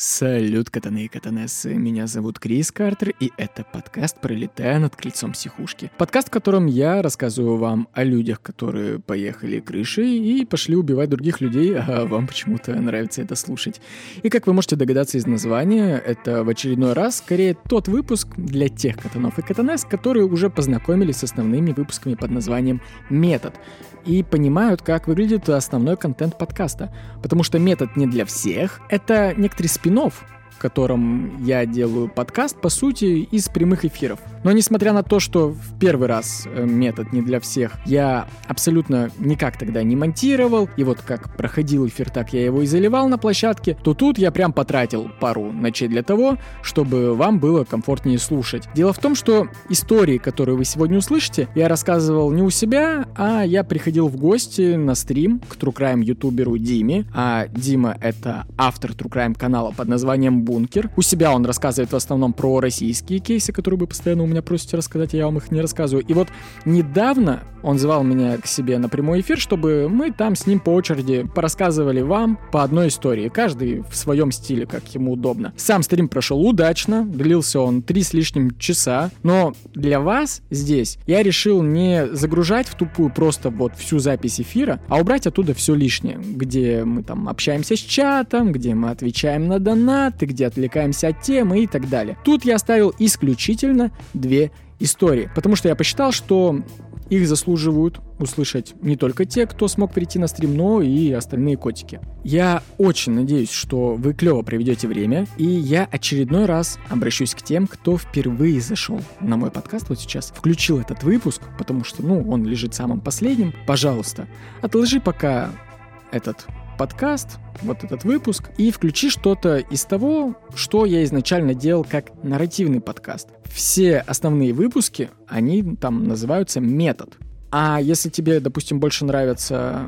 Салют, катаны и катанессы. Меня зовут Крис Картер, и это подкаст «Пролетая над крыльцом психушки». Подкаст, в котором я рассказываю вам о людях, которые поехали крышей и пошли убивать других людей, а вам почему-то нравится это слушать. И как вы можете догадаться из названия, это в очередной раз скорее тот выпуск для тех катанов и катанесс, которые уже познакомились с основными выпусками под названием «Метод» и понимают, как выглядит основной контент подкаста. Потому что метод не для всех, это некоторый спин спин в котором я делаю подкаст, по сути, из прямых эфиров. Но несмотря на то, что в первый раз э, метод не для всех, я абсолютно никак тогда не монтировал, и вот как проходил эфир, так я его и заливал на площадке, то тут я прям потратил пару ночей для того, чтобы вам было комфортнее слушать. Дело в том, что истории, которые вы сегодня услышите, я рассказывал не у себя, а я приходил в гости на стрим к True Crime ютуберу Диме, а Дима это автор True Crime канала под названием Бункер. У себя он рассказывает в основном про российские кейсы, которые вы постоянно меня просите рассказать, а я вам их не рассказываю. И вот недавно он звал меня к себе на прямой эфир, чтобы мы там с ним по очереди порассказывали вам по одной истории, каждый в своем стиле, как ему удобно. Сам стрим прошел удачно, длился он три с лишним часа, но для вас здесь я решил не загружать в тупую просто вот всю запись эфира, а убрать оттуда все лишнее, где мы там общаемся с чатом, где мы отвечаем на донаты, где отвлекаемся от темы и так далее. Тут я оставил исключительно две истории, потому что я посчитал, что их заслуживают услышать не только те, кто смог прийти на стрим, но и остальные котики. Я очень надеюсь, что вы клево проведете время, и я очередной раз обращусь к тем, кто впервые зашел на мой подкаст вот сейчас, включил этот выпуск, потому что, ну, он лежит самым последним. Пожалуйста, отложи пока этот подкаст, вот этот выпуск, и включи что-то из того, что я изначально делал как нарративный подкаст. Все основные выпуски, они там называются метод. А если тебе, допустим, больше нравятся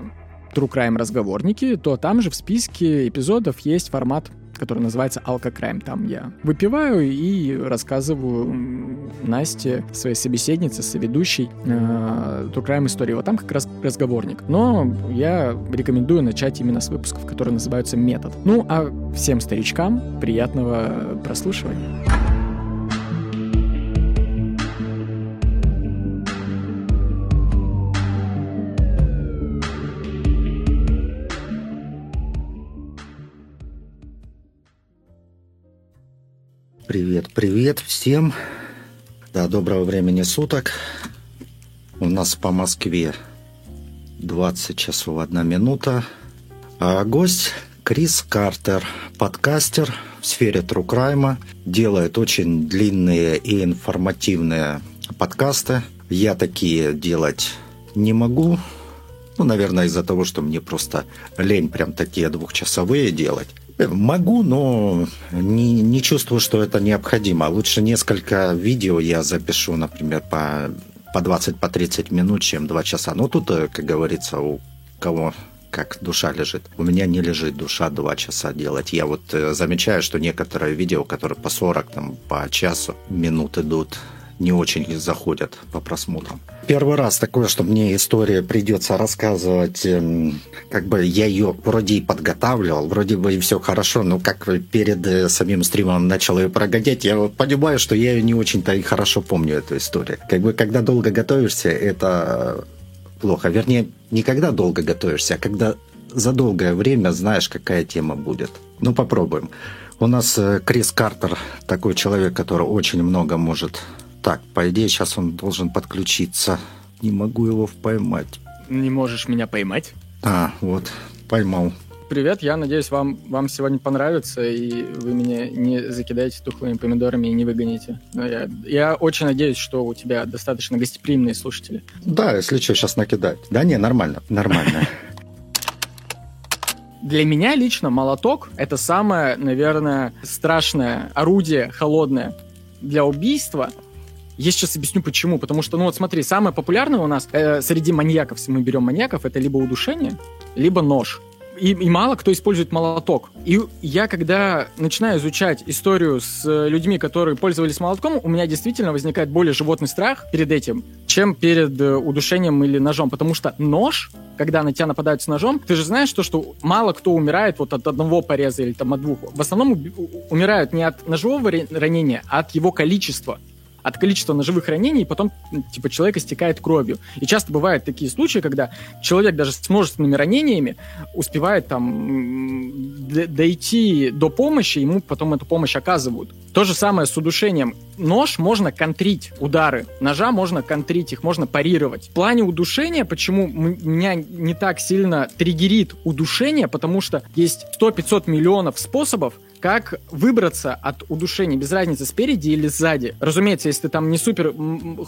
True Crime разговорники, то там же в списке эпизодов есть формат который называется Алкокрайм. Там я выпиваю и рассказываю Насте, своей собеседнице, соведущей, э, True Crime истории. Вот там как раз разговорник. Но я рекомендую начать именно с выпусков, которые называются «Метод». Ну, а всем старичкам приятного прослушивания. Привет, привет всем. Да, доброго времени суток. У нас по Москве 20 часов 1 минута. А гость Крис Картер, подкастер в сфере Трукрайма, делает очень длинные и информативные подкасты. Я такие делать не могу. Ну, наверное, из-за того, что мне просто лень прям такие двухчасовые делать. Могу, но не, не чувствую, что это необходимо. Лучше несколько видео я запишу, например, по, по 20, по 30 минут, чем 2 часа. Но тут, э, как говорится, у кого как душа лежит. У меня не лежит душа два часа делать. Я вот э, замечаю, что некоторые видео, которые по 40, там, по часу минут идут, не очень заходят по просмотрам. Первый раз такое, что мне история придется рассказывать, эм, как бы я ее вроде и подготавливал, вроде бы и все хорошо, но как перед э, самим стримом начал ее прогонять, я понимаю, что я ее не очень-то и хорошо помню, эту историю. Как бы когда долго готовишься, это плохо. Вернее, не когда долго готовишься, а когда за долгое время знаешь, какая тема будет. Ну, попробуем. У нас э, Крис Картер такой человек, который очень много может так, по идее, сейчас он должен подключиться. Не могу его поймать. Не можешь меня поймать? А, вот, поймал. Привет, я надеюсь, вам, вам сегодня понравится, и вы меня не закидаете тухлыми помидорами и не выгоните. Но я, я очень надеюсь, что у тебя достаточно гостеприимные слушатели. Да, если что, сейчас накидать. Да не, нормально, нормально. Для меня лично молоток — это самое, наверное, страшное орудие холодное для убийства, я сейчас объясню почему. Потому что, ну вот смотри, самое популярное у нас э, среди маньяков, если мы берем маньяков, это либо удушение, либо нож. и, и мало кто использует молоток. И я, когда начинаю изучать историю с людьми, которые пользовались молотком, у меня действительно возникает более животный страх перед этим, чем перед э, удушением или ножом. Потому что нож, когда на тебя нападают с ножом, ты же знаешь то, что мало кто умирает вот от одного пореза или там от двух. В основном умирают не от ножевого ранения, а от его количества от количества ножевых ранений, и потом, типа, человек истекает кровью. И часто бывают такие случаи, когда человек даже с множественными ранениями успевает там дойти до помощи, ему потом эту помощь оказывают. То же самое с удушением. Нож можно контрить, удары. Ножа можно контрить, их можно парировать. В плане удушения, почему меня не так сильно триггерит удушение, потому что есть 100-500 миллионов способов, как выбраться от удушения, без разницы, спереди или сзади. Разумеется, если ты там не супер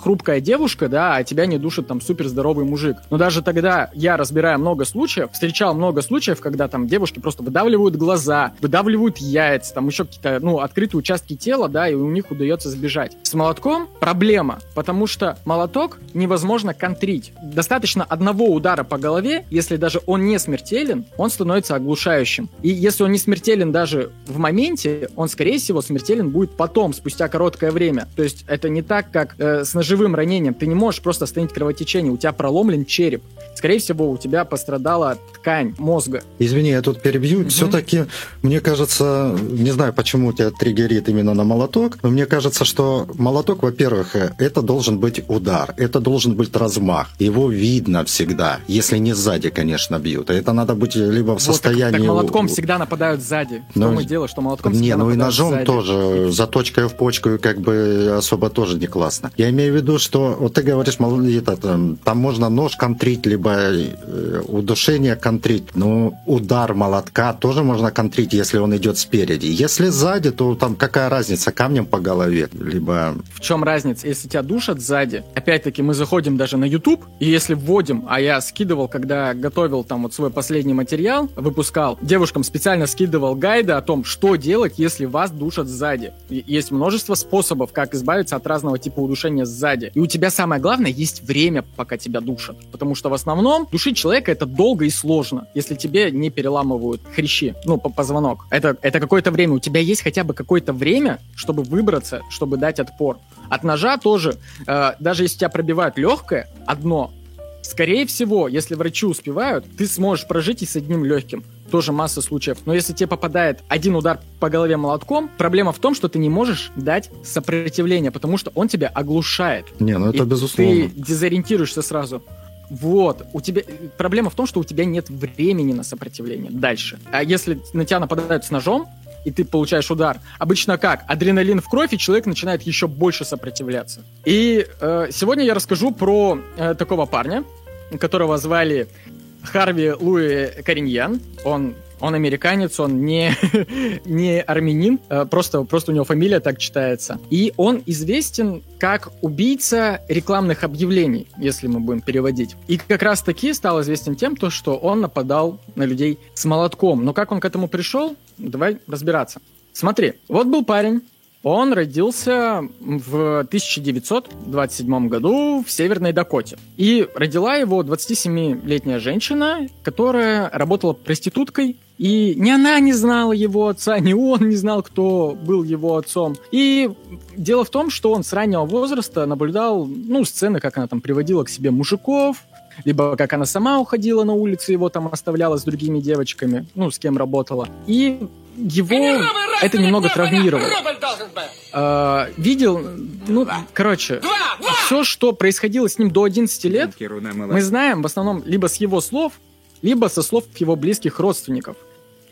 хрупкая девушка, да, а тебя не душит там супер здоровый мужик. Но даже тогда я, разбирая много случаев, встречал много случаев, когда там девушки просто выдавливают глаза, выдавливают яйца, там еще какие-то, ну, открытые участки тела, да, и у них удается сбежать. С молотком проблема, потому что молоток невозможно контрить. Достаточно одного удара по голове, если даже он не смертелен, он становится оглушающим. И если он не смертелен даже в моменте, он, скорее всего, смертелен будет потом, спустя короткое время. То есть это не так, как э, с ножевым ранением. Ты не можешь просто остановить кровотечение, у тебя проломлен череп. Скорее всего, у тебя пострадала ткань мозга. Извини, я тут перебью. Угу. Все-таки, мне кажется, не знаю, почему у тебя триггерит именно на молоток, но мне кажется, что молоток, во-первых, э, это должен быть удар, это должен быть размах. Его видно всегда, если не сзади, конечно, бьют. Это надо быть либо в состоянии... Вот, так, так молотком всегда нападают сзади. Но... том и дело, что молотком Не, ну и ножом сзади. тоже, заточкой в почку как бы особо тоже не классно. Я имею в виду, что вот ты говоришь, это, там, там можно нож контрить, либо э, удушение контрить. Ну, удар молотка тоже можно контрить, если он идет спереди. Если сзади, то там какая разница, камнем по голове, либо... В чем разница? Если тебя душат сзади, опять-таки мы заходим даже на YouTube, и если вводим, а я скидывал, когда готовил там вот свой последний материал, выпускал, девушкам специально скидывал гайды о том, что делать, если вас душат сзади. Есть множество способов, как избавиться от разного типа удушения сзади. И у тебя самое главное, есть время, пока тебя душат. Потому что в основном душить человека это долго и сложно, если тебе не переламывают хрящи, ну, по позвонок. Это, это какое-то время. У тебя есть хотя бы какое-то время, чтобы выбраться, чтобы дать отпор. От ножа тоже, э, даже если тебя пробивают легкое, одно, скорее всего, если врачи успевают, ты сможешь прожить и с одним легким тоже масса случаев. Но если тебе попадает один удар по голове молотком, проблема в том, что ты не можешь дать сопротивление, потому что он тебя оглушает. Не, ну это и безусловно. Ты дезориентируешься сразу. Вот, у тебя проблема в том, что у тебя нет времени на сопротивление дальше. А если на тебя нападают с ножом, и ты получаешь удар. Обычно как? Адреналин в кровь, и человек начинает еще больше сопротивляться. И э, сегодня я расскажу про э, такого парня, которого звали Харви Луи Кориньян. Он он американец, он не, не армянин, э, просто, просто у него фамилия так читается. И он известен как убийца рекламных объявлений, если мы будем переводить. И как раз таки стал известен тем, то, что он нападал на людей с молотком. Но как он к этому пришел, давай разбираться. Смотри, вот был парень, он родился в 1927 году в Северной Дакоте. И родила его 27-летняя женщина, которая работала проституткой. И ни она не знала его отца, ни он не знал, кто был его отцом. И дело в том, что он с раннего возраста наблюдал, ну, сцены, как она там приводила к себе мужиков, либо как она сама уходила на улице, его там оставляла с другими девочками, ну, с кем работала. И его это немного травмировало. А, видел, ну, короче, все, что происходило с ним до 11 лет, мы знаем в основном либо с его слов, либо со слов его близких родственников.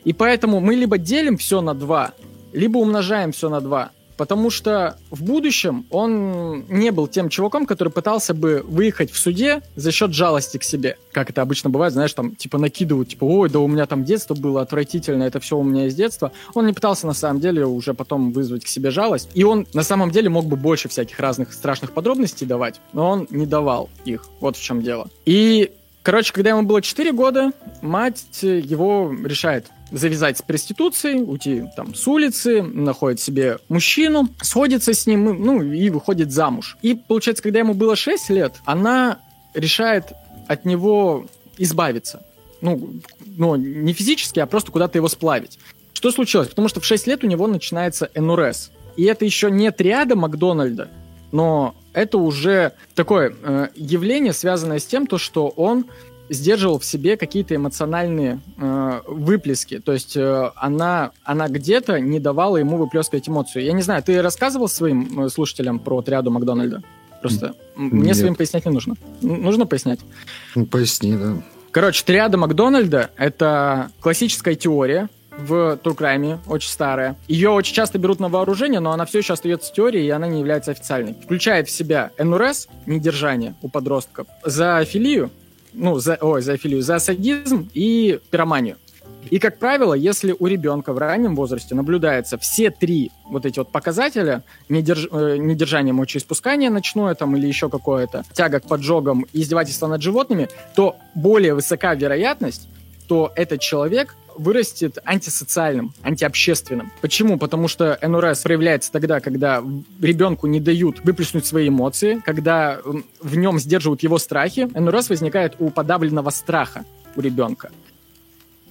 И поэтому мы либо делим все на два, либо умножаем все на два. Потому что в будущем он не был тем чуваком, который пытался бы выехать в суде за счет жалости к себе. Как это обычно бывает, знаешь, там, типа, накидывают, типа, ой, да у меня там детство было отвратительно, это все у меня из детства. Он не пытался, на самом деле, уже потом вызвать к себе жалость. И он, на самом деле, мог бы больше всяких разных страшных подробностей давать, но он не давал их. Вот в чем дело. И Короче, когда ему было 4 года, мать его решает завязать с проституцией, уйти там с улицы, находит себе мужчину, сходится с ним, ну, и выходит замуж. И, получается, когда ему было 6 лет, она решает от него избавиться. Ну, ну, не физически, а просто куда-то его сплавить. Что случилось? Потому что в 6 лет у него начинается НРС. И это еще не триада Макдональда, но это уже такое э, явление, связанное с тем, то, что он сдерживал в себе какие-то эмоциональные э, выплески. То есть э, она, она где-то не давала ему выплескивать эмоцию. Я не знаю, ты рассказывал своим э, слушателям про триаду Макдональда? Просто Нет. мне своим пояснять не нужно. Нужно пояснять? Ну, поясни, да. Короче, триада Макдональда — это классическая теория, в Туркрайме, очень старая. Ее очень часто берут на вооружение, но она все еще остается теорией, и она не является официальной. Включает в себя НРС, недержание у подростков, зоофилию, ну, за, ой, зоофилию, зоосадизм и пироманию. И, как правило, если у ребенка в раннем возрасте наблюдаются все три вот эти вот показателя, недерж... э, недержание мочеиспускания ночное там или еще какое-то, тяга к поджогам и издевательство над животными, то более высока вероятность, что этот человек вырастет антисоциальным, антиобщественным. Почему? Потому что НРС проявляется тогда, когда ребенку не дают выплеснуть свои эмоции, когда в нем сдерживают его страхи. НРС возникает у подавленного страха у ребенка.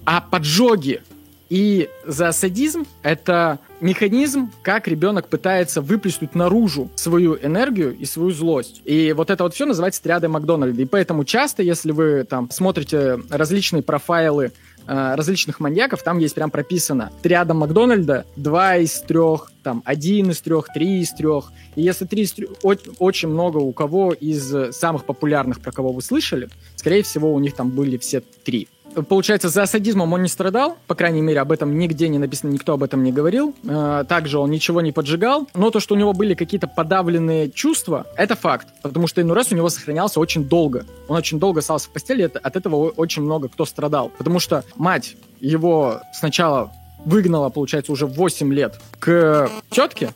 А поджоги и зоосадизм — это механизм, как ребенок пытается выплеснуть наружу свою энергию и свою злость. И вот это вот все называется триадой Макдональда. И поэтому часто, если вы там смотрите различные профайлы Э, различных маньяков, там есть прям прописано триада Макдональда, два из трех, там, один из трех, три из трех. И если три из трех, очень много у кого из самых популярных, про кого вы слышали, скорее всего, у них там были все три. Получается, за садизмом он не страдал, по крайней мере, об этом нигде не написано, никто об этом не говорил. Э, также он ничего не поджигал, но то, что у него были какие-то подавленные чувства, это факт, потому что инурез у него сохранялся очень долго. Он очень долго остался в постели, от этого очень много кто страдал, потому что мать его сначала выгнала, получается, уже в 8 лет к тетке,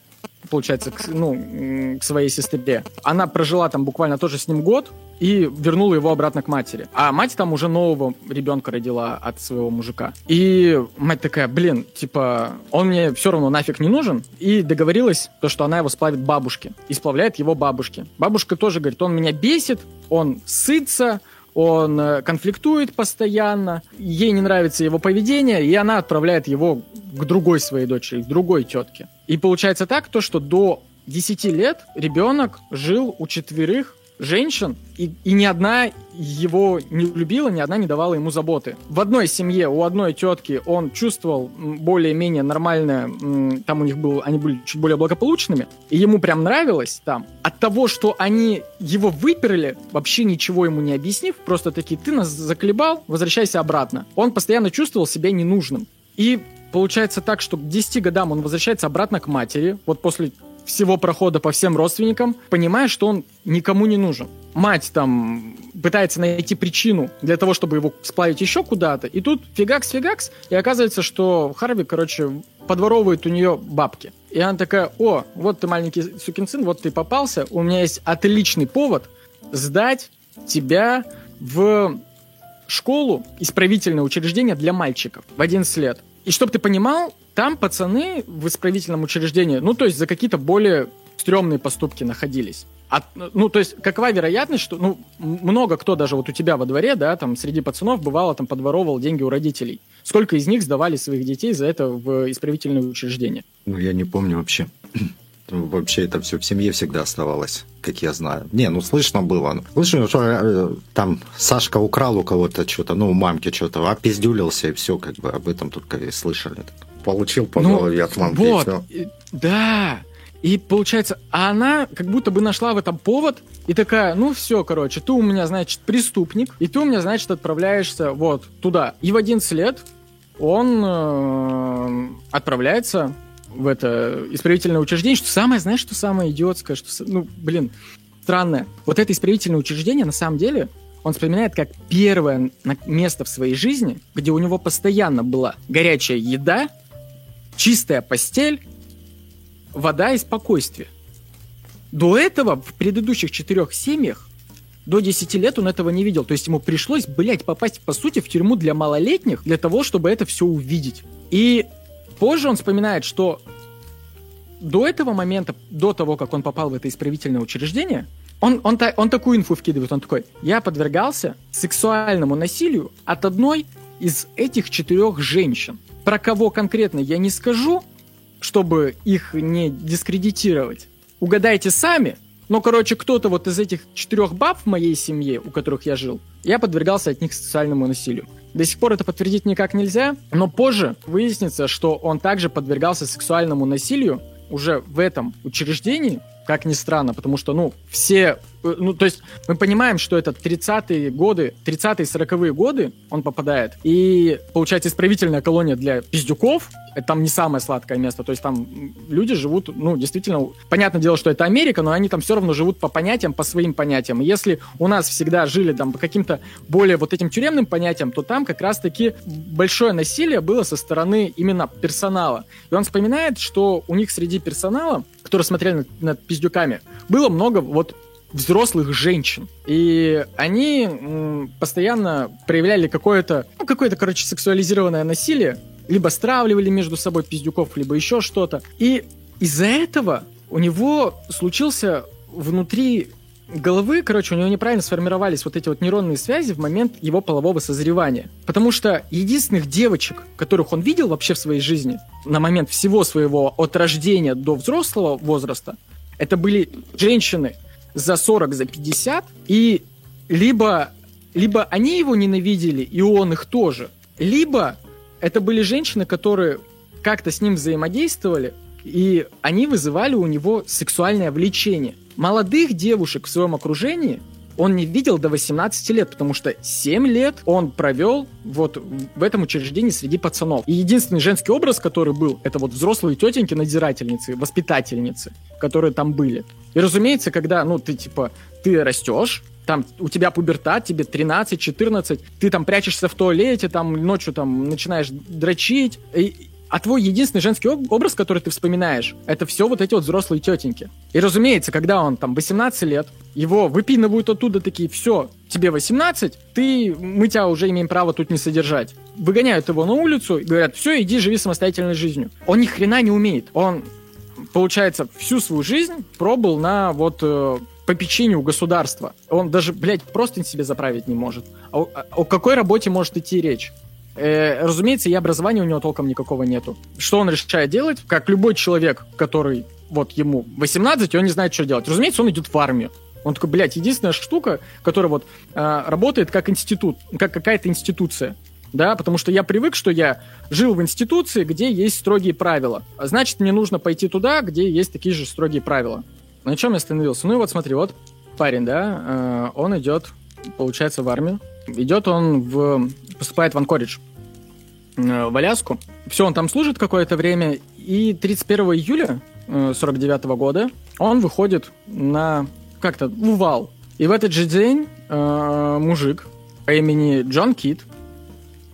получается, к, ну, к своей сестре. Она прожила там буквально тоже с ним год и вернула его обратно к матери. А мать там уже нового ребенка родила от своего мужика. И мать такая, блин, типа, он мне все равно нафиг не нужен. И договорилась, то, что она его сплавит бабушке. И сплавляет его бабушке. Бабушка тоже говорит, он меня бесит, он сытся, он э, конфликтует постоянно, ей не нравится его поведение, и она отправляет его к другой своей дочери, к другой тетке. И получается так, то, что до 10 лет ребенок жил у четверых женщин, и, и ни одна его не любила, ни одна не давала ему заботы. В одной семье у одной тетки он чувствовал более-менее нормальное, там у них был, они были чуть более благополучными, и ему прям нравилось там. От того, что они его выперли, вообще ничего ему не объяснив, просто такие, ты нас заколебал, возвращайся обратно. Он постоянно чувствовал себя ненужным. И получается так, что к 10 годам он возвращается обратно к матери, вот после всего прохода по всем родственникам, понимая, что он никому не нужен. Мать там пытается найти причину для того, чтобы его сплавить еще куда-то, и тут фигакс-фигакс, и оказывается, что Харви, короче, подворовывает у нее бабки. И она такая, о, вот ты маленький сукин сын, вот ты попался, у меня есть отличный повод сдать тебя в школу, исправительное учреждение для мальчиков в 11 лет. И чтобы ты понимал, там пацаны в исправительном учреждении, ну, то есть за какие-то более стрёмные поступки находились. А, ну, то есть, какова вероятность, что, ну, много кто даже вот у тебя во дворе, да, там, среди пацанов бывало, там, подворовывал деньги у родителей. Сколько из них сдавали своих детей за это в исправительное учреждение? Ну, я не помню вообще. Вообще это все в семье всегда оставалось, как я знаю. Не, ну слышно было. Слышно, что э, там Сашка украл у кого-то что-то, ну, у мамки что-то, опиздюлился, и все, как бы об этом только и слышали получил по ну, голове от мамки. Вот, и да. И получается, а она как будто бы нашла в этом повод и такая, ну все, короче, ты у меня, значит, преступник, и ты у меня, значит, отправляешься вот туда. И в 11 лет он э, отправляется в это исправительное учреждение, что самое, знаешь, что самое идиотское, что, ну, блин, странное. Вот это исправительное учреждение, на самом деле, он вспоминает как первое место в своей жизни, где у него постоянно была горячая еда, чистая постель, вода и спокойствие. До этого в предыдущих четырех семьях до 10 лет он этого не видел. То есть ему пришлось, блядь, попасть, по сути, в тюрьму для малолетних, для того, чтобы это все увидеть. И позже он вспоминает, что до этого момента, до того, как он попал в это исправительное учреждение, он, он, он, он такую инфу вкидывает, он такой, я подвергался сексуальному насилию от одной из этих четырех женщин. Про кого конкретно я не скажу, чтобы их не дискредитировать. Угадайте сами. Но, короче, кто-то вот из этих четырех баб в моей семье, у которых я жил, я подвергался от них сексуальному насилию. До сих пор это подтвердить никак нельзя, но позже выяснится, что он также подвергался сексуальному насилию уже в этом учреждении, как ни странно, потому что, ну, все, ну, то есть мы понимаем, что это 30-е годы, 30-е, 40-е годы он попадает, и, получается, исправительная колония для пиздюков, это там не самое сладкое место, то есть там люди живут, ну, действительно, понятное дело, что это Америка, но они там все равно живут по понятиям, по своим понятиям. И если у нас всегда жили там по каким-то более вот этим тюремным понятиям, то там как раз-таки большое насилие было со стороны именно персонала. И он вспоминает, что у них среди персонала, которые смотрели над, над пиздюками, было много вот взрослых женщин. И они постоянно проявляли какое-то, ну, какое-то, короче, сексуализированное насилие, либо стравливали между собой пиздюков, либо еще что-то. И из-за этого у него случился внутри головы, короче, у него неправильно сформировались вот эти вот нейронные связи в момент его полового созревания. Потому что единственных девочек, которых он видел вообще в своей жизни, на момент всего своего от рождения до взрослого возраста, это были женщины за 40, за 50, и либо, либо они его ненавидели, и он их тоже, либо это были женщины, которые как-то с ним взаимодействовали, и они вызывали у него сексуальное влечение. Молодых девушек в своем окружении он не видел до 18 лет, потому что 7 лет он провел вот в этом учреждении среди пацанов. И единственный женский образ, который был, это вот взрослые тетеньки, надзирательницы, воспитательницы, которые там были. И разумеется, когда, ну, ты типа, ты растешь, там у тебя пубертат, тебе 13-14, ты там прячешься в туалете, там ночью там начинаешь дрочить, и, а твой единственный женский образ, который ты вспоминаешь, это все вот эти вот взрослые тетеньки. И разумеется, когда он там 18 лет, его выпинывают оттуда такие, все, тебе 18, ты, мы тебя уже имеем право тут не содержать. Выгоняют его на улицу и говорят, все, иди, живи самостоятельной жизнью. Он ни хрена не умеет. Он, получается, всю свою жизнь пробыл на вот э, попечению государства. Он даже, блядь, просто себе заправить не может. О, о какой работе может идти речь? Э, разумеется, и образования у него толком никакого нету. Что он решает делать? Как любой человек, который вот ему 18, и он не знает, что делать. Разумеется, он идет в армию. Он такой, блядь, единственная штука, которая вот э, работает как институт, как какая-то институция. Да, потому что я привык, что я жил в институции, где есть строгие правила. Значит, мне нужно пойти туда, где есть такие же строгие правила. На чем я остановился? Ну и вот смотри, вот парень, да, э, он идет, получается, в армию. Идет он в... поступает в Анкоридж, э, в Аляску. Все, он там служит какое-то время, и 31 июля э, 49 -го года он выходит на как-то в вал. И в этот же день э, мужик по имени Джон Кит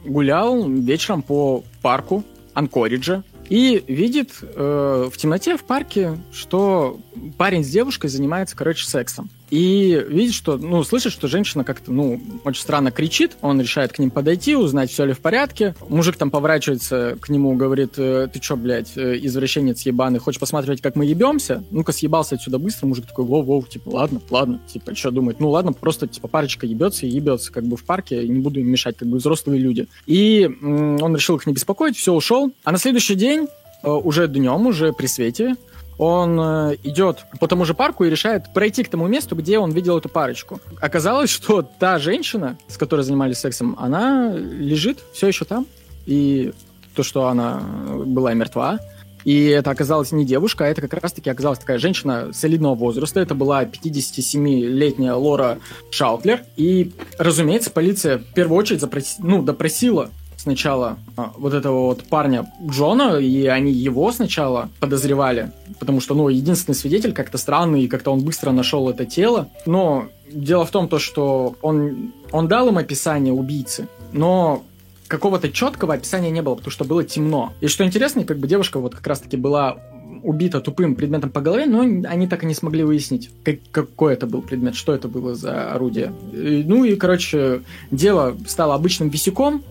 гулял вечером по парку Анкориджа, и видит э, в темноте в парке, что парень с девушкой занимается, короче, сексом и видит, что, ну, слышит, что женщина как-то, ну, очень странно кричит. Он решает к ним подойти, узнать, все ли в порядке. Мужик там поворачивается к нему, говорит, «Э, ты что, блядь, э, извращенец ебаный, хочешь посмотреть, как мы ебемся? Ну-ка, съебался отсюда быстро. Мужик такой, воу-воу, типа, ладно, ладно. Типа, что думает? Ну, ладно, просто, типа, парочка ебется и ебется, как бы, в парке, не буду им мешать, как бы, взрослые люди. И он решил их не беспокоить, все, ушел. А на следующий день э, уже днем, уже при свете, он э, идет по тому же парку и решает пройти к тому месту, где он видел эту парочку. Оказалось, что та женщина, с которой занимались сексом, она лежит все еще там. И то, что она была мертва, и это оказалась не девушка, а это как раз-таки оказалась такая женщина солидного возраста. Это была 57-летняя Лора Шаутлер. И, разумеется, полиция в первую очередь запрос... ну, допросила сначала а, вот этого вот парня Джона, и они его сначала подозревали, потому что, ну, единственный свидетель как-то странный, и как-то он быстро нашел это тело. Но дело в том, то, что он, он дал им описание убийцы, но какого-то четкого описания не было, потому что было темно. И что интересно, как бы девушка вот как раз-таки была убита тупым предметом по голове, но они так и не смогли выяснить, как, какой это был предмет, что это было за орудие. И, ну и, короче, дело стало обычным висяком,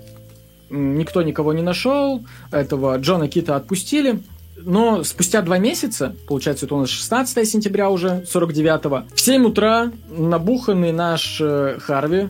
никто никого не нашел, этого Джона Кита отпустили, Но спустя два месяца, получается, это у нас 16 сентября уже, 49-го, в 7 утра набуханный наш э, Харви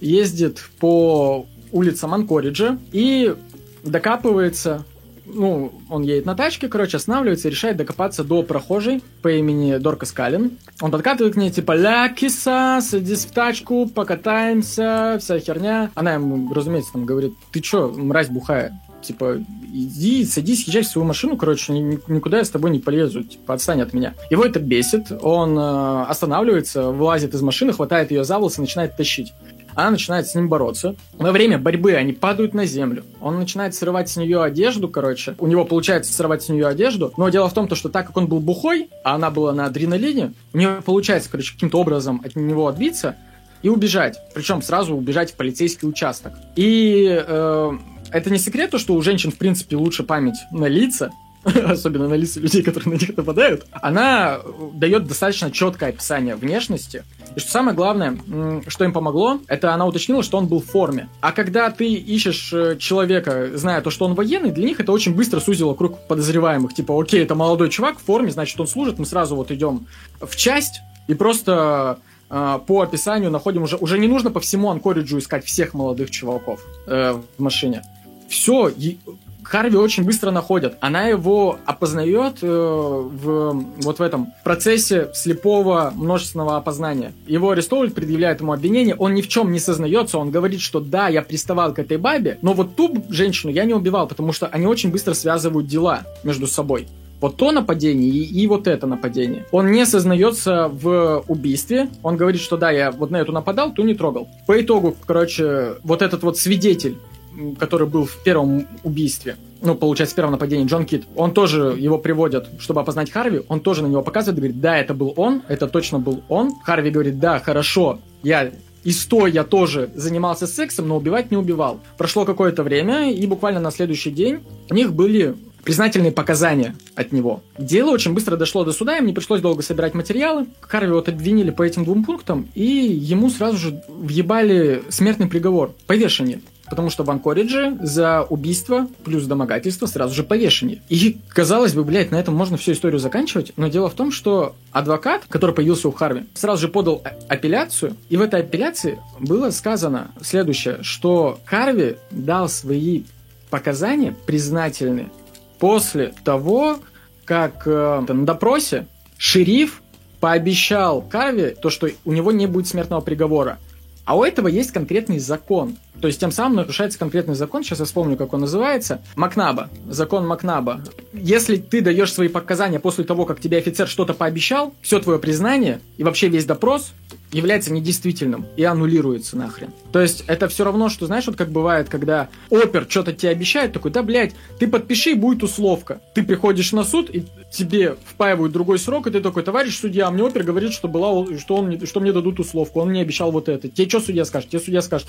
ездит по улицам Анкориджа и докапывается ну, он едет на тачке, короче, останавливается и решает докопаться до прохожей по имени Дорка Скалин. Он подкатывает к ней, типа, ля, киса, садись в тачку, покатаемся, вся херня. Она ему, разумеется, там говорит, ты чё, мразь бухая? Типа, иди, садись, езжай в свою машину, короче, никуда я с тобой не полезу, типа, отстань от меня. Его это бесит, он э, останавливается, вылазит из машины, хватает ее за волосы, начинает тащить. Она начинает с ним бороться. Во время борьбы они падают на землю. Он начинает срывать с нее одежду, короче. У него получается срывать с нее одежду. Но дело в том, что так как он был бухой, а она была на адреналине, у нее получается, короче, каким-то образом от него отбиться и убежать. Причем сразу убежать в полицейский участок. И э, это не секрет, то, что у женщин, в принципе, лучше память на лица, особенно на лица людей, которые на них нападают, она дает достаточно четкое описание внешности. И что самое главное, что им помогло, это она уточнила, что он был в форме. А когда ты ищешь э, человека, зная то, что он военный, для них это очень быстро сузило круг подозреваемых. Типа, окей, это молодой чувак в форме, значит, он служит, мы сразу вот идем в часть и просто э, по описанию находим уже... Уже не нужно по всему Анкориджу искать всех молодых чуваков э, в машине. Все, Харви очень быстро находят. Она его опознает э, в, вот в этом процессе слепого множественного опознания. Его арестовывают, предъявляют ему обвинение, он ни в чем не сознается, он говорит, что да, я приставал к этой бабе, но вот ту женщину я не убивал, потому что они очень быстро связывают дела между собой. Вот то нападение и, и вот это нападение. Он не сознается в убийстве. Он говорит, что да, я вот на эту нападал, ту не трогал. По итогу, короче, вот этот вот свидетель который был в первом убийстве, ну, получается, в первом нападении, Джон Кит, он тоже его приводят, чтобы опознать Харви, он тоже на него показывает, говорит, да, это был он, это точно был он. Харви говорит, да, хорошо, я и сто я тоже занимался сексом, но убивать не убивал. Прошло какое-то время, и буквально на следующий день у них были признательные показания от него. Дело очень быстро дошло до суда, им не пришлось долго собирать материалы. Харви вот обвинили по этим двум пунктам, и ему сразу же въебали смертный приговор, повешение. Потому что в Анкоридже за убийство плюс домогательство сразу же повешение. И, казалось бы, блядь, на этом можно всю историю заканчивать, но дело в том, что адвокат, который появился у Харви, сразу же подал апелляцию, и в этой апелляции было сказано следующее, что Харви дал свои показания признательные после того, как э, на допросе шериф пообещал Карви то, что у него не будет смертного приговора. А у этого есть конкретный закон. То есть тем самым нарушается конкретный закон, сейчас я вспомню, как он называется, Макнаба, закон Макнаба. Если ты даешь свои показания после того, как тебе офицер что-то пообещал, все твое признание и вообще весь допрос является недействительным и аннулируется нахрен. То есть это все равно, что, знаешь, вот как бывает, когда опер что-то тебе обещает, такой, да, блядь, ты подпиши, будет условка. Ты приходишь на суд, и тебе впаивают другой срок, и ты такой, товарищ судья, а мне опер говорит, что, была, что, он, что мне дадут условку, он мне обещал вот это. Тебе что судья скажет? Тебе судья скажет,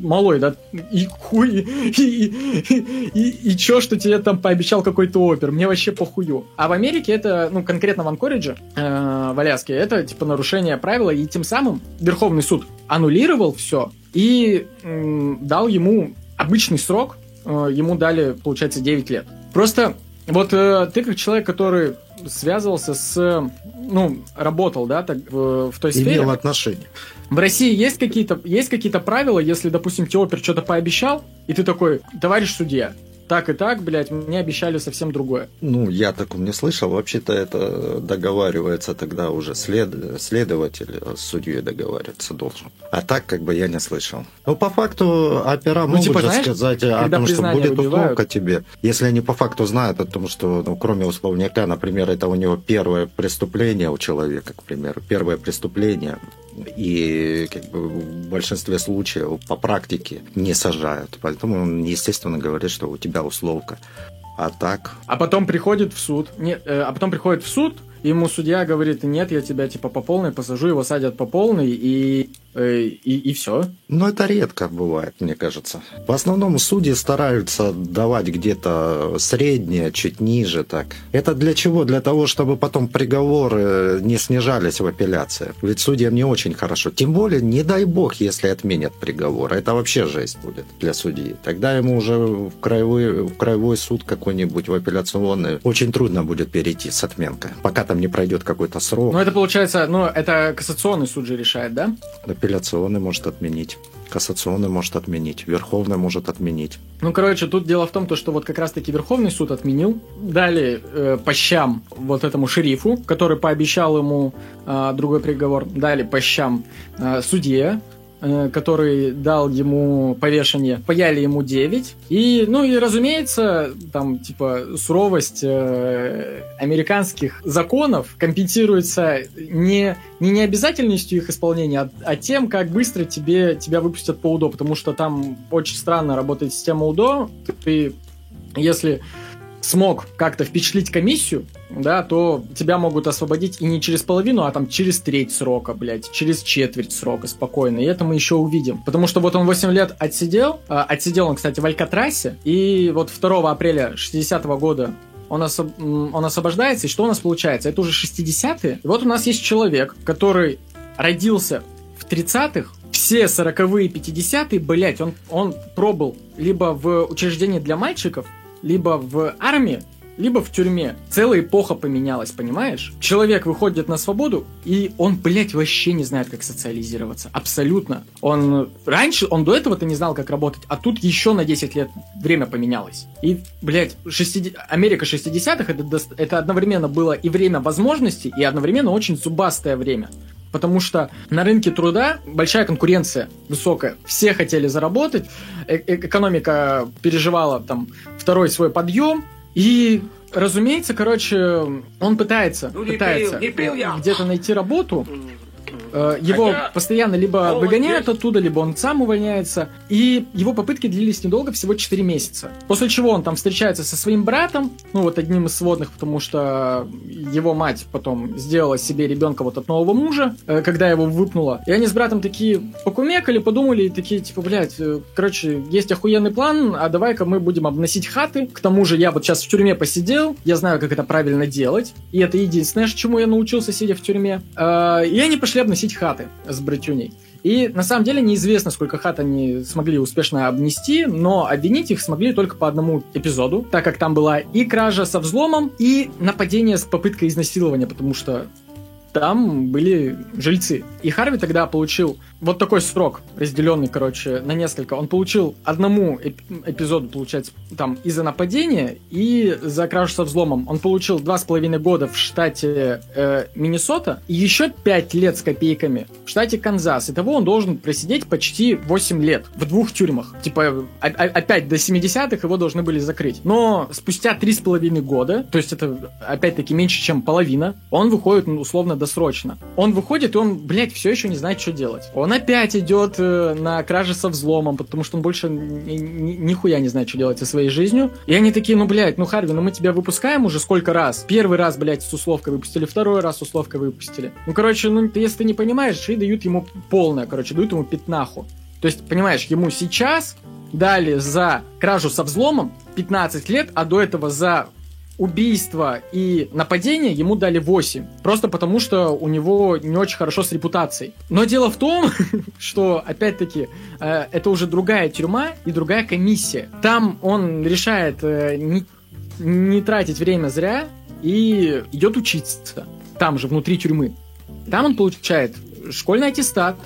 малой, да, и хуй, и, и, и, и, и чё, что тебе там пообещал какой-то опер, мне вообще похую. А в Америке это, ну, конкретно в Анкоридже, э, в Аляске, это, типа, нарушение правила, и тем самым Верховный суд аннулировал все и э, дал ему обычный срок, э, ему дали, получается, 9 лет. Просто вот э, ты как человек, который связывался с, ну, работал, да, так, в, в той сфере. Имел отношения. В России есть какие-то есть какие-то правила, если, допустим, тебе опер что-то пообещал, и ты такой, товарищ судья, так и так, блядь, мне обещали совсем другое. Ну, я такого не слышал. Вообще-то это договаривается тогда уже след... следователь с судьей договариваться должен. А так, как бы, я не слышал. Ну, по факту, опера ну, могут типа, же знаешь, сказать о том, что будет условка тебе. Если они по факту знают о том, что, ну, кроме условника, например, это у него первое преступление у человека, к примеру, первое преступление, и как бы, в большинстве случаев по практике не сажают. Поэтому он, естественно, говорит, что у тебя условка. А так... А потом приходит в суд. Не, э, а потом приходит в суд, ему судья говорит, нет, я тебя типа по полной посажу, его садят по полной, и Э, и, и все. Но это редко бывает, мне кажется. В основном судьи стараются давать где-то среднее, чуть ниже так. Это для чего? Для того, чтобы потом приговоры не снижались в апелляции. Ведь судьям не очень хорошо. Тем более, не дай бог, если отменят приговор. Это вообще жесть будет для судьи. Тогда ему уже в краевой, в краевой суд какой-нибудь, в апелляционный, очень трудно будет перейти с отменкой, пока там не пройдет какой-то срок. Ну, это получается, ну, это кассационный суд же решает, да? Апелляционный может отменить. Кассационный может отменить, Верховный может отменить. Ну, короче, тут дело в том, то, что вот как раз-таки Верховный суд отменил, дали э, по щам вот этому шерифу, который пообещал ему э, другой приговор, дали по щам э, судье, который дал ему повешение, паяли ему 9. И, ну и, разумеется, там, типа, суровость э, американских законов компенсируется не, не необязательностью их исполнения, а, а тем, как быстро тебе, тебя выпустят по УДО, потому что там очень странно работает система УДО. Ты, если смог как-то впечатлить комиссию, да, то тебя могут освободить и не через половину, а там через треть срока, блядь, через четверть срока спокойно. И это мы еще увидим. Потому что вот он 8 лет отсидел, э, отсидел он, кстати, в Алькатрасе, и вот 2 апреля 60 -го года он, особ... он освобождается, и что у нас получается? Это уже 60-е. И вот у нас есть человек, который родился в 30-х, все 40-е, 50-е, блядь, он, он пробыл либо в учреждении для мальчиков, либо в армии, либо в тюрьме. Целая эпоха поменялась, понимаешь? Человек выходит на свободу, и он, блядь, вообще не знает, как социализироваться. Абсолютно. Он раньше, он до этого-то не знал, как работать, а тут еще на 10 лет время поменялось. И, блядь, 60... Америка 60-х это, это одновременно было и время возможностей, и одновременно очень зубастое время. Потому что на рынке труда большая конкуренция, высокая. Все хотели заработать, э экономика переживала там второй свой подъем, и разумеется, короче, он пытается, ну, пытается где-то найти работу, его Хотя... постоянно либо выгоняют оттуда, либо он сам увольняется. И его попытки длились недолго, всего 4 месяца. После чего он там встречается со своим братом, ну вот одним из сводных, потому что его мать потом сделала себе ребенка вот от нового мужа, э, когда его выпнула. И они с братом такие покумекали, подумали, и такие, типа, блядь, э, короче, есть охуенный план, а давай-ка мы будем обносить хаты. К тому же я вот сейчас в тюрьме посидел, я знаю, как это правильно делать, и это единственное, чему я научился, сидя в тюрьме. И они пошли обносить обносить хаты с братюней. И на самом деле неизвестно, сколько хат они смогли успешно обнести, но обвинить их смогли только по одному эпизоду, так как там была и кража со взломом, и нападение с попыткой изнасилования, потому что там были жильцы. И Харви тогда получил вот такой срок, разделенный, короче, на несколько. Он получил одному эп- эпизоду, получается, там, и за нападение, и за кражу со взломом. Он получил два с половиной года в штате э, Миннесота и еще пять лет с копейками в штате Канзас. Итого он должен просидеть почти 8 лет в двух тюрьмах. Типа, опять до 70-х его должны были закрыть. Но спустя три с половиной года, то есть это, опять-таки, меньше, чем половина, он выходит, ну, условно, досрочно. Он выходит, и он, блядь, все еще не знает, что делать. Он опять идет э, на краже со взломом, потому что он больше ни, ни, нихуя не знает, что делать со своей жизнью. И они такие, ну, блядь, ну, Харви, ну мы тебя выпускаем уже сколько раз? Первый раз, блядь, с условкой выпустили, второй раз с условкой выпустили. Ну, короче, ну, если ты не понимаешь, и дают ему полное, короче, дают ему пятнаху. То есть, понимаешь, ему сейчас дали за кражу со взломом 15 лет, а до этого за убийство и нападение ему дали 8. Просто потому, что у него не очень хорошо с репутацией. Но дело в том, что, опять-таки, э, это уже другая тюрьма и другая комиссия. Там он решает э, не тратить время зря и идет учиться. Там же, внутри тюрьмы. Там он получает школьный аттестат,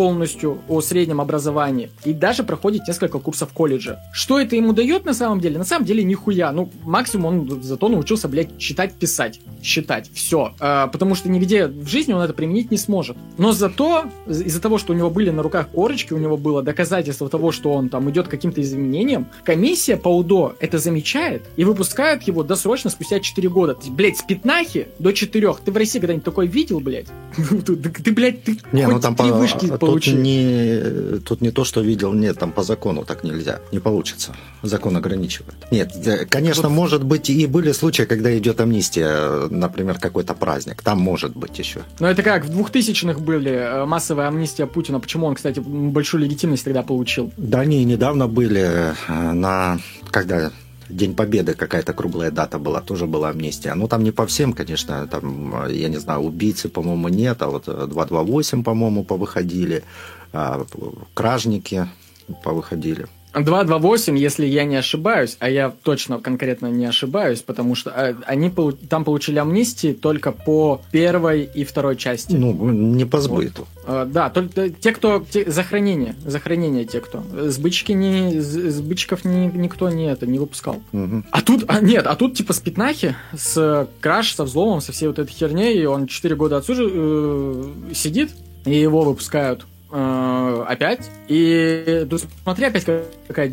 полностью о среднем образовании и даже проходит несколько курсов колледжа. Что это ему дает на самом деле? На самом деле нихуя. Ну, максимум он зато научился, блядь, читать, писать. Считать. Все. А, потому что нигде в жизни он это применить не сможет. Но зато из-за того, что у него были на руках корочки, у него было доказательство того, что он там идет каким-то изменениям, комиссия по УДО это замечает и выпускает его досрочно спустя 4 года. Ты, блядь, с пятнахи до 4. Ты в России когда-нибудь такой видел, блядь? Ты, блядь, ты не, ну там по, получи. Тут не, тут не то, что видел, нет, там по закону так нельзя. Не получится. Закон ограничивает. Нет, конечно, вот. может быть, и были случаи, когда идет амнистия, например, какой-то праздник. Там может быть еще. Но это как, в 2000-х были э, массовая амнистия Путина. Почему он, кстати, большую легитимность тогда получил? Да, они недавно были э, на... Когда День Победы какая-то круглая дата была, тоже была амнистия. Ну, там не по всем, конечно, там, я не знаю, убийцы, по-моему, нет, а вот 228, по-моему, повыходили, а кражники повыходили. 228, если я не ошибаюсь, а я точно конкретно не ошибаюсь, потому что э, они там получили амнистии только по первой и второй части. Ну, не по сбыту. Вот. Да, только те, кто... Те, за хранение. За хранение те, кто. Сбычки не... Сбычков ни, никто не это не выпускал. Угу. А тут... А, нет, а тут типа с пятнахи, с краш, со взломом, со всей вот этой херней, и он 4 года отсюда э, сидит, и его выпускают э, опять. И ну, смотри, опять какая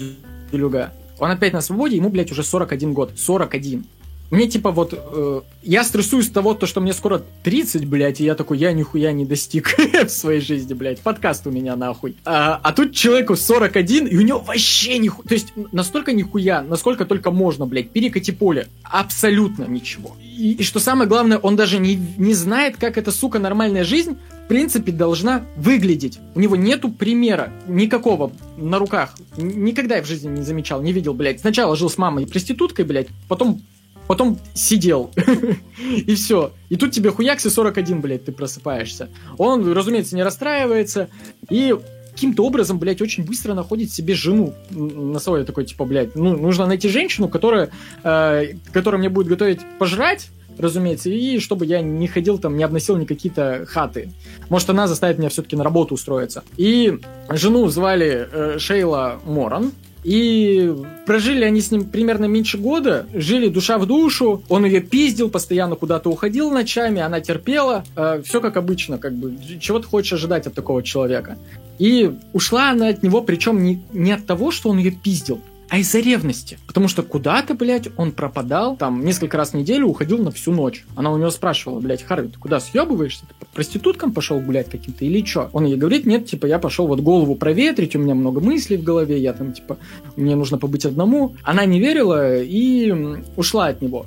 делюга. Он опять на свободе, ему, блядь, уже 41 год. 41. Мне типа вот, э, я стрессую с того, то, что мне скоро 30, блядь, и я такой, я нихуя не достиг в своей жизни, блядь, подкаст у меня нахуй. А, а тут человеку 41, и у него вообще нихуя, то есть настолько нихуя, насколько только можно, блядь, перекати поле. Абсолютно ничего. И, и что самое главное, он даже не, не знает, как эта, сука, нормальная жизнь в принципе, должна выглядеть. У него нету примера никакого на руках. Никогда я в жизни не замечал, не видел, блядь. Сначала жил с мамой и проституткой, блядь, потом потом сидел. и все. И тут тебе хуякси 41, блядь, ты просыпаешься. Он, разумеется, не расстраивается. И каким-то образом, блядь, очень быстро находит себе жену на свой такой, типа, блядь, ну, нужно найти женщину, которая, э, которая мне будет готовить пожрать, разумеется, и чтобы я не ходил там, не обносил никакие-то хаты. Может, она заставит меня все-таки на работу устроиться. И жену звали э, Шейла Моран, и прожили они с ним примерно меньше года, жили душа в душу, он ее пиздил, постоянно куда-то уходил ночами, она терпела, э, все как обычно, как бы, чего ты хочешь ожидать от такого человека. И ушла она от него, причем не, не от того, что он ее пиздил, а из-за ревности. Потому что куда-то, блядь, он пропадал, там, несколько раз в неделю уходил на всю ночь. Она у него спрашивала, блядь, Харви, ты куда съебываешься? Ты по проституткам пошел гулять каким-то или что? Он ей говорит, нет, типа, я пошел вот голову проветрить, у меня много мыслей в голове, я там, типа, мне нужно побыть одному. Она не верила и ушла от него.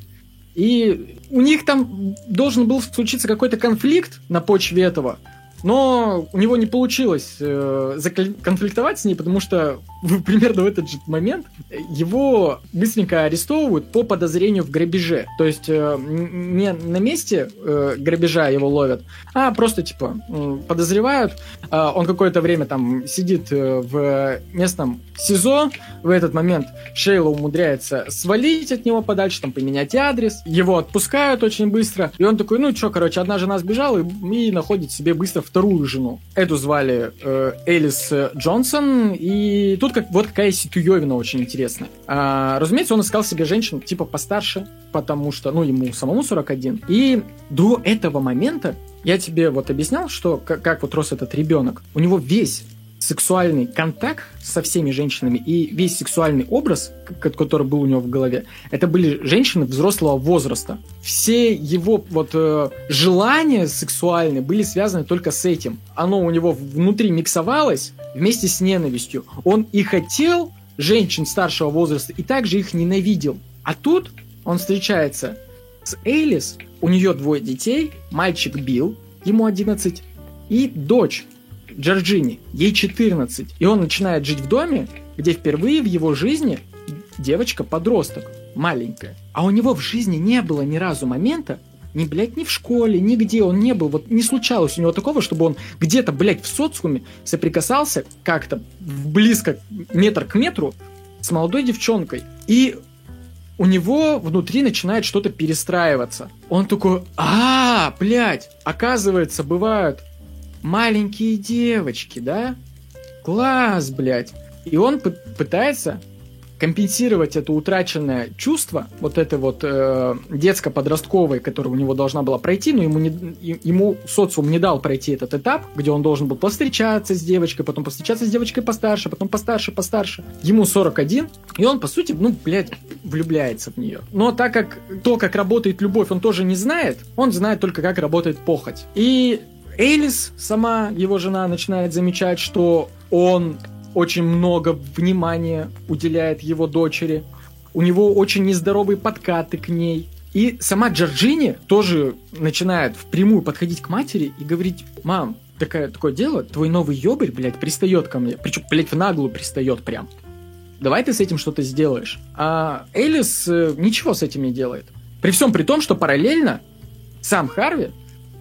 И у них там должен был случиться какой-то конфликт на почве этого. Но у него не получилось э, конфликтовать с ней, потому что примерно в этот же момент его быстренько арестовывают по подозрению в грабеже. То есть э, не на месте э, грабежа его ловят, а просто типа подозревают. Э, он какое-то время там сидит э, в местном СИЗО. В этот момент Шейла умудряется свалить от него подальше, там поменять адрес. Его отпускают очень быстро. И он такой, ну что, короче, одна жена сбежала и, и находит себе быстро вторую жену. Эту звали э, Элис Джонсон. И тут как, вот какая ситуевина очень интересная. А, разумеется, он искал себе женщин типа постарше, потому что, ну, ему самому 41. И до этого момента я тебе вот объяснял, что как, как вот рос этот ребенок. У него весь сексуальный контакт со всеми женщинами и весь сексуальный образ, который был у него в голове, это были женщины взрослого возраста. Все его вот э, желания сексуальные были связаны только с этим. Оно у него внутри миксовалось вместе с ненавистью. Он и хотел женщин старшего возраста, и также их ненавидел. А тут он встречается с Эйлис, у нее двое детей, мальчик Билл, ему 11, и дочь Джорджини, ей 14, и он начинает жить в доме, где впервые в его жизни девочка-подросток, маленькая. А у него в жизни не было ни разу момента, ни, блядь, ни в школе, нигде он не был. Вот не случалось у него такого, чтобы он где-то, блядь, в социуме соприкасался как-то близко метр к метру с молодой девчонкой. И у него внутри начинает что-то перестраиваться. Он такой, а, блядь, оказывается, бывают маленькие девочки, да? Класс, блядь. И он пытается компенсировать это утраченное чувство, вот это вот э, детско-подростковое, которое у него должна была пройти, но ему, не, ему социум не дал пройти этот этап, где он должен был повстречаться с девочкой, потом повстречаться с девочкой постарше, потом постарше, постарше. Ему 41, и он, по сути, ну, блядь, влюбляется в нее. Но так как то, как работает любовь, он тоже не знает, он знает только, как работает похоть. И Элис, сама его жена, начинает замечать, что он очень много внимания уделяет его дочери. У него очень нездоровые подкаты к ней. И сама Джорджини тоже начинает впрямую подходить к матери и говорить, мам, такое, такое дело, твой новый ёбарь, блядь, пристает ко мне. Причем, блядь, в наглую пристает прям. Давай ты с этим что-то сделаешь. А Элис э, ничего с этим не делает. При всем при том, что параллельно сам Харви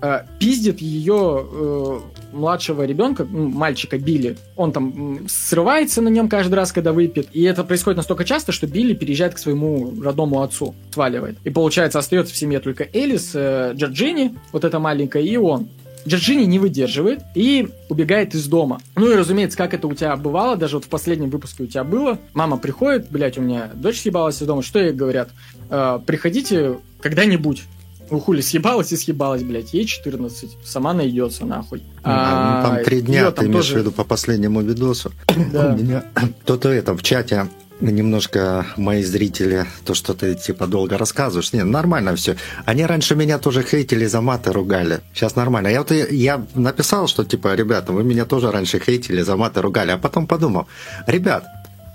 э, пиздит ее э, младшего ребенка, мальчика Билли. Он там срывается на нем каждый раз, когда выпьет. И это происходит настолько часто, что Билли переезжает к своему родному отцу, сваливает. И получается, остается в семье только Элис, э, Джорджини, вот эта маленькая, и он. Джорджини не выдерживает и убегает из дома. Ну и, разумеется, как это у тебя бывало, даже вот в последнем выпуске у тебя было, мама приходит, блядь, у меня дочь съебалась из дома, что ей говорят? Э, приходите когда-нибудь. Ну, хули, съебалась и съебалась, блядь. Ей 14. Сама найдется, нахуй. А, ну, там три дня, ты имеешь тоже... в виду по последнему видосу. Да. У меня кто-то это в чате немножко мои зрители, то, что ты типа долго рассказываешь. Не, нормально все. Они раньше меня тоже хейтили за маты, ругали. Сейчас нормально. Я вот я написал, что типа, ребята, вы меня тоже раньше хейтили за маты, ругали. А потом подумал, ребят,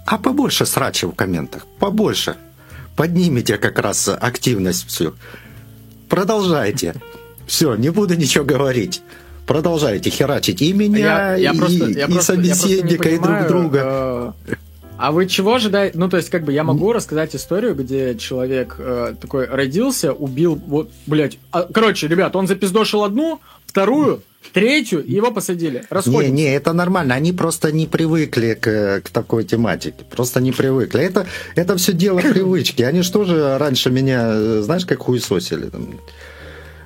а побольше срача в комментах, побольше. Поднимите как раз активность всю. Продолжайте. Все, не буду ничего говорить. Продолжайте херачить и меня, я, я и, просто, я и просто, собеседника, и друг друга. Э, а вы чего ожидаете? Ну, то есть, как бы я могу рассказать историю, где человек э, такой родился, убил, вот, блядь. А, короче, ребят, он запиздошил одну, вторую, третью, его посадили. Не, не, это нормально. Они просто не привыкли к, к такой тематике. Просто не привыкли. Это, это все дело привычки. Они что же раньше меня, знаешь, как хуесосили? Там,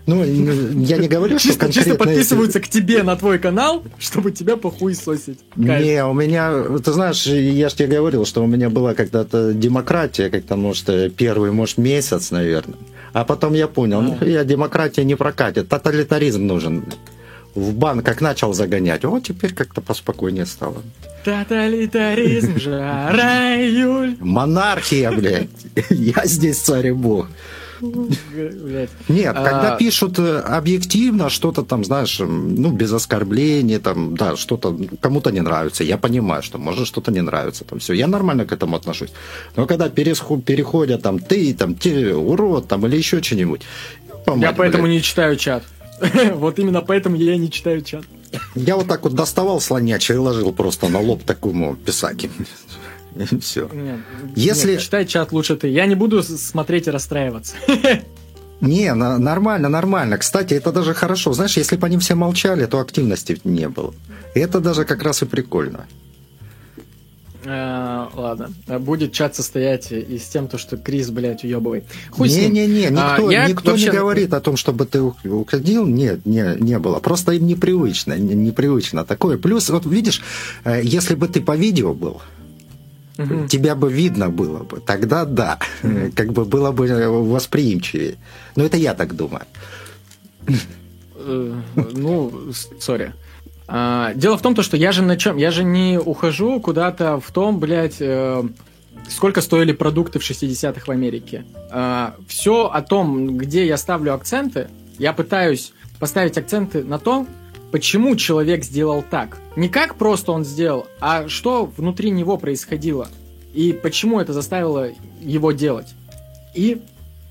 ну, я не говорю, что конкретно... Чисто подписываются к тебе на твой канал, чтобы тебя похуесосить. Не, у меня... Ты знаешь, я же тебе говорил, что у меня была когда-то демократия, как-то, может, первый, может, месяц, наверное. А потом я понял, ну, я демократия не прокатит, тоталитаризм нужен. В бан как начал загонять, вот теперь как-то поспокойнее стало. Тоталитаризм, жара, июль. Монархия, блядь. Я здесь царь и бог. Нет, а... когда пишут э, объективно что-то там, знаешь, ну, без оскорблений, там, да, что-то кому-то не нравится, я понимаю, что может что-то не нравится, там, все, я нормально к этому отношусь. Но когда переходят там ты, там, ты, урод, там, или еще что-нибудь. Я поэтому не читаю чат. Вот именно поэтому я не читаю чат. Я вот так вот доставал слонячий и ложил просто на лоб такому писаки. Все. Нет, Если... нет, читай чат лучше ты. Я не буду смотреть и расстраиваться. Не, на, нормально, нормально. Кстати, это даже хорошо. Знаешь, если бы они все молчали, то активности не было. И это даже как раз и прикольно. А, ладно. Будет чат состоять и с тем, то, что Крис, блядь, уебывай. Не-не-не, никто, а, я никто вообще... не говорит о том, чтобы ты уходил. Нет, не, не было. Просто им непривычно, непривычно такое. Плюс, вот видишь, э, если бы ты по видео был, угу. тебя бы видно было бы, тогда да, угу. как бы было бы восприимчивее. Но это я так думаю. Э, ну, сори. А, дело в том, то, что я же на чем? Я же не ухожу куда-то в том, блядь, э, сколько стоили продукты в 60-х в Америке. А, все о том, где я ставлю акценты, я пытаюсь поставить акценты на том, почему человек сделал так. Не как просто он сделал, а что внутри него происходило. И почему это заставило его делать. И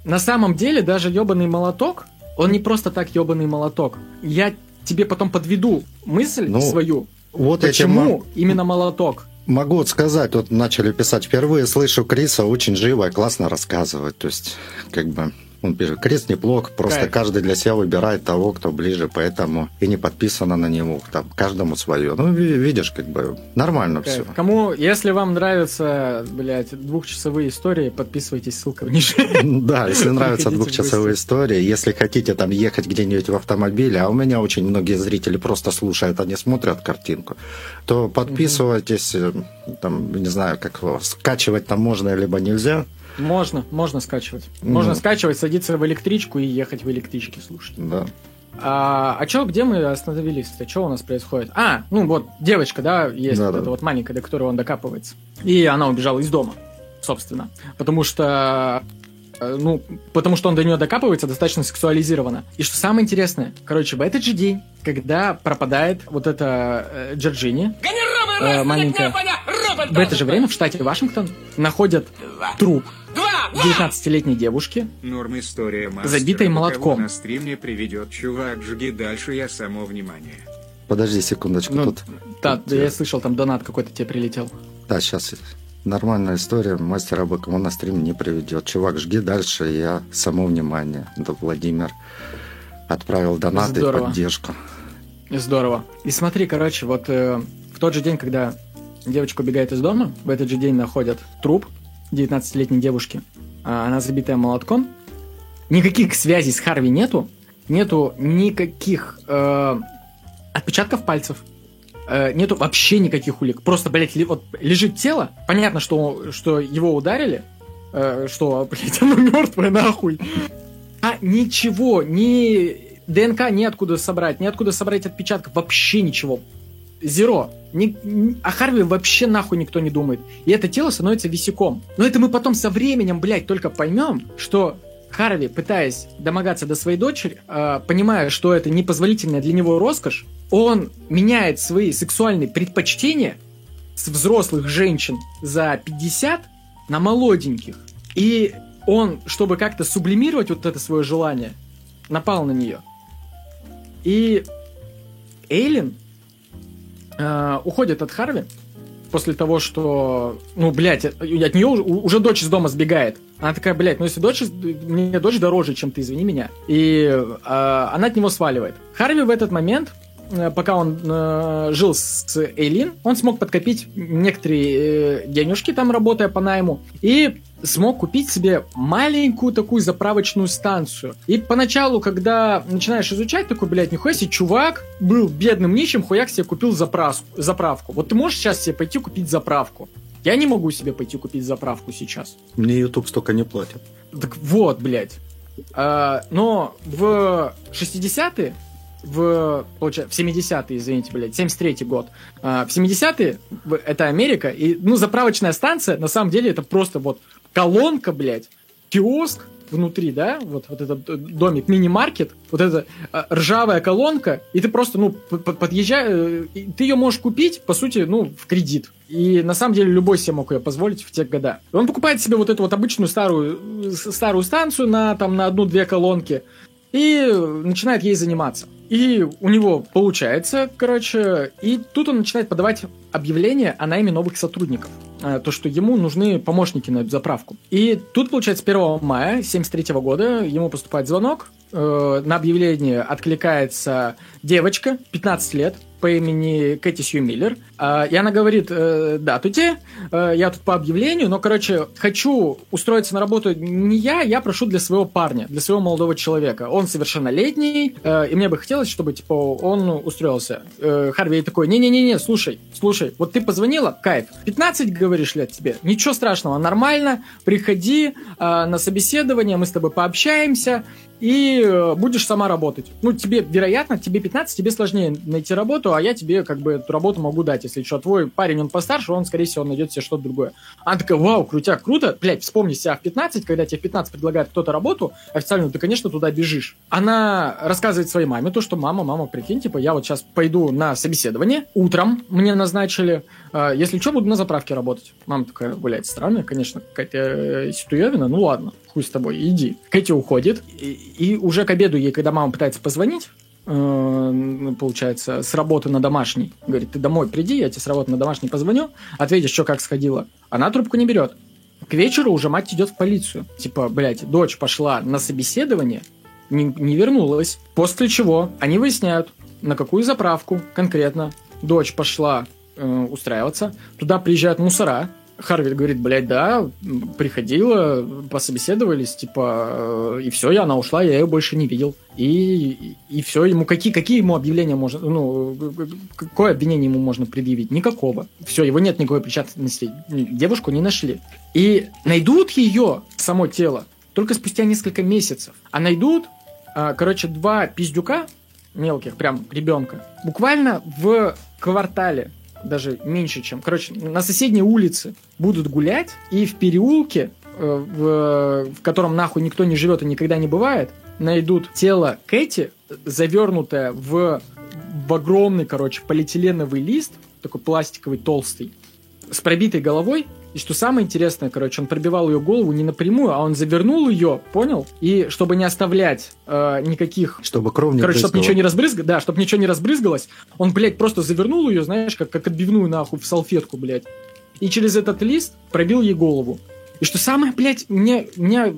на самом деле даже ебаный молоток, он не просто так ебаный молоток. Я тебе потом подведу мысль ну, свою. Вот почему именно молоток. Могу вот сказать, вот начали писать впервые, слышу Криса очень живо и классно рассказывать. То есть, как бы, он пишет, крест неплох, просто Кайф. каждый для себя выбирает того, кто ближе, поэтому и не подписано на него, там, каждому свое. Ну, видишь, как бы, нормально Кайф. все. Кому, если вам нравятся, блядь, двухчасовые истории, подписывайтесь, ссылка вниже. Да, если нравятся двухчасовые истории, если хотите там ехать где-нибудь в автомобиле, а у меня очень многие зрители просто слушают, они смотрят картинку, то подписывайтесь, там, не знаю, как скачивать там можно, либо нельзя, можно, можно скачивать. Можно ну. скачивать, садиться в электричку и ехать в электричке слушать. Да. А, а чё, где мы остановились? А что у нас происходит? А, ну вот девочка, да, есть да, вот да. эта вот маленькая, до которой он докапывается. И она убежала из дома, собственно. Потому что Э, ну, потому что он до нее докапывается достаточно сексуализированно. И что самое интересное, короче, в этот же день, когда пропадает вот эта э, Джорджини, э, маленькая, в это же время в штате Вашингтон находят труп 19-летней девушки, Норм история забитой молотком. На стриме приведет чувак, жги дальше, я само внимание. Подожди секундочку, Ну, тут... да, тут, я э, слышал, там донат какой-то тебе прилетел. Да, сейчас нормальная история. Мастера бы кому на стрим не приведет. Чувак, жги дальше, я само внимание. Да, Владимир отправил донат и поддержку. Здорово. И смотри, короче, вот э, в тот же день, когда девочка убегает из дома, в этот же день находят труп 19-летней девушки. А Она забитая молотком. Никаких связей с Харви нету. Нету никаких э, отпечатков пальцев. Э, нету вообще никаких улик. Просто, блядь, ли- вот лежит тело. Понятно, что, что его ударили. э, что, блядь, оно мертвое нахуй. А ничего, ни ДНК неоткуда собрать, неоткуда собрать отпечатков, вообще ничего. Зеро. Ни- ни- о Харви вообще нахуй никто не думает. И это тело становится висяком. Но это мы потом со временем, блядь, только поймем, что Харви, пытаясь домогаться до своей дочери, э, понимая, что это непозволительная для него роскошь, он меняет свои сексуальные предпочтения с взрослых женщин за 50 на молоденьких. И он, чтобы как-то сублимировать вот это свое желание, напал на нее. И Эйлин э, уходит от Харви после того, что, ну, блядь, от нее уже, уже дочь из дома сбегает. Она такая, блядь, ну если дочь, мне дочь дороже, чем ты, извини меня. И э, она от него сваливает. Харви в этот момент, э, пока он э, жил с Эйлин, он смог подкопить некоторые э, денежки там, работая по найму, и смог купить себе маленькую такую заправочную станцию. И поначалу, когда начинаешь изучать, такой, блядь, нихуя себе, чувак был бедным нищим, хуяк себе купил заправку. заправку. Вот ты можешь сейчас себе пойти купить заправку? Я не могу себе пойти купить заправку сейчас. Мне YouTube столько не платит. Так вот, блядь. А, но в 60-е, в, получается, в 70-е, извините, блядь, 73-й год, а, в 70-е в- это Америка, и, ну, заправочная станция, на самом деле, это просто вот колонка, блядь, киоск внутри, да, вот, вот этот э, домик, мини-маркет, вот эта э, ржавая колонка, и ты просто, ну, подъезжаешь, ты ее можешь купить, по сути, ну, в кредит. И на самом деле любой себе мог ее позволить в те года. Он покупает себе вот эту вот обычную старую, э, старую станцию на, там, на одну-две колонки и начинает ей заниматься. И у него получается, короче, и тут он начинает подавать объявление о найме новых сотрудников. Э, То, что ему нужны помощники на заправку. И тут, получается, 1 мая 73 года ему поступает звонок. Э, На объявление откликается девочка, 15 лет, по имени Кэти Сью Миллер. А, И она говорит, э, да, тут э, я тут по объявлению, но, короче, хочу устроиться на работу не я, я прошу для своего парня, для своего молодого человека. Он совершеннолетний, э, и мне бы хотелось, чтобы, типа, он устроился. Э, Харви такой, не-не-не, слушай, слушай, вот ты позвонила, кайф, 15, говоришь, лет тебе, ничего страшного, нормально, приходи э, на собеседование, мы с тобой пообщаемся, и э, будешь сама работать. Ну, тебе, вероятно, тебе 15, тебе сложнее найти работу, а я тебе как бы эту работу могу дать. Если что, твой парень, он постарше, он, скорее всего, найдет себе что-то другое. Она такая, вау, крутяк, круто. Блять, вспомни себя в 15, когда тебе в 15 предлагает кто-то работу официальную, ты, конечно, туда бежишь. Она рассказывает своей маме то, что мама, мама, прикинь, типа, я вот сейчас пойду на собеседование, утром мне назначили, э, если что, буду на заправке работать. Мама такая, блядь, странная, конечно, какая-то э, ситуевина, ну ладно, хуй с тобой, иди. Кэти уходит, и, и уже к обеду ей, когда мама пытается позвонить, э, получается, с работы на домашний, говорит, ты домой приди, я тебе с работы на домашний позвоню, ответишь, что как сходила. Она трубку не берет. К вечеру уже мать идет в полицию. Типа, блядь, дочь пошла на собеседование, не, не вернулась. После чего они выясняют, на какую заправку конкретно дочь пошла э, устраиваться. Туда приезжают мусора. Харви говорит, блядь, да, приходила, пособеседовались, типа, э, и все, и она ушла, я ее больше не видел. И, и все, ему какие, какие ему объявления можно, ну, какое обвинение ему можно предъявить? Никакого. Все, его нет никакой причастности. Девушку не нашли. И найдут ее, само тело, только спустя несколько месяцев. А найдут, а, короче, два пиздюка мелких, прям ребенка, буквально в квартале, даже меньше, чем, короче, на соседней улице будут гулять, и в переулке э, в, в котором нахуй никто не живет и никогда не бывает, найдут тело Кэти, завернутое в, в огромный, короче, полиэтиленовый лист, такой пластиковый, толстый, с пробитой головой, и что самое интересное, короче, он пробивал ее голову не напрямую, а он завернул ее, понял? И чтобы не оставлять э, никаких... Чтобы кровь не Короче, чтобы ничего не разбрызгалось, да, чтобы ничего не разбрызгалось, он, блядь, просто завернул ее, знаешь, как, как отбивную нахуй в салфетку, блядь. И через этот лист пробил ей голову. И что самое, блядь, мне, мне,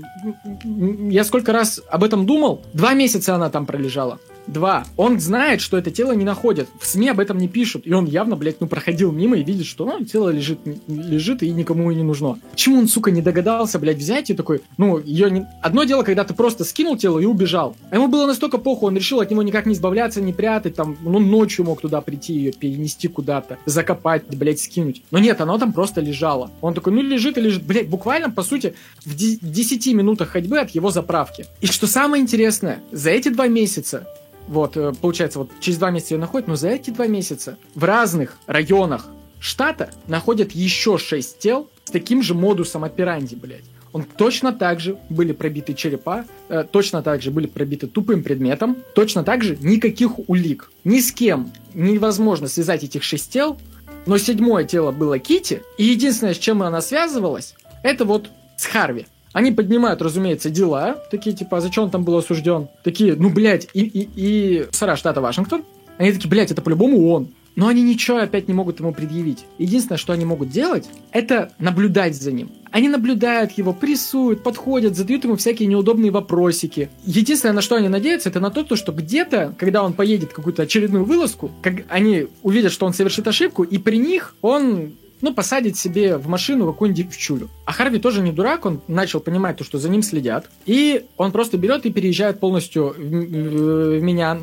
я сколько раз об этом думал, два месяца она там пролежала. Два. Он знает, что это тело не находят. В СМИ об этом не пишут. И он явно, блядь, ну, проходил мимо и видит, что ну, тело лежит, лежит и никому и не нужно. Почему он, сука, не догадался, блядь, взять и такой, ну, ее не... Одно дело, когда ты просто скинул тело и убежал. А ему было настолько похуй, он решил от него никак не избавляться, не прятать, там, ну, ночью мог туда прийти, ее перенести куда-то, закопать, блядь, скинуть. Но нет, оно там просто лежало. Он такой, ну, лежит и лежит. Блядь, буквально, по сути, в 10 минутах ходьбы от его заправки. И что самое интересное, за эти два месяца вот, э, получается, вот через два месяца ее находят, но за эти два месяца в разных районах штата находят еще шесть тел с таким же модусом операнди, блядь. Он точно так же были пробиты черепа, э, точно так же были пробиты тупым предметом, точно так же никаких улик. Ни с кем невозможно связать этих шесть тел, но седьмое тело было Кити, и единственное, с чем она связывалась, это вот с Харви. Они поднимают, разумеется, дела, такие типа, а за что он там был осужден? Такие, ну, блядь, и, и, и Сара штата Вашингтон. Они такие, блядь, это по-любому он. Но они ничего опять не могут ему предъявить. Единственное, что они могут делать, это наблюдать за ним. Они наблюдают его, прессуют, подходят, задают ему всякие неудобные вопросики. Единственное, на что они надеются, это на то, что где-то, когда он поедет в какую-то очередную вылазку, как они увидят, что он совершит ошибку, и при них он ну, посадить себе в машину какую-нибудь девчулю. А Харви тоже не дурак, он начал понимать то, что за ним следят, и он просто берет и переезжает полностью в, в, в меня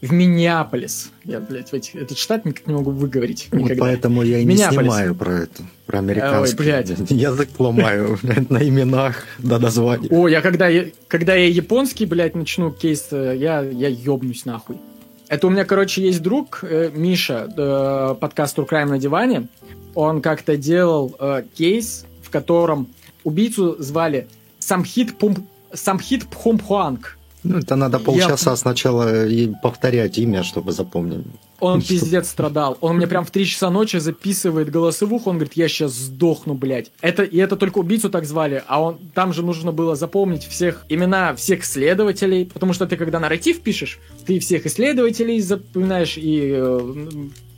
в Миннеаполис. Я, блядь, в эти, этот штат никак не могу выговорить. Вот никогда. поэтому я и не снимаю про это, про американский. Ой, блядь. Язык ломаю блядь, на именах до названий. О, я когда, когда я японский, блядь, начну кейс, э, я, я ёбнусь нахуй. Это у меня, короче, есть друг, э, Миша, э, подкаст Crime на диване. Он как-то делал э, кейс, в котором убийцу звали Самхит, Пум, Самхит Пхумпхуанг. Ну, это надо полчаса сначала и повторять имя, чтобы запомнить. Он пиздец страдал. Он мне прям в 3 часа ночи записывает голосовуху. Он говорит, я сейчас сдохну, блядь. Это, и это только убийцу так звали. А он, там же нужно было запомнить всех имена всех следователей. Потому что ты, когда нарратив пишешь, ты всех исследователей запоминаешь и, э,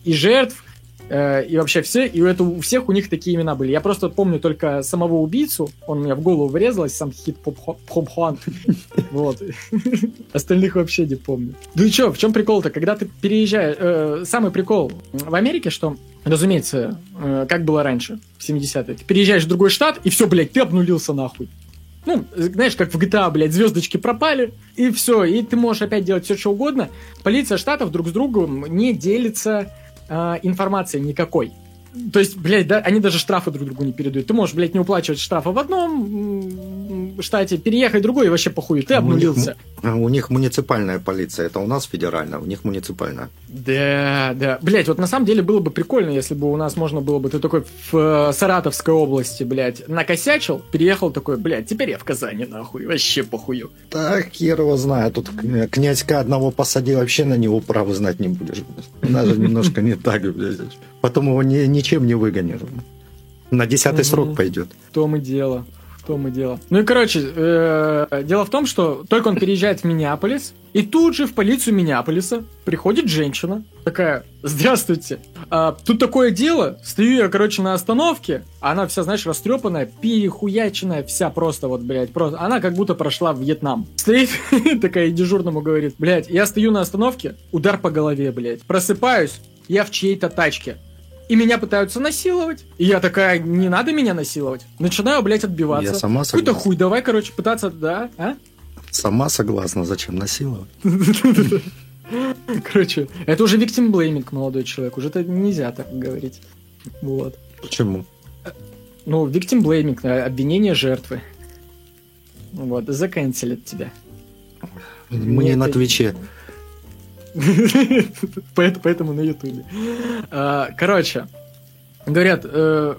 и жертв, э, и вообще все, и это у всех у них такие имена были. Я просто помню только самого убийцу, он у меня в голову врезалось, сам хит Пхомхуан. Вот. Остальных вообще не помню. Ну и что, в чем прикол-то? Когда ты переезжаешь... э, самый прикол в Америке, что, разумеется, э, как было раньше, в 70-е, ты переезжаешь в другой штат, и все, блядь, ты обнулился нахуй. Ну, знаешь, как в GTA, блядь, звездочки пропали, и все, и ты можешь опять делать все, что угодно. Полиция штатов друг с другом не делится э, информации никакой. То есть, блядь, да, они даже штрафы друг другу не передают. Ты можешь, блядь, не уплачивать штрафы в одном штате, переехать в другой и вообще похуй, ты А у них обнулился. А У них муниципальная полиция, это у нас федеральная, у них муниципальная. Да, да. Блять, вот на самом деле было бы прикольно, если бы у нас можно было бы, ты такой в э, Саратовской области, блядь, накосячил, переехал такой, блядь, теперь я в Казани, нахуй, вообще похую. Так, хер его знает. Тут князька одного посади, вообще на него правы знать не будешь. Даже немножко не так, блядь. Потом его ни- ничем не выгонишь. На десятый Мгм. срок пойдет. В том и дело. В том и дело. Ну и, короче, э, дело в том, что только он переезжает в Миннеаполис, и тут же в полицию Миннеаполиса приходит женщина, такая, здравствуйте, а, тут такое дело, стою я, короче, на остановке, а она вся, знаешь, растрепанная, перехуяченная, вся просто вот, блядь, просто, она как будто прошла в Вьетнам. Стоит такая и дежурному говорит, блядь, я стою на остановке, удар по голове, блядь, просыпаюсь, я в чьей-то тачке. И меня пытаются насиловать. И я такая, не надо меня насиловать. Начинаю, блядь, отбиваться. Я сама Какой-то согласна. хуй, давай, короче, пытаться, да, а? Сама согласна, зачем насиловать? Короче, это уже victim blaming, молодой человек. Уже это нельзя так говорить. Вот. Почему? Ну, victim blaming, э, обвинение жертвы. Вот, заканцелят тебя. Мы не Нет, на это- Твиче. Поэт- Поэтому на Ютубе. А, Короче, говорят, э,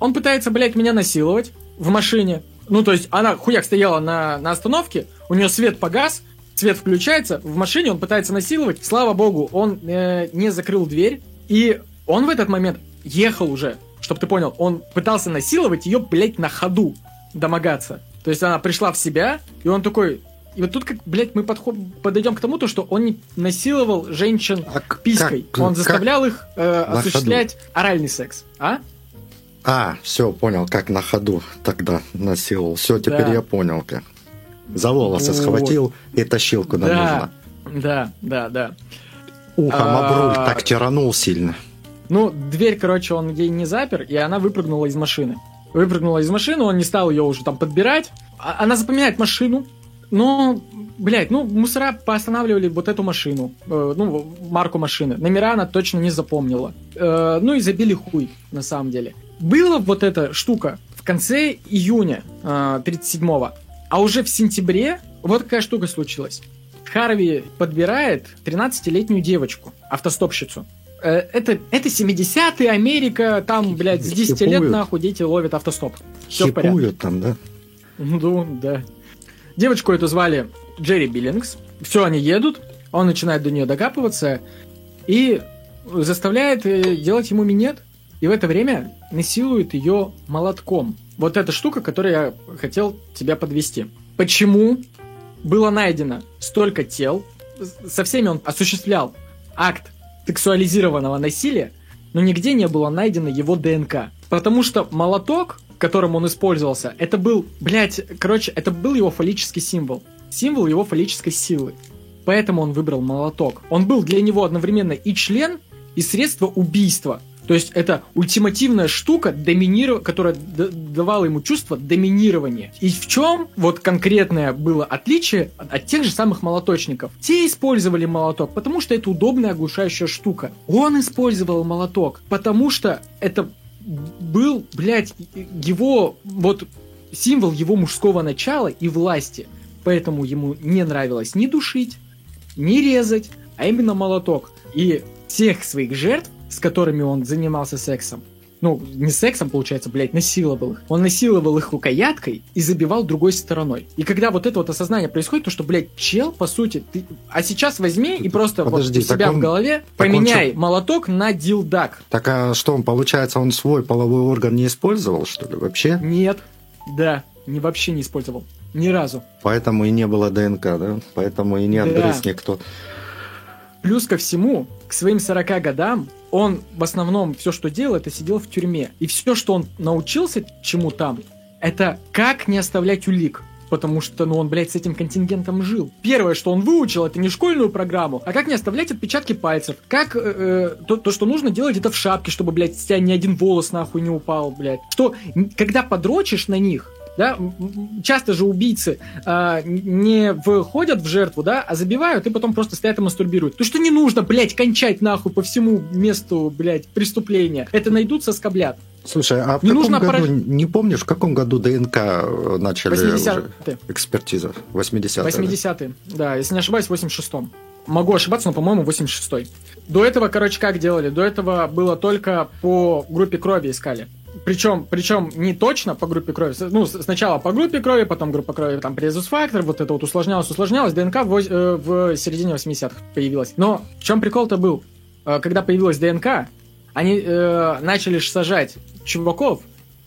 он пытается, блядь, меня насиловать. в машине. Ну, то есть она хуяк стояла на, на остановке, у нее свет погас, свет включается, в машине он пытается насиловать. Слава богу, он э, не закрыл дверь, и он в этот момент ехал уже, чтобы ты понял, он пытался насиловать ее, блядь, на ходу домогаться. То есть она пришла в себя, и он такой, и вот тут, как, блядь, мы подход, подойдем к тому, то, что он не насиловал женщин А пиской. как- он как- заставлял их э, осуществлять оральный секс. А? А, все, понял, как на ходу тогда насиловал. Все, теперь Да. я понял, как. За волосы Вот. схватил и тащил куда да, нужно. да, да, да. Ухом А, об руль так тиранул сильно. Ну, дверь, короче, он ей не запер, и она выпрыгнула из машины. Выпрыгнула из машины, он не стал ее уже там подбирать. А- Она запоминает машину, но, блядь, ну, мусора поостанавливали вот эту машину, э, ну, марку машины. Номера она точно не запомнила. Э, ну и забили хуй, на самом деле. Была вот эта штука в конце июня э, 37-го, а уже в сентябре вот какая штука случилась. Харви подбирает 13-летнюю девочку, автостопщицу. Э, Это, это 70-е, Америка, там, блядь, с 10 лет Хипуют. нахуй дети ловят автостоп. Всё в порядке. Хипуют там, да? Ну, да. Девочку эту звали Джерри Биллингс. Все, они едут, он начинает до нее докапываться и заставляет э, делать ему минет. И в это время насилует ее молотком. Вот эта штука, которую я хотел тебя подвести. Почему было найдено столько тел? Со всеми он осуществлял акт сексуализированного насилия, но нигде не было найдено его ДНК. Потому что молоток, которым он использовался, это был, блядь, короче, это был его фаллический символ. Символ его фаллической силы. Поэтому он выбрал молоток. Он был для него одновременно и член, и средство убийства. То есть это ультимативная штука, доминиров... которая давала ему чувство доминирования. И в чем вот конкретное было отличие от, от тех же самых молоточников? Те использовали молоток, потому что это удобная оглушающая штука. Он использовал молоток, потому что это был, блядь, его вот символ его мужского начала и власти. Поэтому ему не нравилось ни душить, не резать, а именно молоток. И всех своих жертв, с которыми он занимался сексом, ну, не сексом, получается, блядь, насиловал их. Он насиловал их рукояткой и забивал другой стороной. И когда вот это вот осознание происходит, то что, блядь, чел, по сути, ты... А сейчас возьми и просто Подожди, вот у себя он- в голове он поменяй чё? молоток на дилдак. Так а что он, получается, он свой половой орган не использовал, что ли, вообще? Нет, да, не вообще не использовал. Ни разу. Поэтому и не было ДНК, да? Поэтому и не Да. отгрыз никто. Плюс ко всему, к своим 40 годам он в основном все, что делал, это сидел в тюрьме. И все, что он научился чему там, это как не оставлять улик. Потому что, ну, он, блядь, с этим контингентом жил. Первое, что он выучил, это не школьную программу, а как не оставлять отпечатки пальцев. Как э, э, то, то, что нужно делать, это в шапке, чтобы, блядь, с тебя ни один волос нахуй не упал, блядь. Что, когда подрочишь на них, да, часто же убийцы а, не входят в жертву, да, а забивают и потом просто стоят и мастурбируют. То, что не нужно, блядь, кончать нахуй по всему месту, блядь, преступления. Это найдут, соскоблят. Слушай, а в Не каком нужно году, пораж- не помнишь, в каком году ДНК э, начали 80-е. уже экспертиза? 80-е. 80-е. Да, если не ошибаюсь, в 86-м. Могу ошибаться, но, по-моему, 86-й. До этого, короче, как делали? До этого было только по группе крови искали. Причем, причем не точно по группе крови. Ну, сначала по группе крови, потом группа крови, там, презус-фактор, вот это вот усложнялось, усложнялось. ДНК в, э, в середине 80-х появилась. Но в чем прикол-то был? Э, Когда появилась ДНК, они э, начали сажать чуваков,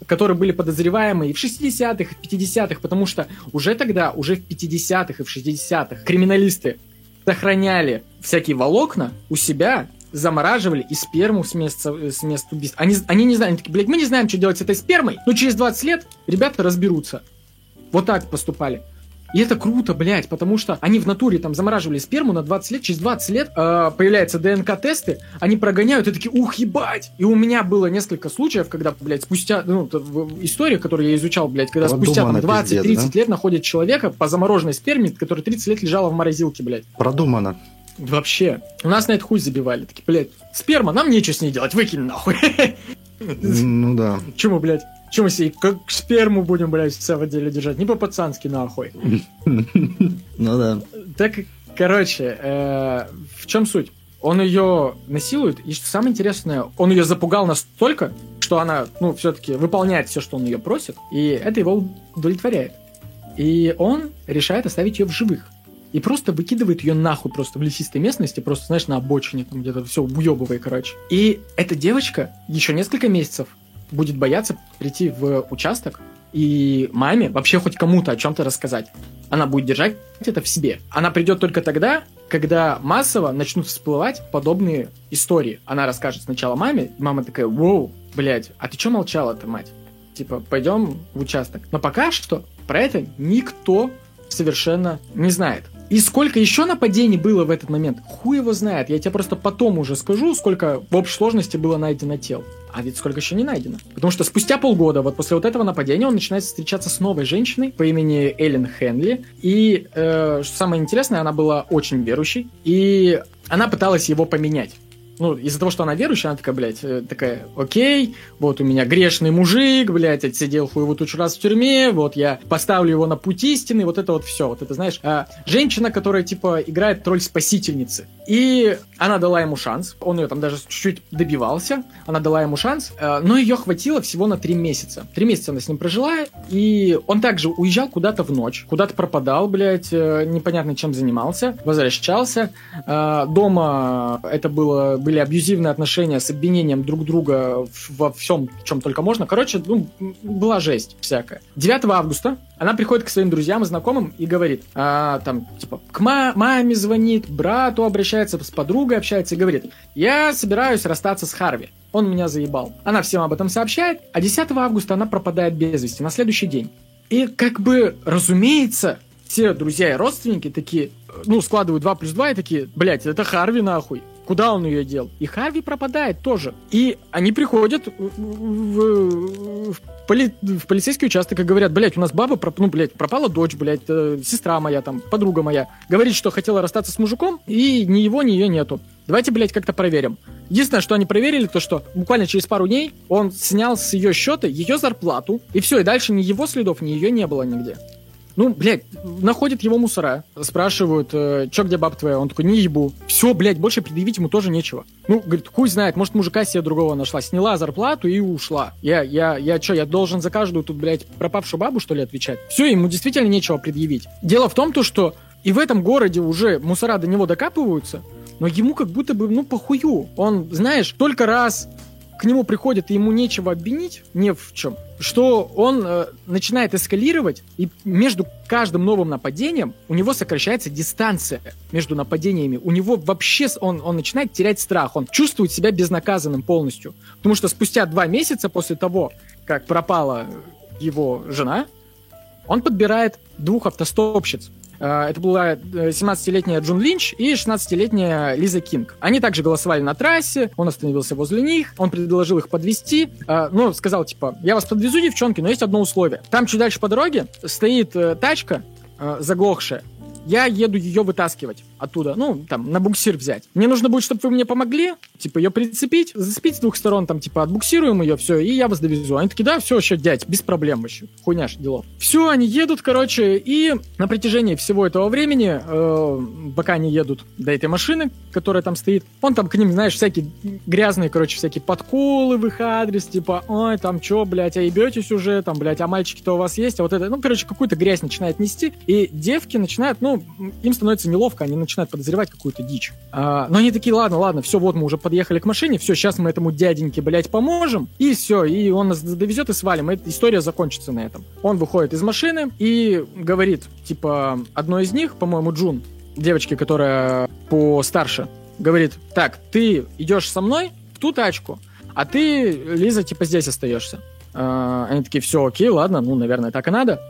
которые были подозреваемые и в 60-х, и в 50-х, потому что уже тогда, уже в 50-х и в 60-х криминалисты сохраняли всякие волокна у себя, замораживали и сперму с места, с места убийства. Они, они не знали, они такие, блядь, мы не знаем, что делать с этой спермой, но через 20 лет ребята разберутся. Вот так поступали. И это круто, блядь, потому что они в натуре там замораживали сперму на 20 лет, через 20 лет э, появляются ДНК-тесты, они прогоняют и такие, ух, ебать! И у меня было несколько случаев, когда, блядь, спустя, ну, в- историю, которую я изучал, блядь, когда спустя там, Продумано, 20-30 пиздец, да? лет находят человека по замороженной сперме, которая 30 лет лежала в морозилке, блядь. Продумано. Вообще. У нас на это хуй забивали. Такие, блядь, сперма, нам нечего с ней делать, выкинь нахуй. Ну да. Чему, блядь? Чему себе как сперму будем, блядь, в себя в отделе держать? Не по-пацански, нахуй. Ну да. Так, короче, э, в чем суть? Он ее насилует, и что самое интересное, он ее запугал настолько, что она, ну, все-таки выполняет все, что он ее просит, и это его удовлетворяет. И он решает оставить ее в живых. И просто выкидывает ее нахуй просто в лесистой местности, просто, знаешь, на обочине, там где-то все уебывая, короче. И эта девочка еще несколько месяцев будет бояться прийти в участок и маме вообще хоть кому-то о чем-то рассказать. Она будет держать это в себе. Она придет только тогда, когда массово начнут всплывать подобные истории. Она расскажет сначала маме, мама такая, воу, блядь, а ты что молчала-то, мать? Типа, пойдем в участок. Но пока что про это никто совершенно не знает. И сколько еще нападений было в этот момент, хуй его знает. Я тебе просто потом уже скажу, сколько в общей сложности было найдено тел. А ведь сколько еще не найдено. Потому что спустя полгода, вот после вот этого нападения, он начинает встречаться с новой женщиной по имени Эллен Хенли. И, э, что самое интересное, она была очень верующей. И она пыталась его поменять ну, из-за того, что она верующая, она такая, блядь, э, такая, окей, вот у меня грешный мужик, блядь, отсидел хуеву тучу раз в тюрьме, вот я поставлю его на путь истины, вот это вот все, вот это, знаешь, а, женщина, которая, типа, играет роль спасительницы. И она дала ему шанс, он ее там даже чуть-чуть добивался, она дала ему шанс, э, но ее хватило всего на три месяца. Три месяца она с ним прожила, и он также уезжал куда-то в ночь, куда-то пропадал, блядь, э, непонятно чем занимался, возвращался. Дома это было были абьюзивные отношения с обвинением друг друга во всем, чем только можно. Короче, ну, была жесть всякая. 9 августа она приходит к своим друзьям и знакомым и говорит, а, там, типа, к ма- маме звонит, брату обращается, с подругой общается и говорит, я собираюсь расстаться с Харви. Он меня заебал. Она всем об этом сообщает, а 10 августа она пропадает без вести на следующий день. И как бы, разумеется, все друзья и родственники такие, ну, складывают 2 плюс 2 и такие, блядь, это Харви нахуй. Куда он ее дел? И Харви пропадает тоже. И они приходят в, в, поли, в полицейский участок и говорят, блядь, у нас баба, проп, ну, блядь, пропала дочь, блядь, э, сестра моя, там, подруга моя. Говорит, что хотела расстаться с мужиком, и ни его, ни ее нету. Давайте, блядь, как-то проверим. Единственное, что они проверили, то что буквально через пару дней он снял с ее счета ее зарплату, и все, и дальше ни его следов, ни ее не было нигде. Ну, блядь, находят его мусора, спрашивают, э, чё, где баб твоя? Он такой, не ебу. Все, блядь, больше предъявить ему тоже нечего. Ну, говорит, хуй знает, может, мужика себе другого нашла. Сняла зарплату и ушла. Я, я, я что, я должен за каждую тут, блядь, пропавшую бабу, что ли, отвечать? Все, ему действительно нечего предъявить. Дело в том, то, что и в этом городе уже мусора до него докапываются, но ему как будто бы, ну, похую. Он, знаешь, только раз к нему приходят, и ему нечего обвинить не в чем, что он э, начинает эскалировать, и между каждым новым нападением у него сокращается дистанция между нападениями. У него вообще он, он начинает терять страх, он чувствует себя безнаказанным полностью. Потому что спустя два месяца после того, как пропала его жена, он подбирает двух автостопщиц. Э, это была 17-летняя э, Джун Линч и 16-летняя Лиза Кинг. Они также голосовали на трассе, он остановился возле них, он предложил их подвести, э, ну, сказал, типа, я вас подвезу, девчонки, но есть одно условие. Там чуть дальше по дороге стоит тачка, заглохшая, я еду ее вытаскивать оттуда, ну, там, на буксир взять. Мне нужно будет, чтобы вы мне помогли, типа, ее прицепить, зацепить с двух сторон, там, типа, отбуксируем ее, все, и я вас довезу. Они такие, да, все, вообще, дядь, без проблем вообще. Хуйня ж делов. Все, они едут, короче, и на протяжении всего этого времени, э, пока они едут до этой машины, которая там стоит, он там к ним, знаешь, всякие грязные, короче, всякие подколы в их адрес, типа, ой, там, что, блядь, а ебетесь уже, там, блядь, а мальчики-то у вас есть, а вот это, ну, короче, какую-то грязь начинает нести, и девки начинают, ну, им становится неловко, они начинают подозревать какую-то дичь. А, но они такие, ладно, ладно, все, вот мы уже подъехали к машине, все, сейчас мы этому дяденьке, блядь, поможем, и все, и он нас довезет и свалим, и история закончится на этом. Он выходит из машины и говорит, типа, одной из них, по-моему, Джун, девочке, которая постарше, говорит, так, ты идешь со мной в ту тачку, а ты, Лиза, типа, здесь остаешься. А, они такие, все, окей, ладно, ну, наверное, так и надо.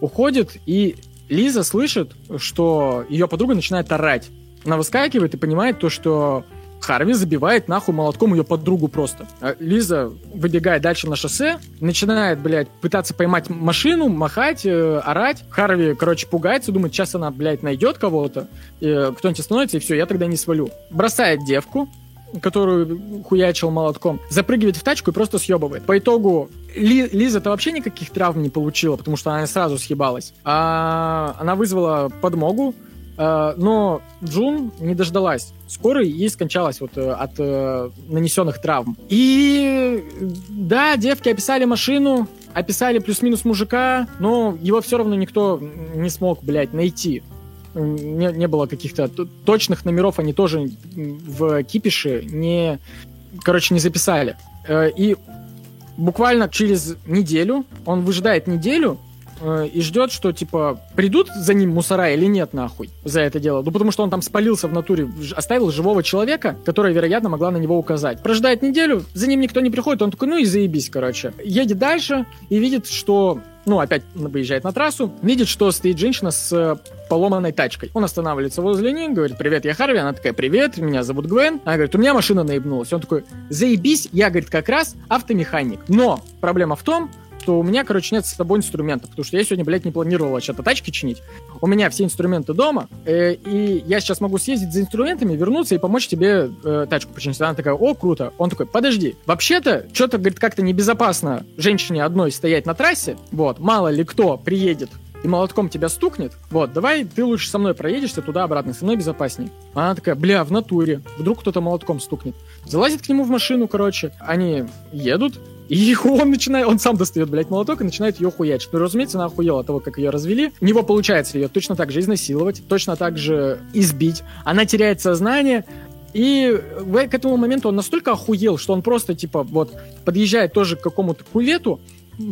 Уходит, и Лиза слышит, что ее подруга начинает орать. Она выскакивает и понимает то, что Харви забивает нахуй молотком ее подругу просто. А Лиза выбегает дальше на шоссе, начинает, блядь, пытаться поймать машину, махать, э, орать. Харви, короче, пугается, думает, сейчас она, блядь, найдет кого-то, э, кто-нибудь остановится, и все, я тогда не свалю. Бросает девку, которую хуячил молотком, запрыгивает в тачку и просто съебывает. По итогу Ли, Лиза-то вообще никаких травм не получила, потому что она сразу съебалась. А она вызвала подмогу, Э, но Джун не дождалась скорой и скончалась вот э, от э, нанесенных травм. И да, девки описали машину, описали плюс-минус мужика, но его все равно никто не смог, блядь, найти. Не, не было каких-то точных номеров, они тоже в кипише не, короче, не записали. И буквально через неделю, он выжидает неделю, э, и ждет, что, типа, придут за ним мусора или нет, нахуй, за это дело. Ну, потому что он там спалился в натуре, оставил живого человека, которая, вероятно, могла на него указать. Прожидает неделю, за ним никто не приходит, он такой, ну и заебись, короче. Едет дальше и видит, что ну, опять выезжает на трассу, видит, что стоит женщина с э, поломанной тачкой. Он останавливается возле нее, говорит, привет, я Харви. Она такая, привет, меня зовут Гвен. Она говорит, у меня машина наебнулась. Он такой, заебись, я, говорит, как раз автомеханик. Но проблема в том, что у меня, короче, нет с собой инструментов, потому что я сегодня, блядь, не планировал что-то тачки чинить. У меня все инструменты дома, э, и я сейчас могу съездить за инструментами, вернуться и помочь тебе э, тачку починить. Она такая, о, круто. Он такой, подожди, вообще-то, что-то, говорит, как-то небезопасно женщине одной стоять на трассе, вот, мало ли кто приедет и молотком тебя стукнет, вот, давай ты лучше со мной проедешься туда-обратно, со мной безопасней. Она такая, бля, в натуре, вдруг кто-то молотком стукнет. Залазит к нему в машину, короче, они едут, и он начинает, он сам достает, блядь, молоток и начинает ее хуячить. Ну, разумеется, она охуела от того, как ее развели. У него получается ее точно так же изнасиловать, точно так же избить. Она теряет сознание, и к этому моменту он настолько охуел, что он просто, типа, вот, подъезжает тоже к какому-то кувету,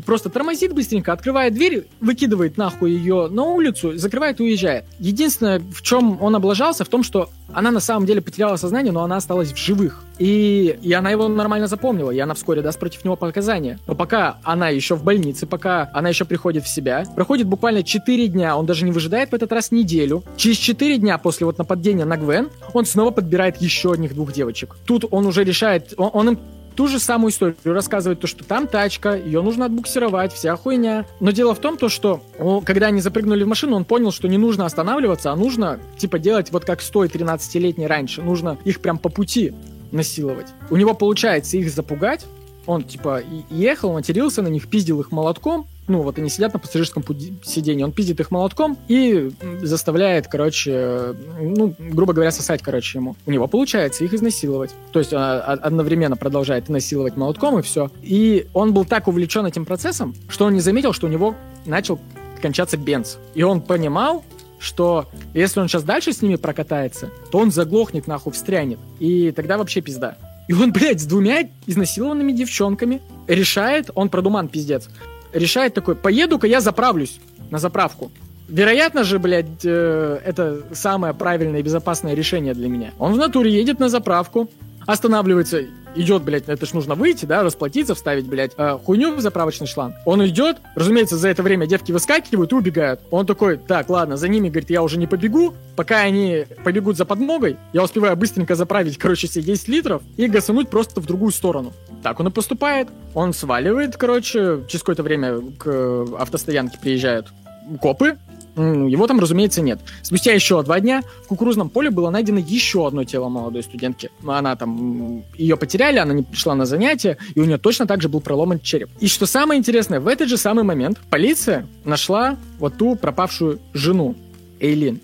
просто тормозит быстренько, открывает дверь, выкидывает нахуй ее на улицу, закрывает и уезжает. Единственное, в чем он облажался, в том, что она на самом деле потеряла сознание, но она осталась в живых. И, и она его нормально запомнила, и она вскоре даст против него показания. Но пока она еще в больнице, пока она еще приходит в себя, проходит буквально 4 дня, он даже не выжидает в этот раз неделю. Через 4 дня после вот нападения на Гвен, он снова подбирает еще одних двух девочек. Тут он уже решает, он, он им ту же самую историю рассказывает, то, что там тачка, ее нужно отбуксировать, вся хуйня. Но дело в том, то, что когда они запрыгнули в машину, он понял, что не нужно останавливаться, а нужно, типа, делать вот как с той 13-летней раньше. Нужно их прям по пути насиловать. У него получается их запугать, он, типа, ехал, матерился на них, пиздил их молотком, ну, вот они сидят на пассажирском сиденье, он пиздит их молотком и заставляет, короче, ну, грубо говоря, сосать, короче, ему. У него получается их изнасиловать. То есть он а, одновременно продолжает насиловать молотком и все. И он был так увлечен этим процессом, что он не заметил, что у него начал кончаться бенз. И он понимал, что если он сейчас дальше с ними прокатается, то он заглохнет, нахуй, встрянет. И тогда вообще пизда. И он, блядь, с двумя изнасилованными девчонками решает, он продуман пиздец, решает такой, поеду-ка я заправлюсь на заправку. Вероятно же, блядь, э, это самое правильное и безопасное решение для меня. Он в натуре едет на заправку, останавливается, идет, блядь, это ж нужно выйти, да, расплатиться, вставить, блядь, э, хуйню в заправочный шланг. Он идет, разумеется, за это время девки выскакивают и убегают. Он такой, так, ладно, за ними, говорит, я уже не побегу, пока они побегут за подмогой, я успеваю быстренько заправить, короче, все 10 литров и гасануть просто в другую сторону. Так он и поступает. Он сваливает, короче, через какое-то время к автостоянке приезжают копы, его там, разумеется, нет. Спустя еще два дня в кукурузном поле было найдено еще одно тело молодой студентки. Она там... Ее потеряли, она не пришла на занятия, и у нее точно так же был проломан череп. И что самое интересное, в этот же самый момент полиция нашла вот ту пропавшую жену Эйлин.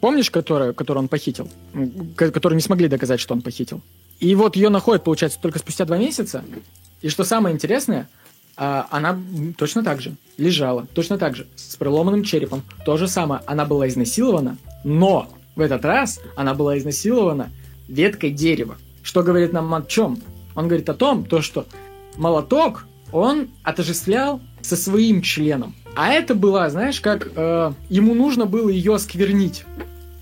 Помнишь, которую, которую он похитил? Которую не смогли доказать, что он похитил. И вот ее находят, получается, только спустя два месяца. И что самое интересное, а, она точно так же лежала, точно так же, с проломанным черепом. То же самое, она была изнасилована, но в этот раз она была изнасилована веткой дерева. Что говорит нам о чем? Он говорит о том, то, что молоток он отождествлял со своим членом. А это было, знаешь, как э, ему нужно было ее осквернить.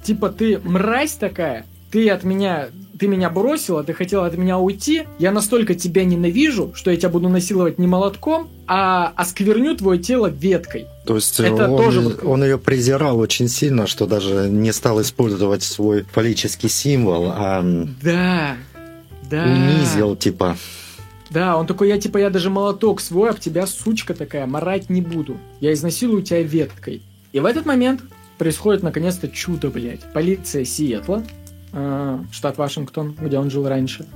Типа ты мразь такая, ты от меня ты меня бросила, ты хотела от меня уйти, я настолько тебя ненавижу, что я тебя буду насиловать не молотком, а оскверню твое тело веткой. То есть Это он, тоже... он ее презирал очень сильно, что даже не стал использовать свой фаллический символ, а да, да. унизил типа. Да, он такой, я типа, я даже молоток свой об тебя, сучка такая, марать не буду. Я изнасилую тебя веткой. И в этот момент происходит наконец-то чудо, блядь. Полиция Сиэтла Э, штат Вашингтон, где он жил раньше,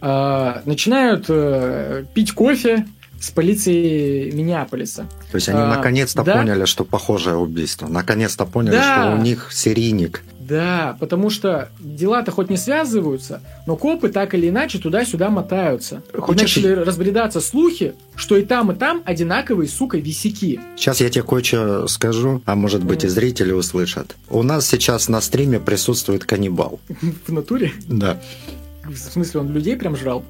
э, начинают э, пить кофе с полицией Миннеаполиса. То есть они а, наконец-то да? поняли, что похожее убийство. Наконец-то поняли, да. что у них серийник. Да, потому что дела-то хоть не связываются, но копы так или иначе туда-сюда мотаются. Хочешь- И начали разбредаться слухи, что и там, и там одинаковые, сука, висяки. Сейчас я тебе кое-что скажу, а может быть и зрители услышат. У нас сейчас на стриме присутствует каннибал. В натуре. Да. В смысле, он людей прям жрал?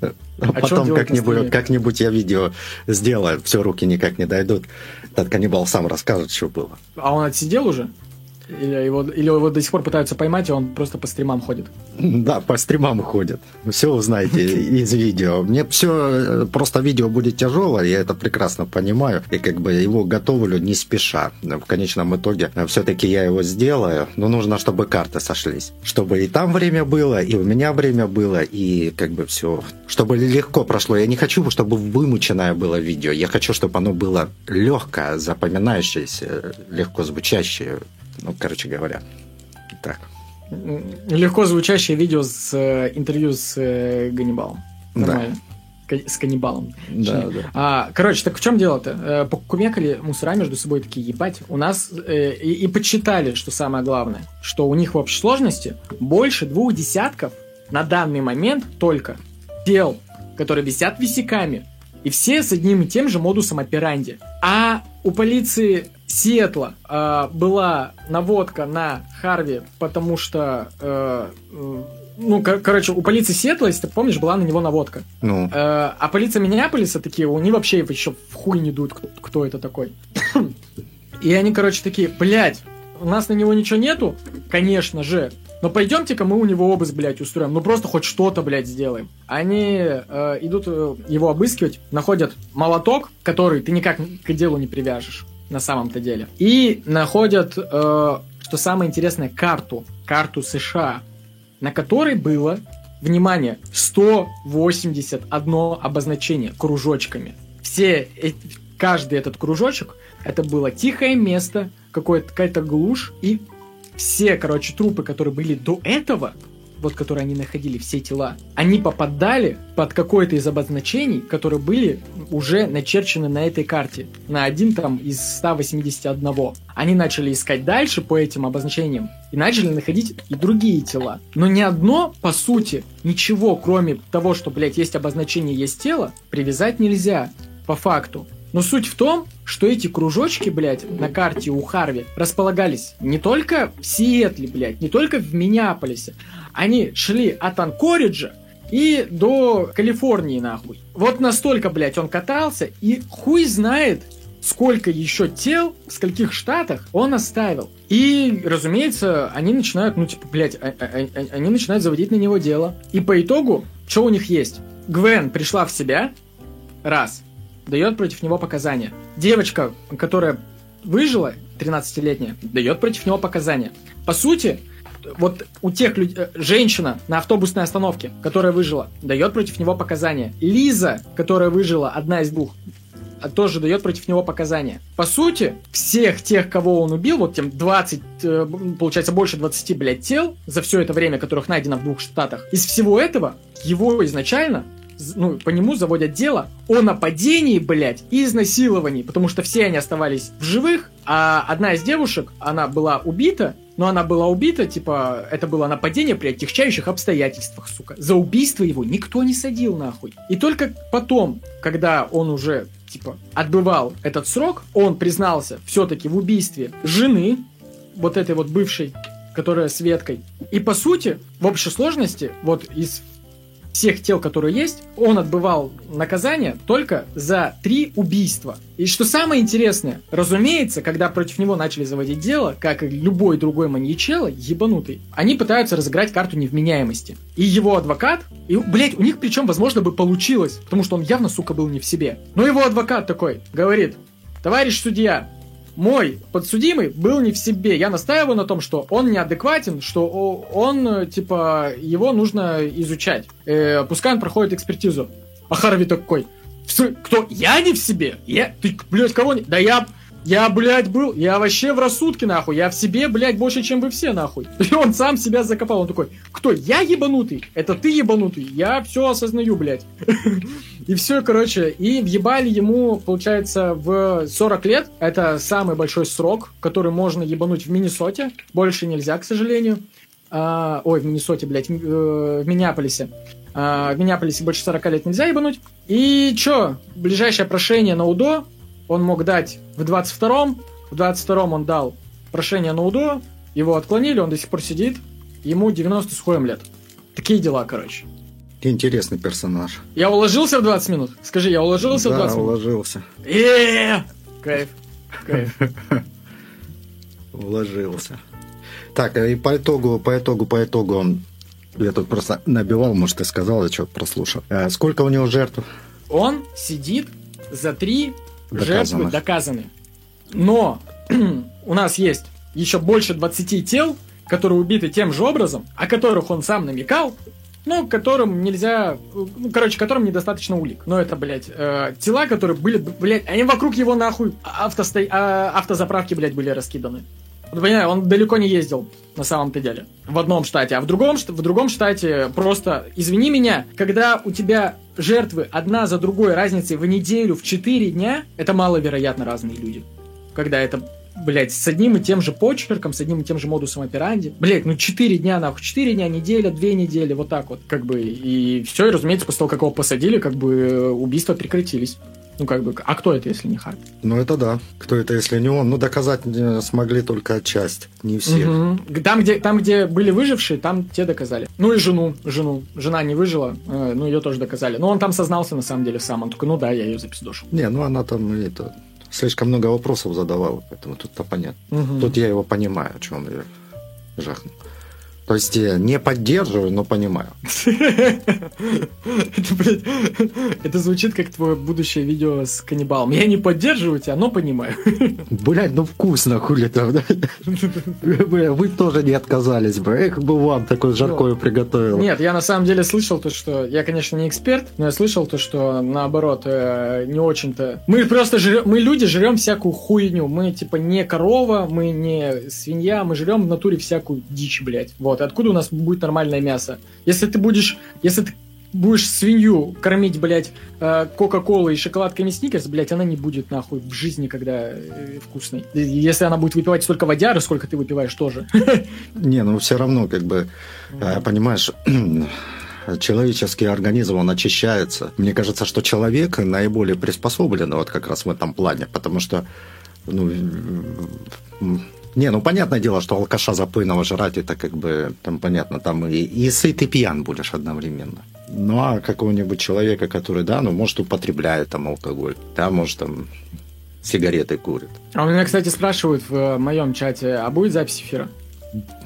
А чё потом как-нибудь, как-нибудь я видео сделаю, все руки никак не дойдут. Этот каннибал сам расскажет, что было. А он отсидел уже? Или его, или его до сих пор пытаются поймать, и он просто по стримам ходит? Да, по стримам ходит. Все узнаете из видео. Мне все, просто видео будет тяжелое, я это прекрасно понимаю. И как бы его готовлю не спеша. В конечном итоге все-таки я его сделаю, но нужно, чтобы карты сошлись. Чтобы и там время было, и у меня время было, и как бы все, чтобы легко прошло. Я не хочу, чтобы вымученное было видео. Я хочу, чтобы оно было легкое, запоминающееся, легко звучащее. Ну, короче говоря, так. Легко звучащее видео с э, интервью с э, Ганнибалом. Да. Нормально. Ка- С каннибалом. Да, Точнее. да. А, короче, так в чем дело-то? Э, Покумекали мусора между собой такие, ебать, у нас э, и, и подсчитали, что самое главное, что у них в общей сложности больше двух десятков на данный момент только тел, которые висят висяками. И все с одним и тем же модусом операнди. А у полиции Сиэтла э, была наводка на Харви, потому что... э, ну, кор- короче, у полиции Сиэтла, если ты помнишь, была на него наводка. Ну, Э, а полиция Миннеаполиса такие, они вообще еще в хуй не дуют, кто, кто это такой. И они, короче, такие, блядь, у нас на него ничего нету, конечно же, но пойдемте-ка мы у него обыск, блядь, устроим. Ну просто хоть что-то, блядь, сделаем. Они э, идут э, его обыскивать, находят молоток, который ты никак к делу не привяжешь на самом-то деле. И находят, э, что самое интересное, карту. Карту США, на которой было, внимание, 181 обозначение кружочками. Все эти, каждый этот кружочек, это было тихое место, какое-то, какая-то глушь, и все, короче, трупы, которые были до этого, вот которые они находили, все тела, они попадали под какое-то из обозначений, которые были уже начерчены на этой карте, на один там из 181. Они начали искать дальше по этим обозначениям и начали находить и другие тела. Но ни одно, по сути, ничего, кроме того, что, блядь, есть обозначение, есть тело, привязать нельзя, по факту. Но суть в том, что эти кружочки, блядь, на карте у Харви располагались не только в Сиэтле, блядь, не только в Миннеаполисе. Они шли от Анкориджа и до Калифорнии, нахуй. Вот настолько, блядь, он катался, и хуй знает, сколько еще тел, в скольких штатах он оставил. И, разумеется, они начинают, ну, типа, блядь, а- а- а- они начинают заводить на него дело. И по итогу, что у них есть? Гвен пришла в себя, раз, дает против него показания. Девочка, которая выжила, 13-летняя, дает против него показания. По сути, вот у тех людей, женщина на автобусной остановке, которая выжила, дает против него показания. Лиза, которая выжила, одна из двух, а, тоже дает против него показания. По сути, всех тех, кого он убил, вот тем 20, э, получается больше 20, блядь, тел за все это время, которых найдено в двух штатах, из всего этого его изначально ну, по нему заводят дело о нападении, блядь, и изнасиловании, потому что все они оставались в живых, а одна из девушек, она была убита, но она была убита, типа, это было нападение при отягчающих обстоятельствах, сука. За убийство его никто не садил, нахуй. И только потом, когда он уже, типа, отбывал этот срок, он признался все-таки в убийстве жены, вот этой вот бывшей, которая с веткой. И по сути, в общей сложности, вот из всех тел, которые есть, он отбывал наказание только за три убийства. И что самое интересное, разумеется, когда против него начали заводить дело, как и любой другой маньячело, ебанутый, они пытаются разыграть карту невменяемости. И его адвокат, и, блять, у них причем, возможно, бы получилось, потому что он явно, сука, был не в себе. Но его адвокат такой говорит, товарищ судья, мой подсудимый был не в себе. Я настаиваю на том, что он неадекватен, что он, э, типа, его нужно изучать. Э, пускай он проходит экспертизу. А Харви такой, «В смы- кто? Я не в себе? Я? Ты, блядь, кого не? Да я, я, блядь, был, я вообще в рассудке, нахуй. Я в себе, блядь, больше, чем вы все, нахуй. И он сам себя закопал. Он такой, кто? Я ебанутый? Это ты ебанутый? Я все осознаю, блядь. И все, короче, и въебали ему, получается, в 40 лет. Это самый большой срок, который можно ебануть в Миннесоте. Больше нельзя, к сожалению. А, ой, в Миннесоте, блядь, в, э, в Миннеаполисе. А, в Миннеаполисе больше 40 лет нельзя ебануть. И чё, ближайшее прошение на УДО он мог дать в 22-м. В 22-м он дал прошение на УДО, его отклонили, он до сих пор сидит. Ему 90 с хуем лет. Такие дела, короче. Интересный персонаж. Я уложился в 20 минут? Скажи, я уложился да, в 20 минут? уложился. Э, Кайф. Кайф. Уложился. Так, и по итогу, по итогу, по итогу, я тут просто набивал, может, ты сказал, я что прослушал. А сколько у него жертв? Он сидит за три жертвы доказаны. Но у нас есть еще больше 20 тел, которые убиты тем же образом, о которых он сам намекал, ну, которым нельзя... Ну, короче, которым недостаточно улик. Но это, блядь, э, тела, которые были, блядь, они вокруг его нахуй автосто... а, автозаправки, блядь, были раскиданы. Вот, понимаю, он далеко не ездил, на самом-то деле. В одном штате. А в другом, в другом штате просто, извини меня, когда у тебя жертвы одна за другой разницей в неделю, в 4 дня, это маловероятно разные люди. Когда это, блядь, с одним и тем же почерком, с одним и тем же модусом операнди. Блядь, ну 4 дня, нахуй, 4 дня, неделя, 2 недели, вот так вот. Как бы, и все, и, разумеется, после того, как его посадили, как бы э, убийства прекратились. Ну, как бы, а кто это, если не Харт? Ну, это да. Кто это, если не он? Ну, доказать э, смогли только часть, не все. Мгм. Там, где, там, где были выжившие, там те доказали. Ну и жену, жену. Жена не выжила, э, ну ее тоже доказали. Но он там сознался на самом деле сам. Он такой, ну да, я ее запиздошил. Не, ну она там это, слишком много вопросов задавала, поэтому тут-то понятно. Мгм. Тут я его понимаю, что он ее жахнул. То есть не поддерживаю, но понимаю. Это, блядь, это звучит как твое будущее видео с каннибалом. Я не поддерживаю тебя, но понимаю. Блять, ну вкусно, хули там, да? Вы тоже не отказались бы. Эх, бы вам такое жаркое приготовил. Нет, я на самом деле слышал то, что... Я, конечно, не эксперт, но я слышал то, что наоборот, э, не очень-то... Мы просто жрем... Мы люди жрем всякую хуйню. Мы, типа, не корова, мы не свинья, мы жрем в натуре всякую дичь, блядь. Вот. И Откуда у нас будет нормальное мясо? Если ты будешь... Если ты будешь свинью кормить, блядь, э, Кока-Колой и шоколадками Сникерс, блядь, она не будет, нахуй, в жизни, когда э, вкусной. Если она будет выпивать столько водяры, сколько ты выпиваешь тоже. Не, ну все равно, как бы, э, понимаешь, человеческий организм, он очищается. Мне кажется, что человек наиболее приспособлен вот как раз в этом плане, потому что, ну, не, ну, понятное дело, что алкаша запойного жрать, это как бы, там, понятно, там и, и сыт, и пьян будешь одновременно. Ну, а какого-нибудь человека, который, да, ну, может, употребляет там алкоголь, да, может, там, сигареты курит. А у меня, кстати, спрашивают в э, моем чате, а будет запись эфира?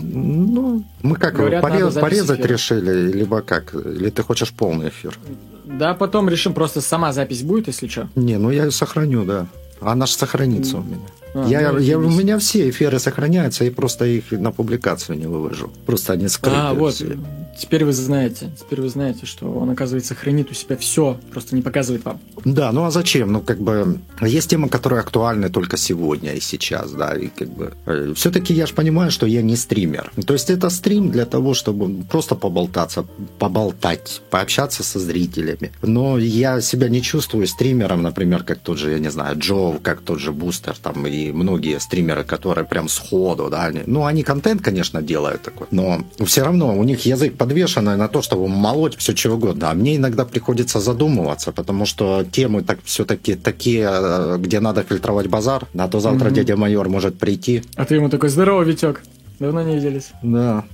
Ну, мы как, Говорят, порез- порезать эфира. решили, либо как? Или ты хочешь полный эфир? Да, потом решим, просто сама запись будет, если что. Не, ну я ее сохраню, да. Она же сохранится у меня. А, я, я- у меня все эфиры сохраняются, и просто их на публикацию не вывожу. Просто они скрыты. А, вот, все. Теперь вы знаете, теперь вы знаете, что он, оказывается, хранит у себя все, просто не показывает вам. Да, ну а зачем? Ну, как бы, есть темы, которые актуальны только сегодня и сейчас, да, и как бы... Все-таки я же понимаю, что я не стример. То есть это стрим для того, чтобы просто поболтаться, поболтать, пообщаться со зрителями. Но я себя не чувствую стримером, например, как тот же, я не знаю, Джо, как тот же Бустер, там, и многие стримеры, которые прям сходу, да, они, ну, они контент, конечно, делают такой, но все равно у них язык подвешенный на то, чтобы молоть все чего угодно. А мне иногда приходится задумываться, потому что темы так все-таки такие, э, где надо фильтровать базар, а то завтра Мгм. дядя майор может прийти. А ты ему такой, здорово, Витек. Давно не виделись. Да.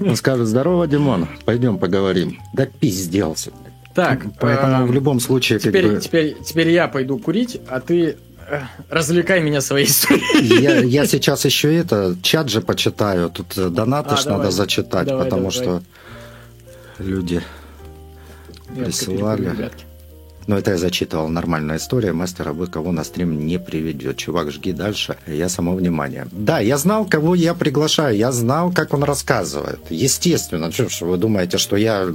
Он скажет, здорово, Димон, пойдем поговорим. Да пизделся. Так, Поэтому эм, в любом случае, теперь, бы, теперь, теперь я пойду курить, а ты э, развлекай меня своей историей. я, я сейчас еще это, чат же почитаю, тут э, донаты А, ж давай. надо зачитать, Давай, потому давай. что люди Присылали. Ну, это я зачитывал. Нормальная история. Мастера вы кого на стрим не приведет. Чувак, жги дальше. Я само внимание. Да, я знал, кого я приглашаю. Я знал, как он рассказывает. Естественно. Что ж вы думаете, что я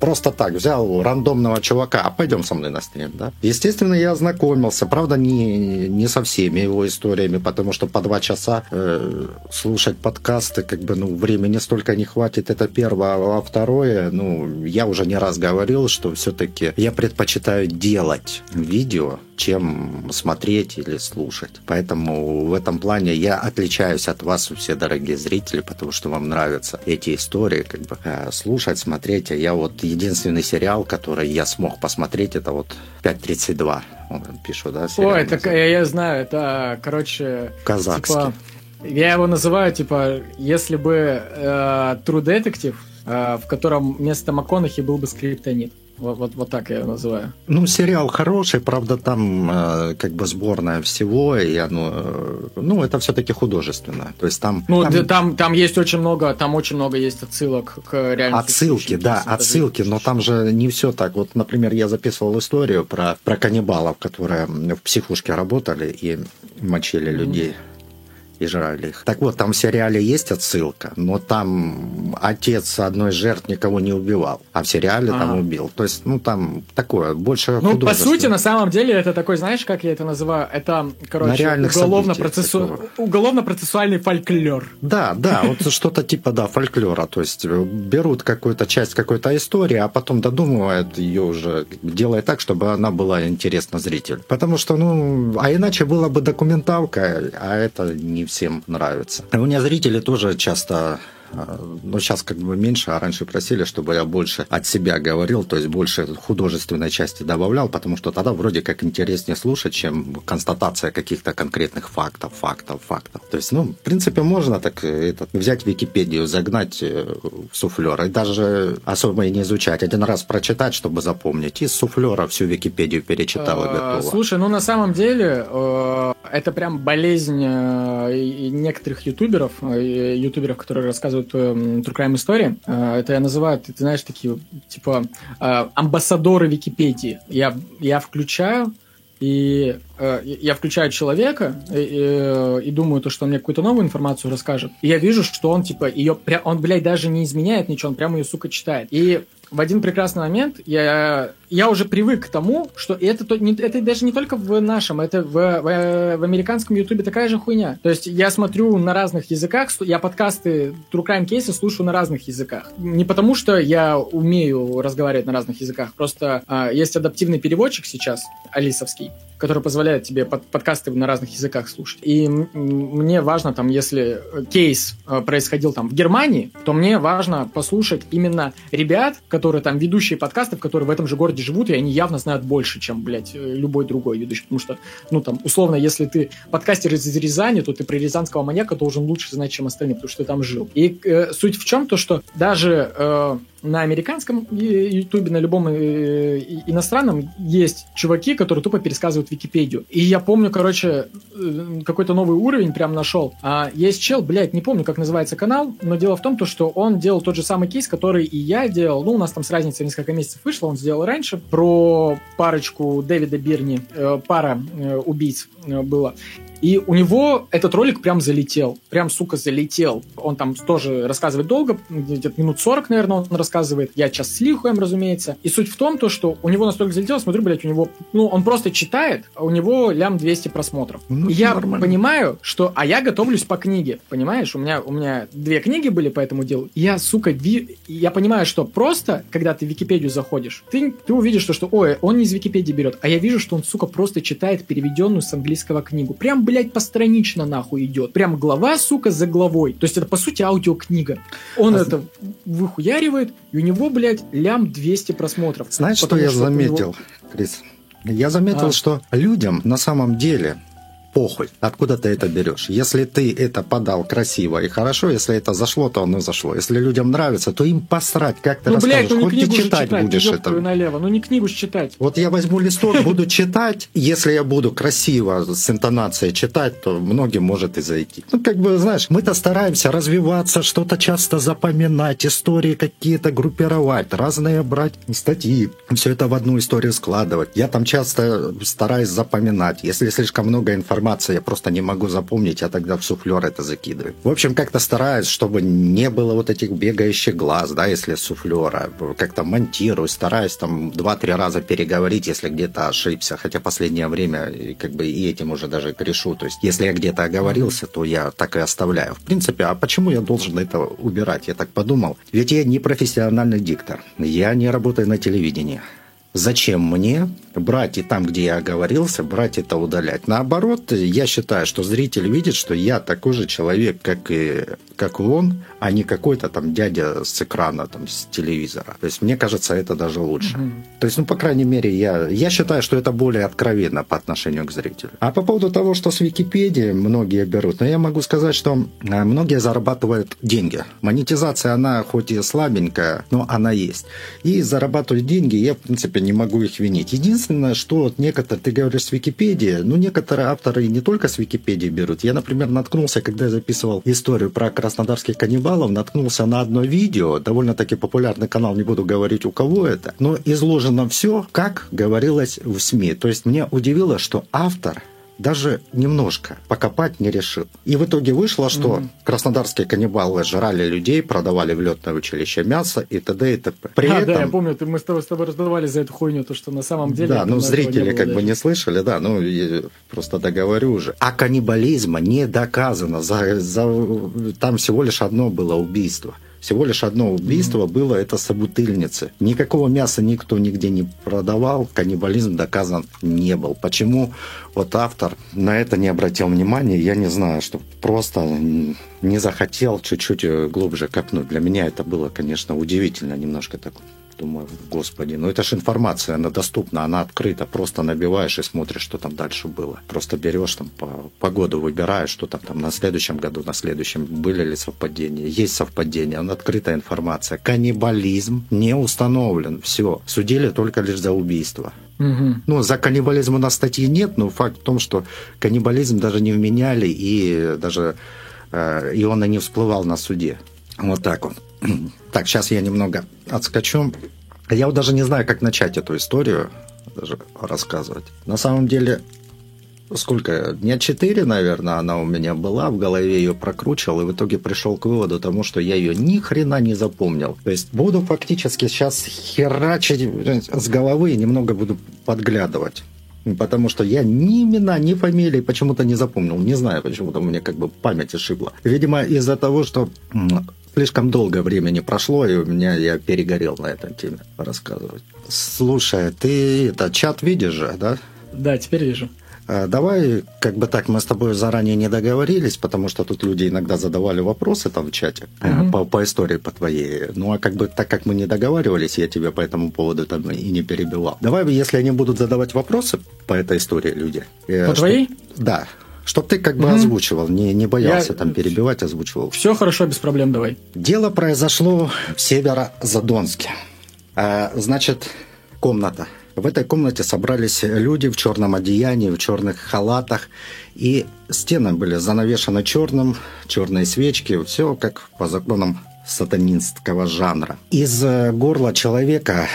просто так взял рандомного чувака, а пойдем со мной на стрим, да? Естественно, я ознакомился. Правда, не, не со всеми его историями, потому что по два часа э, слушать подкасты, как бы, ну, времени столько не хватит. Это первое. А второе, ну, я уже не раз говорил, что все-таки я предпочитаю делать видео, чем смотреть или слушать. Поэтому в этом плане я отличаюсь от вас, все дорогие зрители, потому что вам нравятся эти истории, как бы э, слушать, смотреть. А я вот единственный сериал, который я смог посмотреть, это вот 5.32. Он пишу, да? Ой, это я, я знаю, это, короче... Казахский. Типа, я его называю, типа, если бы э, True Detective, э, в котором вместо МакКонахи был бы скриптонит. Вот, вот, вот так я его называю. Ну, сериал хороший, правда, там э, как бы сборная всего, и оно, э, ну, это все-таки художественно. То есть там... Ну, там... там, там есть очень много, там очень много есть отсылок к реальным Отсылки, да, отсылки, но там же не все так. Вот, например, я записывал историю про, про каннибалов, которые в психушке работали и мочили mm-hmm. людей и жрали их. Так вот, там в сериале есть отсылка, но там отец одной жертв никого не убивал, а в сериале ага. там убил. То есть, ну, там такое, больше Ну, по сути, на самом деле, это такой, знаешь, как я это называю? Это, короче, уголовно-процессу... уголовно-процессуальный фольклор. Да, да, вот что-то типа, да, фольклора. То есть, берут какую-то часть какой-то истории, а потом додумывают ее уже, делая так, чтобы она была интересна зрителю. Потому что, ну, а иначе была бы документалка, а это не всем нравится. У меня зрители тоже часто а, но сейчас как бы меньше, а раньше просили, чтобы я больше от себя говорил, то есть больше художественной части добавлял, потому что тогда вроде как интереснее слушать, чем констатация каких-то конкретных фактов, фактов, фактов. То есть, ну, в принципе, можно так э, этот, взять Википедию, загнать э, в суфлер и даже особо и не изучать. Один раз прочитать, чтобы запомнить. И с суфлера всю Википедию перечитал и а, готово. Слушай, ну на самом деле э, это прям болезнь некоторых ютуберов, ютуберов, которые рассказывают рассказывают э, True Crime истории. Э, это я называю, ты, ты знаешь, такие, типа, э, амбассадоры Википедии. Я, я включаю, и я включаю человека и, и, и думаю, то, что он мне какую-то новую информацию расскажет. И я вижу, что он, типа, ее, он, блядь, даже не изменяет ничего, он прямо ее, сука, читает. И в один прекрасный момент я, я уже привык к тому, что это, это даже не только в нашем, это в, в, в американском ютубе такая же хуйня. То есть я смотрю на разных языках, я подкасты True Crime кейсы слушаю на разных языках. Не потому, что я умею разговаривать на разных языках, просто а, есть адаптивный переводчик сейчас, алисовский, который позволяет тебе под, подкасты на разных языках слушать. И мне важно, там, если кейс а, происходил там в Германии, то мне важно послушать именно ребят, которые там ведущие подкастов, которые в этом же городе живут, и они явно знают больше, чем, блядь, любой другой ведущий. Потому что, ну, там, условно, если ты подкастер из Рязани, то ты про рязанского маньяка должен лучше знать, чем остальные, потому что ты там жил. И э, суть в чем? То, что даже э, на американском ютубе, на любом э, иностранном есть чуваки, которые тупо пересказывают Википедию. И я помню, короче, э, какой-то новый уровень прям нашел. А есть чел, блядь, не помню, как называется канал, но дело в том, то, что он делал тот же самый кейс, который и я делал. Ну, у нас там с разницей несколько месяцев вышло, он сделал раньше, про парочку Дэвида Бирни, э, пара убийц было. И у него этот ролик прям залетел. Прям, сука, залетел. Он там тоже рассказывает долго, где-то минут 40, наверное, он рассказывает. Я час с лихуем, разумеется. И суть в том, то, что у него настолько залетело, смотрю, блядь, у него... Ну, он просто читает, а у него лям 200 просмотров. Ну, я нормально. понимаю, что... А я готовлюсь по книге, понимаешь? У меня, у меня две книги были по этому делу. Я, сука, ви... я понимаю, что просто, когда ты в Википедию заходишь, ты, ты увидишь, что, что, ой, он не из Википедии берет, а я вижу, что он, сука, просто читает переведенную с английского книгу. Прям, блядь, блядь, постранично нахуй идет. Прям глава, сука, за главой. То есть это, по сути, аудиокнига. Он а это выхуяривает, и у него, блядь, лям 200 просмотров. Знаешь, что я что заметил, него... Крис? Я заметил, а. что людям на самом деле похуй, откуда ты это берешь. Если ты это подал красиво и хорошо, если это зашло, то оно зашло. Если людям нравится, то им посрать, как ты ну, расскажешь. Блядь, ну, Хоть ты читать, читать будешь это. налево. Ну не книгу читать. Вот я возьму листок, буду читать. Если я буду красиво с интонацией читать, то многим может и зайти. Ну, как бы, знаешь, мы-то стараемся развиваться, что-то часто запоминать, истории какие-то группировать, разные брать статьи, все это в одну историю складывать. Я там часто стараюсь запоминать. Если слишком много информации, информация, я просто не могу запомнить, я тогда в суфлер это закидываю. В общем, как-то стараюсь, чтобы не было вот этих бегающих глаз, да, если суфлера. Как-то монтирую, стараюсь там два-три раза переговорить, если где-то ошибся. Хотя последнее время как бы и этим уже даже грешу. То есть, если я где-то оговорился, то я так и оставляю. В принципе, а почему я должен это убирать? Я так подумал. Ведь я не профессиональный диктор. Я не работаю на телевидении. Зачем мне брать и там, где я оговорился, брать это удалять. Наоборот, я считаю, что зритель видит, что я такой же человек, как и как он, а не какой-то там дядя с экрана, там, с телевизора. То есть, мне кажется, это даже лучше. Угу. То есть, ну, по крайней мере, я, я считаю, что это более откровенно по отношению к зрителю. А по поводу того, что с Википедии многие берут, ну, я могу сказать, что э, многие зарабатывают деньги. Монетизация, она хоть и слабенькая, но она есть. И зарабатывать деньги я, в принципе, не могу их винить. Единственное, что вот некоторые, ты говоришь с Википедии, ну, некоторые авторы не только с Википедии берут. Я, например, наткнулся, когда я записывал историю про краснодарских каннибалов, наткнулся на одно видео, довольно-таки популярный канал, не буду говорить у кого это, но изложено все, как говорилось в СМИ. То есть мне удивило, что автор даже немножко покопать не решил. И в итоге вышло, что mm-hmm. краснодарские каннибалы жрали людей, продавали в летное училище мясо и т.д. и т.п. При а, этом... да, я помню, ты, мы с тобой, с тобой раздавали за эту хуйню, то, что на самом деле... Да, ну зрители как даже. бы не слышали, да, ну просто договорю уже. А каннибализма не доказано. За, за, там всего лишь одно было убийство. Всего лишь одно убийство mm-hmm. было, это собутыльницы. Никакого мяса никто нигде не продавал, каннибализм доказан не был. Почему вот автор на это не обратил внимания, я не знаю, что просто не захотел чуть-чуть глубже копнуть. Для меня это было, конечно, удивительно немножко так Думаю, господи, ну это же информация, она доступна, она открыта. Просто набиваешь и смотришь, что там дальше было. Просто берешь там по погоду, выбираешь, что там, там на следующем году, на следующем, были ли совпадения. Есть совпадения, она открытая информация. Каннибализм не установлен. Все. Судили только лишь за убийство. Угу. Ну, за каннибализм у нас статьи нет, но факт в том, что каннибализм даже не вменяли, и даже э, и он и не всплывал на суде. Вот так вот. Так, сейчас я немного отскочу. Я вот даже не знаю, как начать эту историю даже рассказывать. На самом деле, сколько? Дня четыре, наверное, она у меня была, в голове ее прокручивал, и в итоге пришел к выводу тому, что я ее ни хрена не запомнил. То есть буду фактически сейчас херачить с головы и немного буду подглядывать. Потому что я ни имена, ни фамилии почему-то не запомнил. Не знаю, почему-то мне как бы память ошибла. Видимо, из-за того, что слишком долгое времени прошло, и у меня я перегорел на этой теме рассказывать. Слушай, ты это чат видишь же, да? Да, теперь вижу. А, давай, как бы так, мы с тобой заранее не договорились, потому что тут люди иногда задавали вопросы там в чате угу. по, по истории по твоей. Ну, а как бы так как мы не договаривались, я тебя по этому поводу там и не перебивал. Давай, если они будут задавать вопросы по этой истории люди. Э, по что, твоей? Да. Чтоб ты как бы угу. озвучивал, не, не боялся Я... там перебивать, озвучивал. Все хорошо, без проблем, давай. Дело произошло в Северо-Задонске. А, значит, комната. В этой комнате собрались люди в черном одеянии, в черных халатах, и стены были занавешены черным, черные свечки, все как по законам сатанинского жанра. Из э, горла человека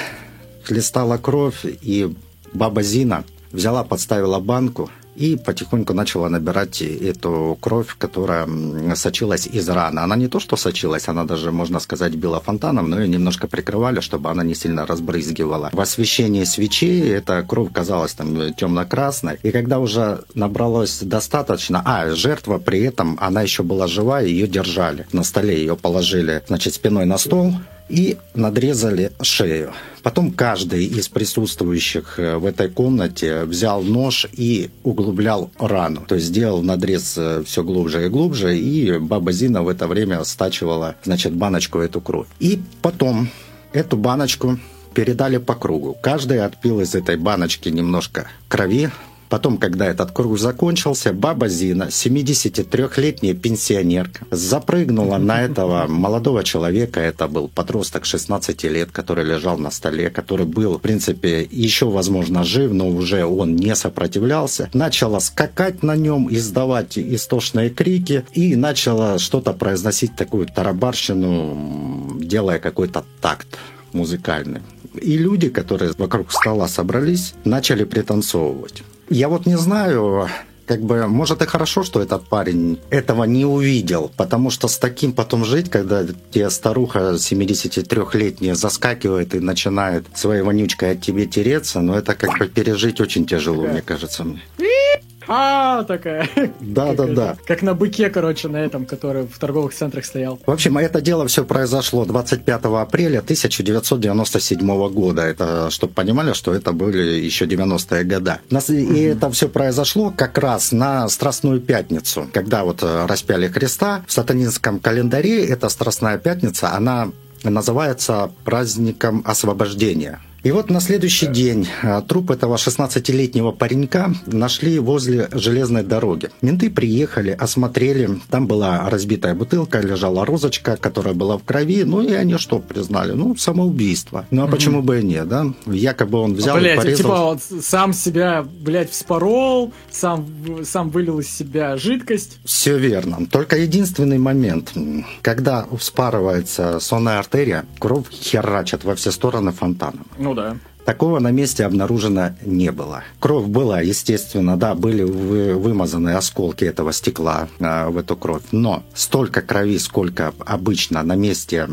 хлестала кровь, и баба Зина взяла, подставила банку, и потихоньку начала набирать эту кровь, которая сочилась из раны. Она не то, что сочилась, она даже, можно сказать, била фонтаном, но ее немножко прикрывали, чтобы она не сильно разбрызгивала. В освещении свечей эта кровь казалась там темно-красной, и когда уже набралось достаточно, а, жертва при этом, она еще была жива, ее держали. На столе ее положили, значит, спиной на стол, и надрезали шею. Потом каждый из присутствующих э, в этой комнате взял нож и углублял рану. То есть сделал надрез э, все глубже и глубже, и баба Зина в это время стачивала, значит, баночку эту кровь. И потом эту баночку передали по кругу. Каждый отпил из этой баночки немножко крови, Потом, когда этот круг закончился, баба Зина, 73-летняя пенсионерка, запрыгнула на этого молодого человека. Это был подросток 16 лет, который лежал на столе, который был, в принципе, еще, возможно, жив, но уже он не сопротивлялся. Начала скакать на нем, издавать истошные крики и начала что-то произносить, такую тарабарщину, делая какой-то такт музыкальный. И люди, которые вокруг стола собрались, начали пританцовывать. Я вот не знаю, как бы, может и хорошо, что этот парень этого не увидел, потому что с таким потом жить, когда тебе старуха 73-летняя заскакивает и начинает своей вонючкой от тебе тереться, ну это как бы пережить очень тяжело, мне кажется. Ха такая. Да, да, да. Как на быке, короче, на этом, который в торговых центрах стоял. В общем, это дело все произошло 25 апреля 1997 года. Это, чтобы понимали, что это были еще 90-е года. И это все произошло как раз на Страстную Пятницу, когда вот э, распяли Христа. В сатанинском календаре эта Страстная Пятница, она называется праздником освобождения. И вот на следующий день а, труп этого 16-летнего паренька нашли возле железной дороги. Менты приехали, осмотрели. Там была разбитая бутылка, лежала розочка, которая была в крови. Ну и они что признали? Ну, самоубийство. Ну а mm почему бы и нет, да? Якобы он взял блядь, и порезал... типа он сам себя, блядь, вспорол, сам, сам вылил из себя жидкость. Все верно. Только единственный момент. Когда вспарывается сонная артерия, кровь херачит во все стороны фонтаном. Ну да. Такого на месте обнаружено не было. Кровь была, естественно, да, были вы, вымазаны осколки этого стекла э, в эту кровь, но столько крови, сколько обычно на месте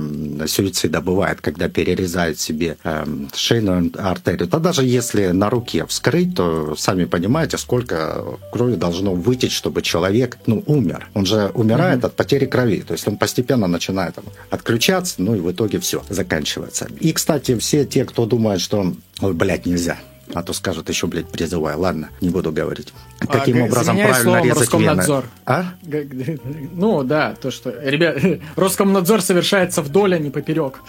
суицида бывает, когда перерезают себе э, шейную артерию, то даже если на руке вскрыть, то сами понимаете, сколько крови должно вытечь, чтобы человек, ну, умер. Он же умирает mm-hmm. от потери крови, то есть он постепенно начинает там, отключаться, ну и в итоге все заканчивается. И, кстати, все те, кто думает, что Ой, блядь, нельзя. А то скажут еще, блядь, призываю. Ладно, не буду говорить. А, Каким образом правильно резать Роскомнадзор. вены? А? Ну, да, то, что... Ребят, Роскомнадзор совершается вдоль, а не поперек.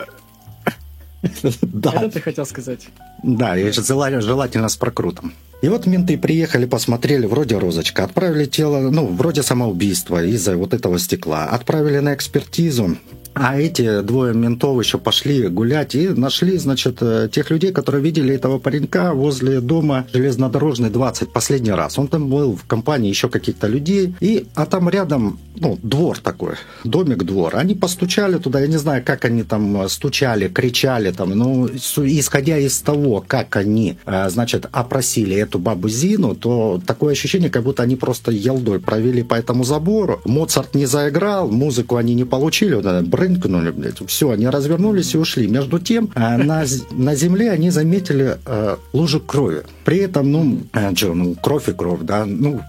Да. Это ты хотел сказать? Да, и желательно с прокрутом. И вот менты приехали, посмотрели, вроде розочка, отправили тело, ну, вроде самоубийства из-за вот этого стекла, отправили на экспертизу, а эти двое ментов еще пошли гулять и нашли, значит, э, тех людей, которые видели этого паренька возле дома железнодорожный 20 последний раз. Он там был в компании еще каких-то людей. И, а там рядом, ну, двор такой, домик-двор. Они постучали туда, я не знаю, как они там стучали, кричали там, ну, исходя из того, как они, э, значит, опросили эту бабу Зину, то такое ощущение, как будто они просто елдой провели по этому забору. Моцарт не заиграл, музыку они не получили, вот, рынкнули, блядь. Все, они развернулись и ушли. Между тем, э, на, на земле они заметили э, лужу крови. При этом, ну, э, ну, кровь и кровь, да, ну,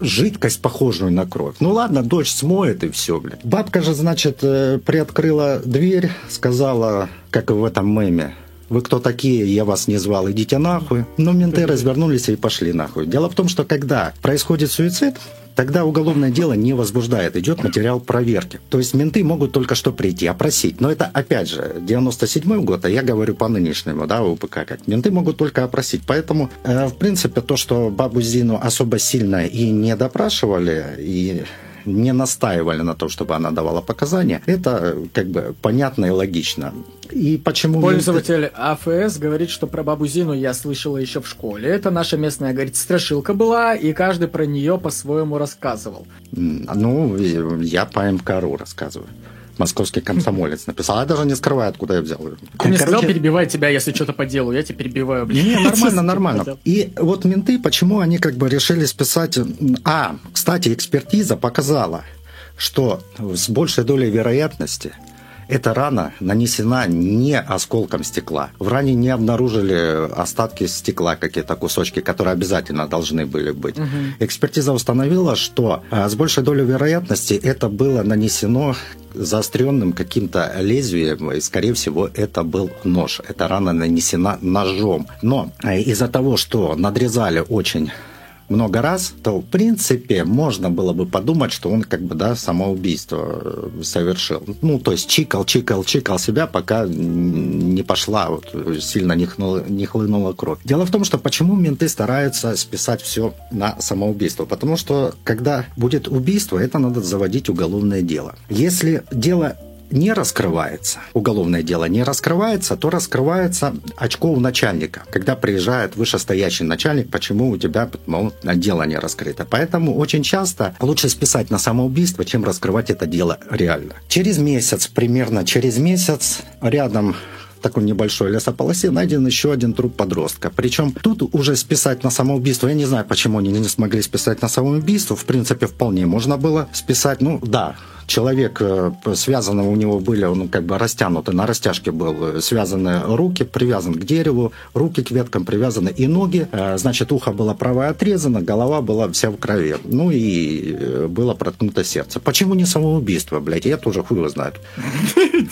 жидкость, похожую на кровь. Ну ладно, дождь смоет и все, блядь. Бабка же, значит, э, приоткрыла дверь, сказала, как и в этом меме, вы кто такие, я вас не звал, идите нахуй. Но менты развернулись и пошли нахуй. Дело в том, что когда происходит суицид, тогда уголовное дело не возбуждает, идет материал проверки. То есть менты могут только что прийти, опросить. Но это, опять же, 97 год, а я говорю по нынешнему, да, УПК как. Менты могут только опросить. Поэтому, э, в принципе, то, что бабу Зину особо сильно и не допрашивали, и не настаивали на том, чтобы она давала показания, это как бы понятно и логично. И почему... Пользователь АФС говорит, что про бабу Зину я слышала еще в школе. Это наша местная, говорит, страшилка была, и каждый про нее по-своему рассказывал. Ну, я по МКРУ рассказываю московский комсомолец написал. А я даже не скрываю, откуда я взял ее. Ты мне сказал перебивать тебя, если что-то по делу. Я тебя перебиваю. Блин. Не, нормально, нормально. И вот менты, почему они как бы решили списать... А, кстати, экспертиза показала, что с большей долей вероятности эта рана нанесена не осколком стекла. В ране не обнаружили остатки стекла, какие-то кусочки, которые обязательно должны были быть. Угу. Экспертиза установила, что а, с большей долей вероятности это было нанесено заостренным каким-то лезвием, и, скорее всего, это был нож. Эта рана нанесена ножом. Но а, из-за того, что надрезали очень много раз, то в принципе можно было бы подумать, что он как бы да самоубийство э, совершил. Ну то есть чикал, чикал, чикал себя, пока не пошла вот сильно не, хнула, не хлынула кровь. Дело в том, что почему менты стараются списать все на самоубийство, потому что когда будет убийство, это надо заводить уголовное дело. Если дело не раскрывается, уголовное дело не раскрывается, то раскрывается очко у начальника. Когда приезжает вышестоящий начальник, почему у тебя мол, дело не раскрыто. Поэтому очень часто лучше списать на самоубийство, чем раскрывать это дело реально. Через месяц, примерно через месяц, рядом такой небольшой лесополосе найден еще один труп подростка. Причем тут уже списать на самоубийство, я не знаю, почему они не смогли списать на самоубийство, в принципе, вполне можно было списать, ну да, человек, э, связанный у него были, он как бы растянуты, на растяжке был, э, связаны руки, привязан к дереву, руки к веткам привязаны и ноги. Э, значит, ухо было правое отрезано, голова была вся в крови. Ну и было проткнуто сердце. Почему не самоубийство, блядь? Я тоже хуй его знает.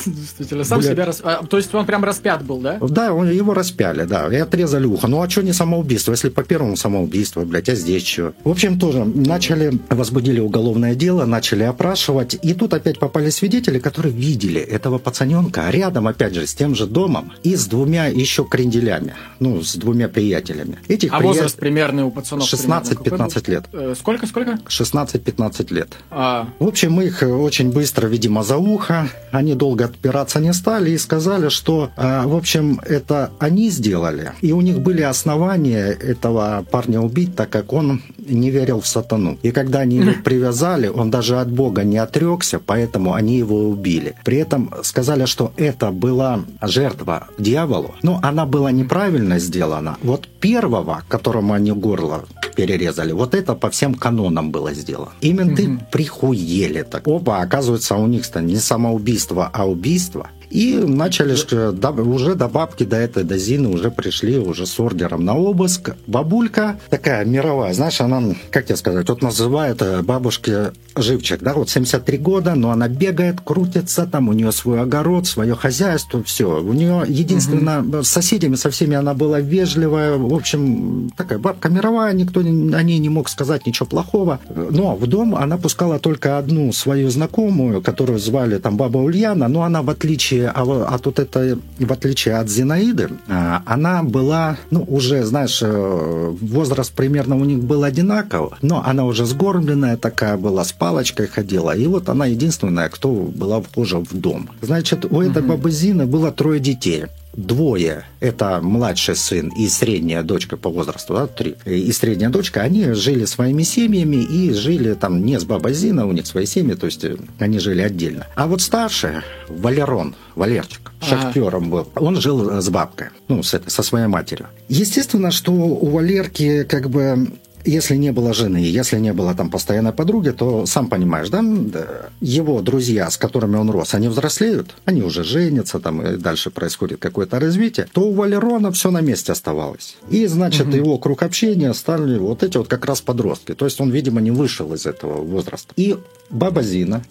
Действительно, сам себя рас... А, то есть он прям распят был, да? Да, его распяли, да, и отрезали ухо. Ну а что не самоубийство? Если по первому самоубийство, блядь, а здесь что? В общем, тоже начали, возбудили уголовное дело, начали опрашивать, и тут опять попали свидетели, которые видели этого пацаненка рядом, опять же, с тем же домом и с двумя еще кренделями, ну, с двумя приятелями. Этих а прият... возраст примерный у пацанов? 16-15 лет. Э, сколько, сколько? 16-15 лет. А. В общем, их очень быстро, видимо, за ухо, они долго отпираться не стали и сказали, что, а, в общем, это они сделали, и у них были основания этого парня убить, так как он не верил в сатану. И когда они его привязали, он даже от Бога не отрекся, поэтому они его убили. При этом сказали, что это была жертва дьяволу, но она была неправильно сделана. Вот первого, которому они горло перерезали, вот это по всем канонам было сделано. Именно ты прихуели так. Опа, оказывается, у них-то не самоубийство, а убийство. И начали уже до бабки, до этой, до Зины уже пришли уже с ордером на обыск. Бабулька такая мировая, знаешь, она, как тебе сказать, вот называют э, бабушки живчик, да, вот 73 года, но она бегает, крутится, там у нее свой огород, свое хозяйство, все. У нее единственное, угу. с соседями со всеми она была вежливая, в общем, такая бабка мировая, никто о ней не мог сказать ничего плохого. Но в дом она пускала только одну свою знакомую, которую звали там баба Ульяна, но она в отличие отличие а от вот этой, в отличие от Зинаиды, а, она была, ну, уже, знаешь, э, возраст примерно у них был одинаковый, но она уже сгорбленная такая была, с палочкой ходила, и вот она единственная, кто была вхожа в дом. Значит, у этой бабы Зины было трое детей двое, это младший сын и средняя дочка по возрасту, да, три, и средняя дочка, они жили своими семьями и жили там не с бабой Зина, у них свои семьи, то есть э, они жили отдельно. А вот старший, Валерон, Валерчик, шахтером был, он жил с бабкой, ну, с, со своей матерью. Естественно, что у Валерки как бы если не было жены, если не было там постоянной подруги, то сам понимаешь, да, его друзья, с которыми он рос, они взрослеют, они уже женятся, там и дальше происходит какое-то развитие, то у Валерона все на месте оставалось. И, значит, угу. его круг общения стали вот эти вот как раз подростки. То есть он, видимо, не вышел из этого возраста. И баба Зина,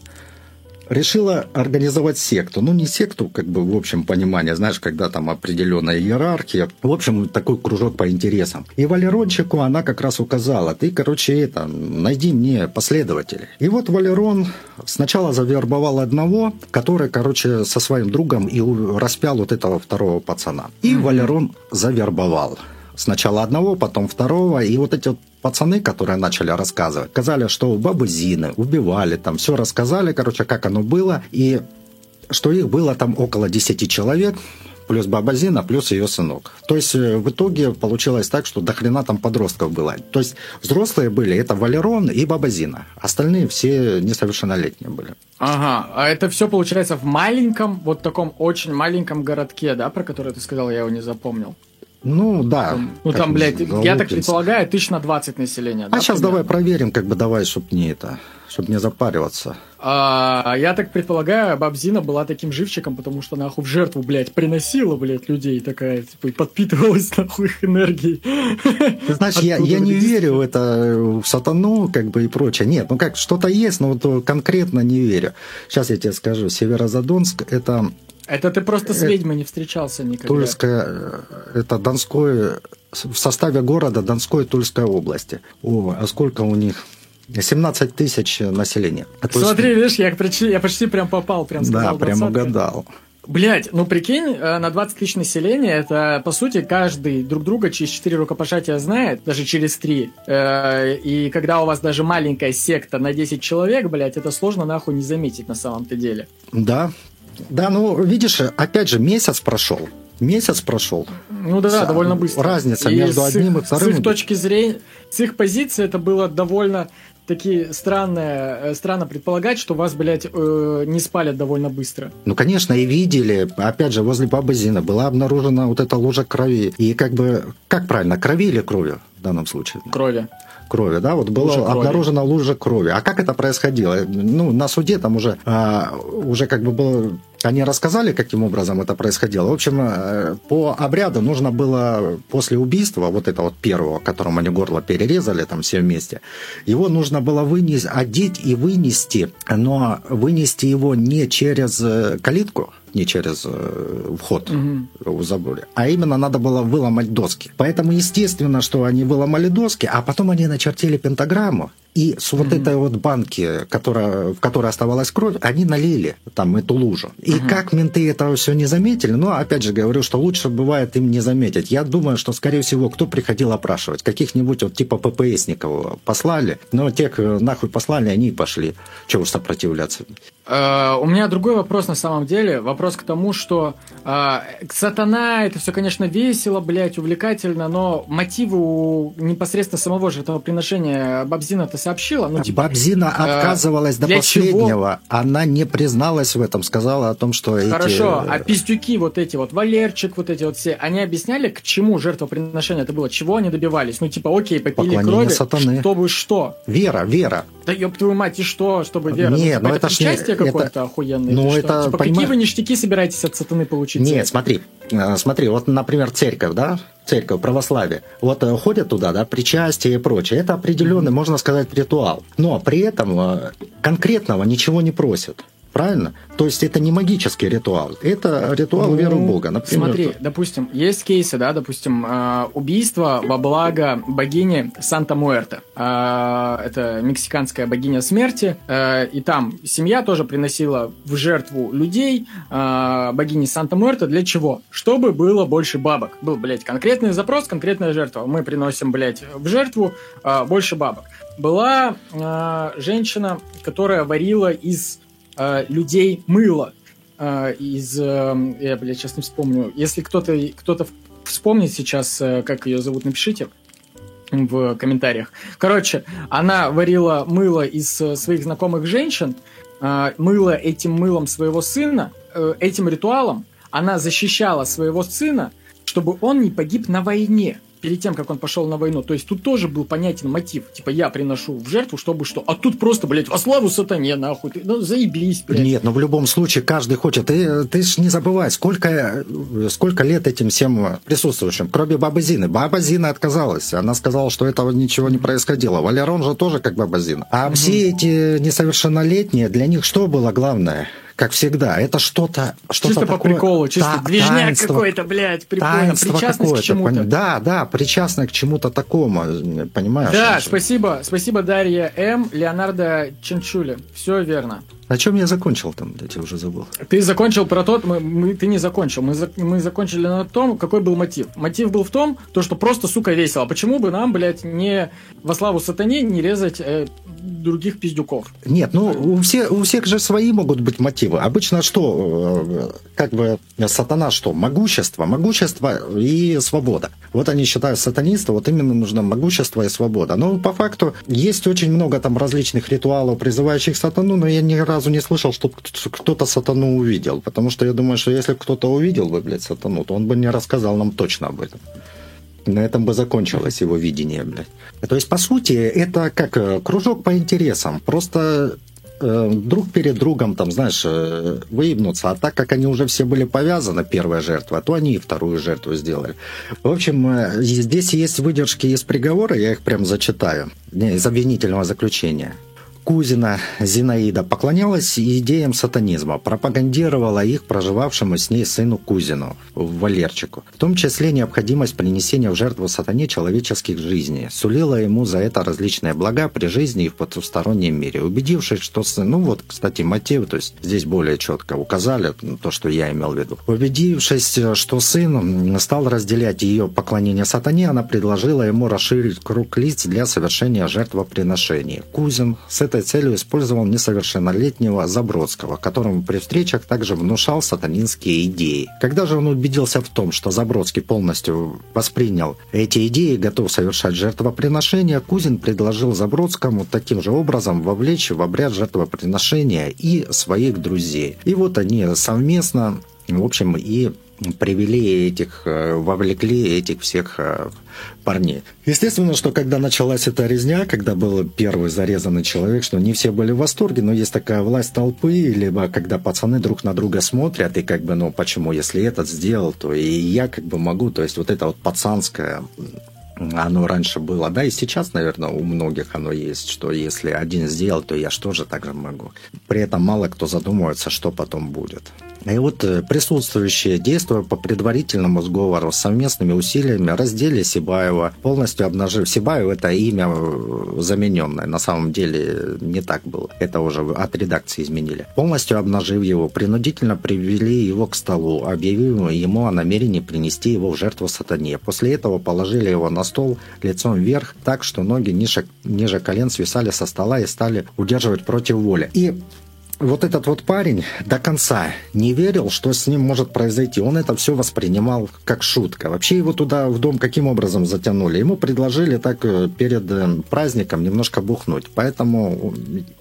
решила организовать секту. Ну, не секту, как бы, в общем понимании, знаешь, когда там определенная иерархия. В общем, такой кружок по интересам. И Валерончику она как раз указала, ты, короче, это, найди мне последователей. И вот Валерон сначала завербовал одного, который, короче, со своим другом и распял вот этого второго пацана. И mm-hmm. Валерон завербовал. Сначала одного, потом второго. И вот эти вот пацаны, которые начали рассказывать, сказали, что у бабы Зины убивали, там все рассказали, короче, как оно было. И что их было там около 10 человек, плюс баба Зина, плюс ее сынок. То есть э, в итоге получилось так, что до хрена там подростков было. То есть взрослые были, это Валерон и баба Зина. Остальные все несовершеннолетние были. Ага, а это все получается в маленьком, вот таком очень маленьком городке, да, про который ты сказал, я его не запомнил. Ну, да. Ну, там, блядь, я так предполагаю, тысяч на 20 населения. А да, сейчас примерно? давай проверим, как бы давай, чтобы не это, чтобы не запариваться. А, я так предполагаю, Бабзина была таким живчиком, потому что нахуй в жертву, блядь, приносила, блядь, людей такая, типа, и подпитывалась нахуй их энергией. Ты знаешь, я, я не верю в это, в сатану, как бы, и прочее. Нет, ну как, что-то есть, но вот конкретно не верю. Сейчас я тебе скажу, Северозадонск – это это ты просто с э, ведьмой не встречался никогда. Тульская, э, это Донское, в составе города Донской Тульской области. О, а сколько у них? 17 тысяч населения. А Смотри, есть... видишь, я почти, я почти прям попал, прям сказал Да, прям угадал. Блять, ну прикинь, э, на 20 тысяч населения, это, по сути, каждый друг друга через 4 рукопожатия знает, даже через 3. И когда у вас даже маленькая секта на 10 человек, блять, это сложно нахуй не заметить на самом-то деле. Да, да, ну, видишь, опять же, месяц прошел. Месяц прошел. Ну да, Вся довольно быстро. Разница и между одним их, и вторым. С их точки зрения, с их позиции это было довольно такие странные, э, странно предполагать, что вас, блядь, э, не спалят довольно быстро. Ну, конечно, и видели. Опять же, возле бабы Зины была обнаружена вот эта лужа крови. И как бы, как правильно, крови или кровью в данном случае? Крови. Крови, да, вот было обнаружена лужа крови. А как это происходило? Ну, на суде там уже, а, уже как бы было они рассказали, каким образом это происходило. В общем, э, по обряду нужно было после убийства, вот этого вот первого, которому они горло перерезали там все вместе, его нужно было вынести, одеть и вынести, но вынести его не через э, калитку, не через э, вход угу. заборе, а именно надо было выломать доски. Поэтому естественно, что они выломали доски, а потом они начертили пентаграмму, и с вот mm-hmm. этой вот банки, которая, в которой оставалась кровь, они налили там эту лужу. И mm-hmm. как менты этого все не заметили, но опять же говорю, что лучше бывает им не заметить. Я думаю, что, скорее всего, кто приходил опрашивать? Каких-нибудь вот типа ППСников послали, но тех нахуй послали, они и пошли. Чего уж сопротивляться? Uh, у меня другой вопрос на самом деле. Вопрос к тому, что uh, сатана, это все, конечно, весело, блядь, увлекательно, но мотивы у непосредственно самого жертвоприношения Бабзина-то сообщила. Ну, типа, Бабзина э, отказывалась до последнего. Чего? Она не призналась в этом, сказала о том, что Хорошо, эти... а пиздюки вот эти вот, Валерчик, вот эти вот все, они объясняли, к чему жертвоприношение это было? Чего они добивались? Ну, типа, окей, попили крови, сатаны. чтобы что? Вера, вера. Да ёб твою мать, и что, чтобы вера? Нет, ну это, это счастье какое-то это... охуенное. Ну, это, типа, понимаешь... какие вы ништяки собираетесь от сатаны получить? Нет, смотри, э, смотри, вот, например, церковь, да, церковь, православие. Вот э, ходят туда, да, причастие и прочее. Это определенный, можно сказать, ритуал. Но при этом э, конкретного ничего не просят. Правильно? То есть это не магический ритуал, это ритуал ну, веры в Бога. Например, смотри, то... допустим, есть кейсы, да, допустим, э, убийство во благо богини Санта-Муэрте. Это мексиканская богиня смерти. И там семья тоже приносила в жертву людей богини Санта-Муэрте. Для чего? Чтобы было больше бабок. Был, блядь, конкретный запрос, конкретная жертва. Мы приносим, блядь, в жертву больше бабок. Была женщина, которая варила из э, людей мыло э, из... Э, я, блядь, сейчас не вспомню. Если кто-то кто вспомнит сейчас, э, как ее зовут, напишите в комментариях. Короче, она варила мыло из э, своих знакомых женщин, э, мыло этим мылом своего сына, э, этим ритуалом она защищала своего сына, чтобы он не погиб на войне перед тем, как он пошел на войну. То есть тут тоже был понятен мотив. Типа, я приношу в жертву, чтобы что. А тут просто, блядь, во славу сатане, нахуй. Ты, ну, заебись, блядь. Нет, но в любом случае каждый хочет. Ты, ты ж не забывай, сколько, сколько лет этим всем присутствующим. Кроме Бабы Зины. Баба Зина отказалась. Она сказала, что этого ничего не происходило. Валерон же тоже как Баба Зина. А угу. все эти несовершеннолетние, для них что было главное? Как всегда. Это что-то что Чисто такое, по приколу, чисто та, движняк какой-то, блядь, прикольно. Причастность к чему-то. Да, да, причастность к чему-то такому, понимаешь? Да, спасибо. Спасибо, Дарья М. Леонардо Ченчули. Все верно. На чем я закончил там, я тебе уже забыл. Ты закончил про тот, мы, мы, ты не закончил. Мы, за, мы закончили на том, какой был мотив. Мотив был в том, то, что просто, сука, весело. Почему бы нам, блядь, не во славу сатане не резать э, других пиздюков? Нет, ну, у, все, у всех же свои могут быть мотивы. Обычно что, э, как бы, сатана что? Могущество, могущество и свобода. Вот они считают сатанисты, вот именно нужно могущество и свобода. Но по факту есть очень много там различных ритуалов, призывающих сатану, но я ни разу не слышал, что кто-то сатану увидел. Потому что я думаю, что если кто-то увидел бы, блядь, сатану, то он бы не рассказал нам точно об этом. На этом бы закончилось его видение, блядь. То есть, по сути, это как э, кружок по интересам. Просто э, друг перед другом, там, знаешь, э, выебнуться. А так как они уже все были повязаны, первая жертва, то они и вторую жертву сделали. В общем, э, здесь есть выдержки из приговора, я их прям зачитаю, не, из обвинительного заключения. Кузина Зинаида поклонялась идеям сатанизма, пропагандировала их проживавшему с ней сыну Кузину, Валерчику. В том числе необходимость принесения в жертву сатане человеческих жизней. Сулила ему за это различные блага при жизни и в потустороннем мире. Убедившись, что сын... Ну вот, кстати, мотив, то есть здесь более четко указали то, что я имел в виду. Убедившись, что сын стал разделять ее поклонение сатане, она предложила ему расширить круг лиц для совершения жертвоприношений. Кузин с этой этой целью использовал несовершеннолетнего Забродского, которому при встречах также внушал сатанинские идеи. Когда же он убедился в том, что Забродский полностью воспринял эти идеи и готов совершать жертвоприношения, Кузин предложил Забродскому таким же образом вовлечь в обряд жертвоприношения и своих друзей. И вот они совместно, в общем, и привели этих, э, вовлекли этих всех э, парней. Естественно, что когда началась эта резня, когда был первый зарезанный человек, что не все были в восторге, но есть такая власть толпы, либо когда пацаны друг на друга смотрят, и как бы, ну, почему, если этот сделал, то и я как бы могу, то есть вот это вот пацанское оно раньше было, да, и сейчас, наверное, у многих оно есть, что если один сделал, то я что же так же могу. При этом мало кто задумывается, что потом будет. И вот э, присутствующие, действуя по предварительному сговору, совместными усилиями раздели Сибаева, полностью обнажив Сибаев, это имя э, замененное, на самом деле не так было, это уже от редакции изменили. Полностью обнажив его, принудительно привели его к столу, объявив ему о намерении принести его в жертву сатане. После этого положили его на стол лицом вверх, так что ноги ниже, ниже колен свисали со стола и стали удерживать против воли. И вот этот вот парень до конца не верил, что с ним может произойти. Он это все воспринимал как шутка. Вообще его туда в дом каким образом затянули? Ему предложили так э, перед э, праздником немножко бухнуть. Поэтому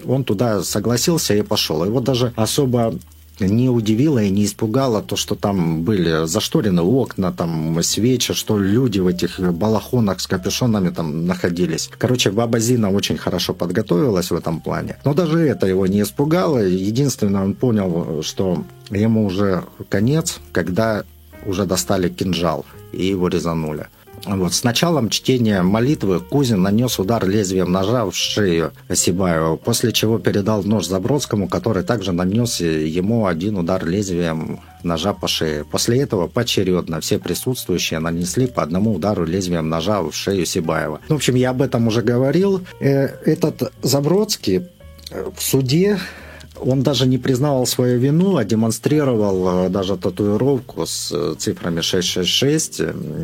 он туда согласился и пошел. Его даже особо не удивило и не испугало то, что там были зашторены окна, там свечи, что люди в этих балахонах с капюшонами там находились. Короче, баба Зина очень хорошо подготовилась в этом плане. Но даже это его не испугало. Единственное, он понял, что ему уже конец, когда уже достали кинжал и его резанули. Вот. С началом чтения молитвы Кузин нанес удар лезвием ножа в шею Сибаеву, после чего передал нож Забродскому, который также нанес ему один удар лезвием ножа по шее. После этого поочередно все присутствующие нанесли по одному удару лезвием ножа в шею Сибаева. В общем, я об этом уже говорил. Э, этот Забродский в суде он даже не признавал свою вину, а демонстрировал э, даже татуировку с э, цифрами 666,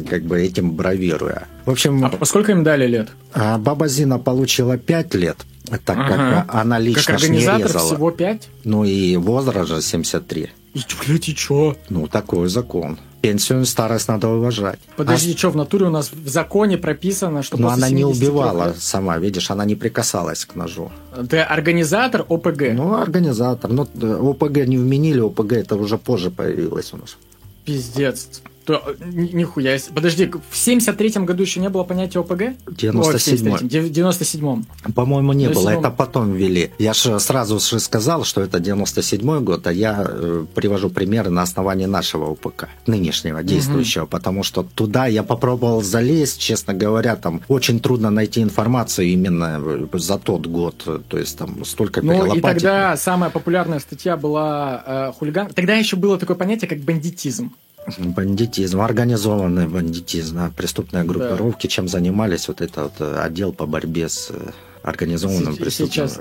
как бы этим бравируя. В общем... А поскольку им дали лет? А Баба Зина получила 5 лет, так ага. как она лично как организатор не резала. всего 5? Ну и возраст же 73. И, блядь, и чё? Ну, такой закон пенсию старость надо уважать. Подожди, а... что в натуре у нас в законе прописано, что Но она не убивала лет... сама, видишь, она не прикасалась к ножу. Ты организатор ОПГ? Ну, организатор. Но ну, ОПГ не вменили, ОПГ это уже позже появилось у нас. Пиздец. То, нихуя. Подожди, в 73-м году еще не было понятия ОПГ? 97-м. 97-м. По-моему, не 97 было. Это потом ввели. Я же сразу же сказал, что это 97-й год, а я э, привожу примеры на основании нашего ОПК, нынешнего, действующего, угу. потому что туда я попробовал залезть, честно говоря, там очень трудно найти информацию именно за тот год. То есть там столько Ну и тогда самая популярная статья была э, хулиган. Тогда еще было такое понятие, как бандитизм. Бандитизм, организованный бандитизм, да, преступные группировки, да. чем занимались вот этот вот отдел по борьбе с э, организованным преступлением. Сейчас,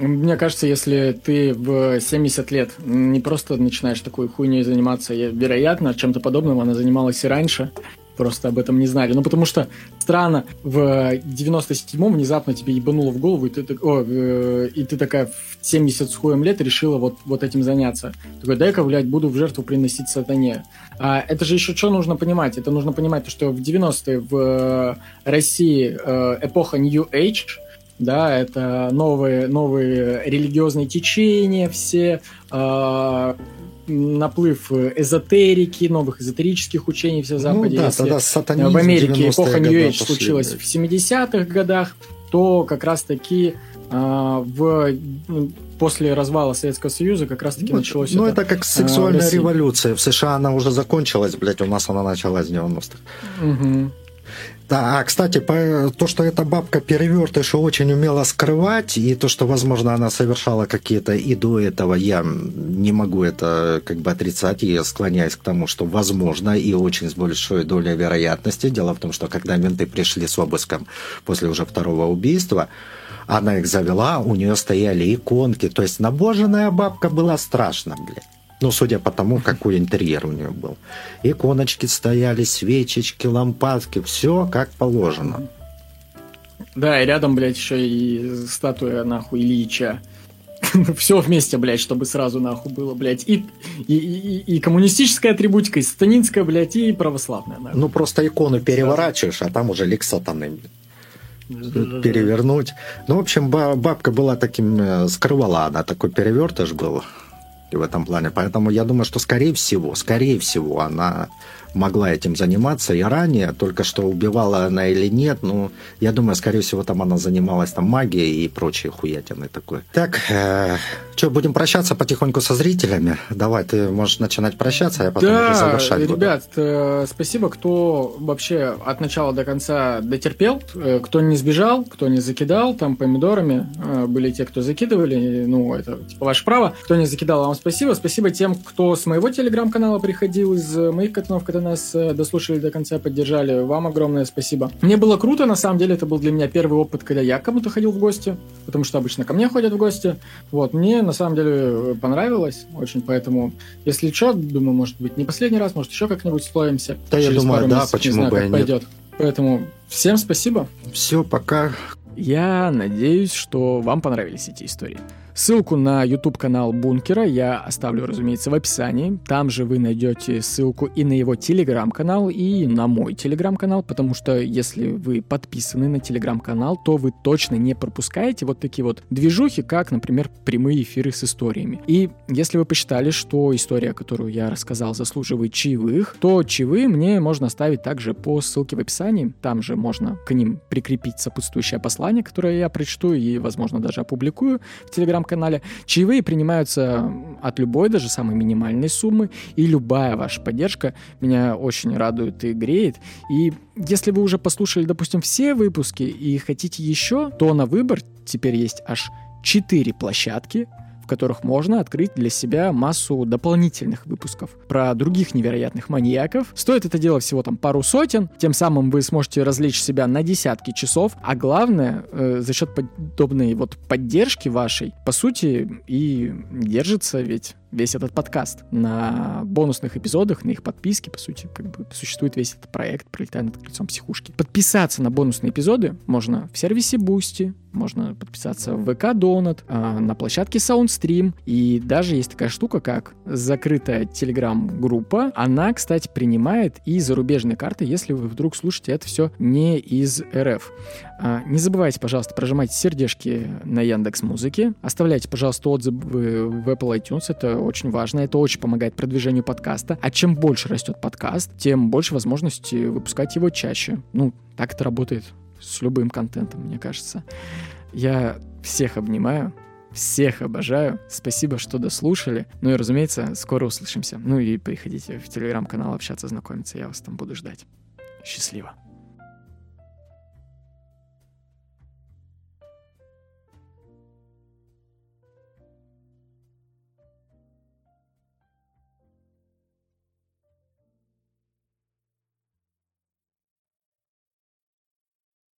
мне кажется, если ты в 70 лет не просто начинаешь такой хуйней заниматься, вероятно, чем-то подобным она занималась и раньше, просто об этом не знали. Ну, потому что странно, в 97-м внезапно тебе ебануло в голову, и ты, о, э, и ты такая в 70 с хуем лет решила вот, вот этим заняться. Такой, дай-ка, блядь, буду в жертву приносить сатане. А это же еще что нужно понимать? Это нужно понимать, то, что в 90-е в России э, эпоха New Age, да, это новые, новые религиозные течения все, э, наплыв эзотерики, новых эзотерических учений в Западе. Ну, да, тогда сатанизм в Америке эпоха New Age случилась в 70-х годах, то как раз-таки а, в ну, после развала Советского Союза как раз-таки ну, началось Ну, это, это как сексуальная а, революция. В США она уже закончилась, блядь, у нас она началась в 90-х. Угу. Да, а, кстати, по, то, что эта бабка перевертыш очень умела скрывать, и то, что, возможно, она совершала какие-то и до этого, я не могу это как бы отрицать, и склоняюсь к тому, что возможно, и очень с большой долей вероятности. Дело в том, что когда менты пришли с обыском после уже второго убийства, она их завела, у нее стояли иконки, то есть набоженная бабка была страшна, блядь. Ну, судя по тому, какой интерьер у нее был. Иконочки стояли, свечечки, лампадки, все как положено. Да, и рядом, блядь, еще и статуя, нахуй, Ильича. все вместе, блядь, чтобы сразу нахуй было, блядь. И, и, и, и коммунистическая атрибутика, и сатанинская, блядь, и православная. Нахуй. Ну, просто икону переворачиваешь, а там уже лик сатаны, перевернуть. Ну, в общем, бабка была таким, э, скрывала она, такой перевертыш был в этом плане. Поэтому я думаю, что скорее всего, скорее всего, она могла этим заниматься и ранее, только что убивала она или нет, ну, я думаю, скорее всего, там она занималась там магией и прочей хуятиной такой. Так, э, что, будем прощаться потихоньку со зрителями? Давай, ты можешь начинать прощаться, а я потом да, уже завершать ребят, буду. Э, спасибо, кто вообще от начала до конца дотерпел, э, кто не сбежал, кто не закидал там помидорами, э, были те, кто закидывали, ну, это типа ваше право, кто не закидал, вам спасибо, спасибо тем, кто с моего телеграм-канала приходил, из моих катанов, которые нас э, дослушали до конца, поддержали. Вам огромное спасибо. Мне было круто, на самом деле, это был для меня первый опыт, когда я кому-то ходил в гости, потому что обычно ко мне ходят в гости. Вот, мне на самом деле понравилось очень, поэтому, если что, думаю, может быть, не последний раз, может, еще как-нибудь словимся. Да, я думаю, да, почему знаю, бы и пойдет. Поэтому всем спасибо. Все, пока. Я надеюсь, что вам понравились эти истории. Ссылку на YouTube-канал Бункера я оставлю, разумеется, в описании. Там же вы найдете ссылку и на его Телеграм-канал, и на мой Телеграм-канал, потому что если вы подписаны на Телеграм-канал, то вы точно не пропускаете вот такие вот движухи, как, например, прямые эфиры с историями. И если вы посчитали, что история, которую я рассказал, заслуживает чаевых, то чаевые мне можно оставить также по ссылке в описании. Там же можно к ним прикрепить сопутствующее послание, которое я прочту и, возможно, даже опубликую в Телеграм телеграм-канале. Чаевые принимаются от любой, даже самой минимальной суммы, и любая ваша поддержка меня очень радует и греет. И если вы уже послушали, допустим, все выпуски и хотите еще, то на выбор теперь есть аж 4 площадки, в которых можно открыть для себя массу дополнительных выпусков про других невероятных маньяков. Стоит это дело всего там пару сотен, тем самым вы сможете развлечь себя на десятки часов, а главное, э, за счет подобной вот поддержки вашей, по сути, и держится ведь весь этот подкаст. На бонусных эпизодах, на их подписке, по сути, как бы существует весь этот проект «Пролетая над крыльцом психушки». Подписаться на бонусные эпизоды можно в сервисе Boosty, можно подписаться в ВК Донат, а, на площадке Soundstream, и даже есть такая штука, как закрытая телеграм-группа. Она, кстати, принимает и зарубежные карты, если вы вдруг слушаете это все не из РФ. А, не забывайте, пожалуйста, прожимать сердечки на Яндекс Музыке, оставляйте, пожалуйста, отзывы в Apple iTunes, это очень важно, это очень помогает продвижению подкаста. А чем больше растет подкаст, тем больше возможности выпускать его чаще. Ну, так это работает с любым контентом, мне кажется. Я всех обнимаю, всех обожаю. Спасибо, что дослушали. Ну и, разумеется, скоро услышимся. Ну и приходите в телеграм-канал общаться, знакомиться. Я вас там буду ждать. Счастливо.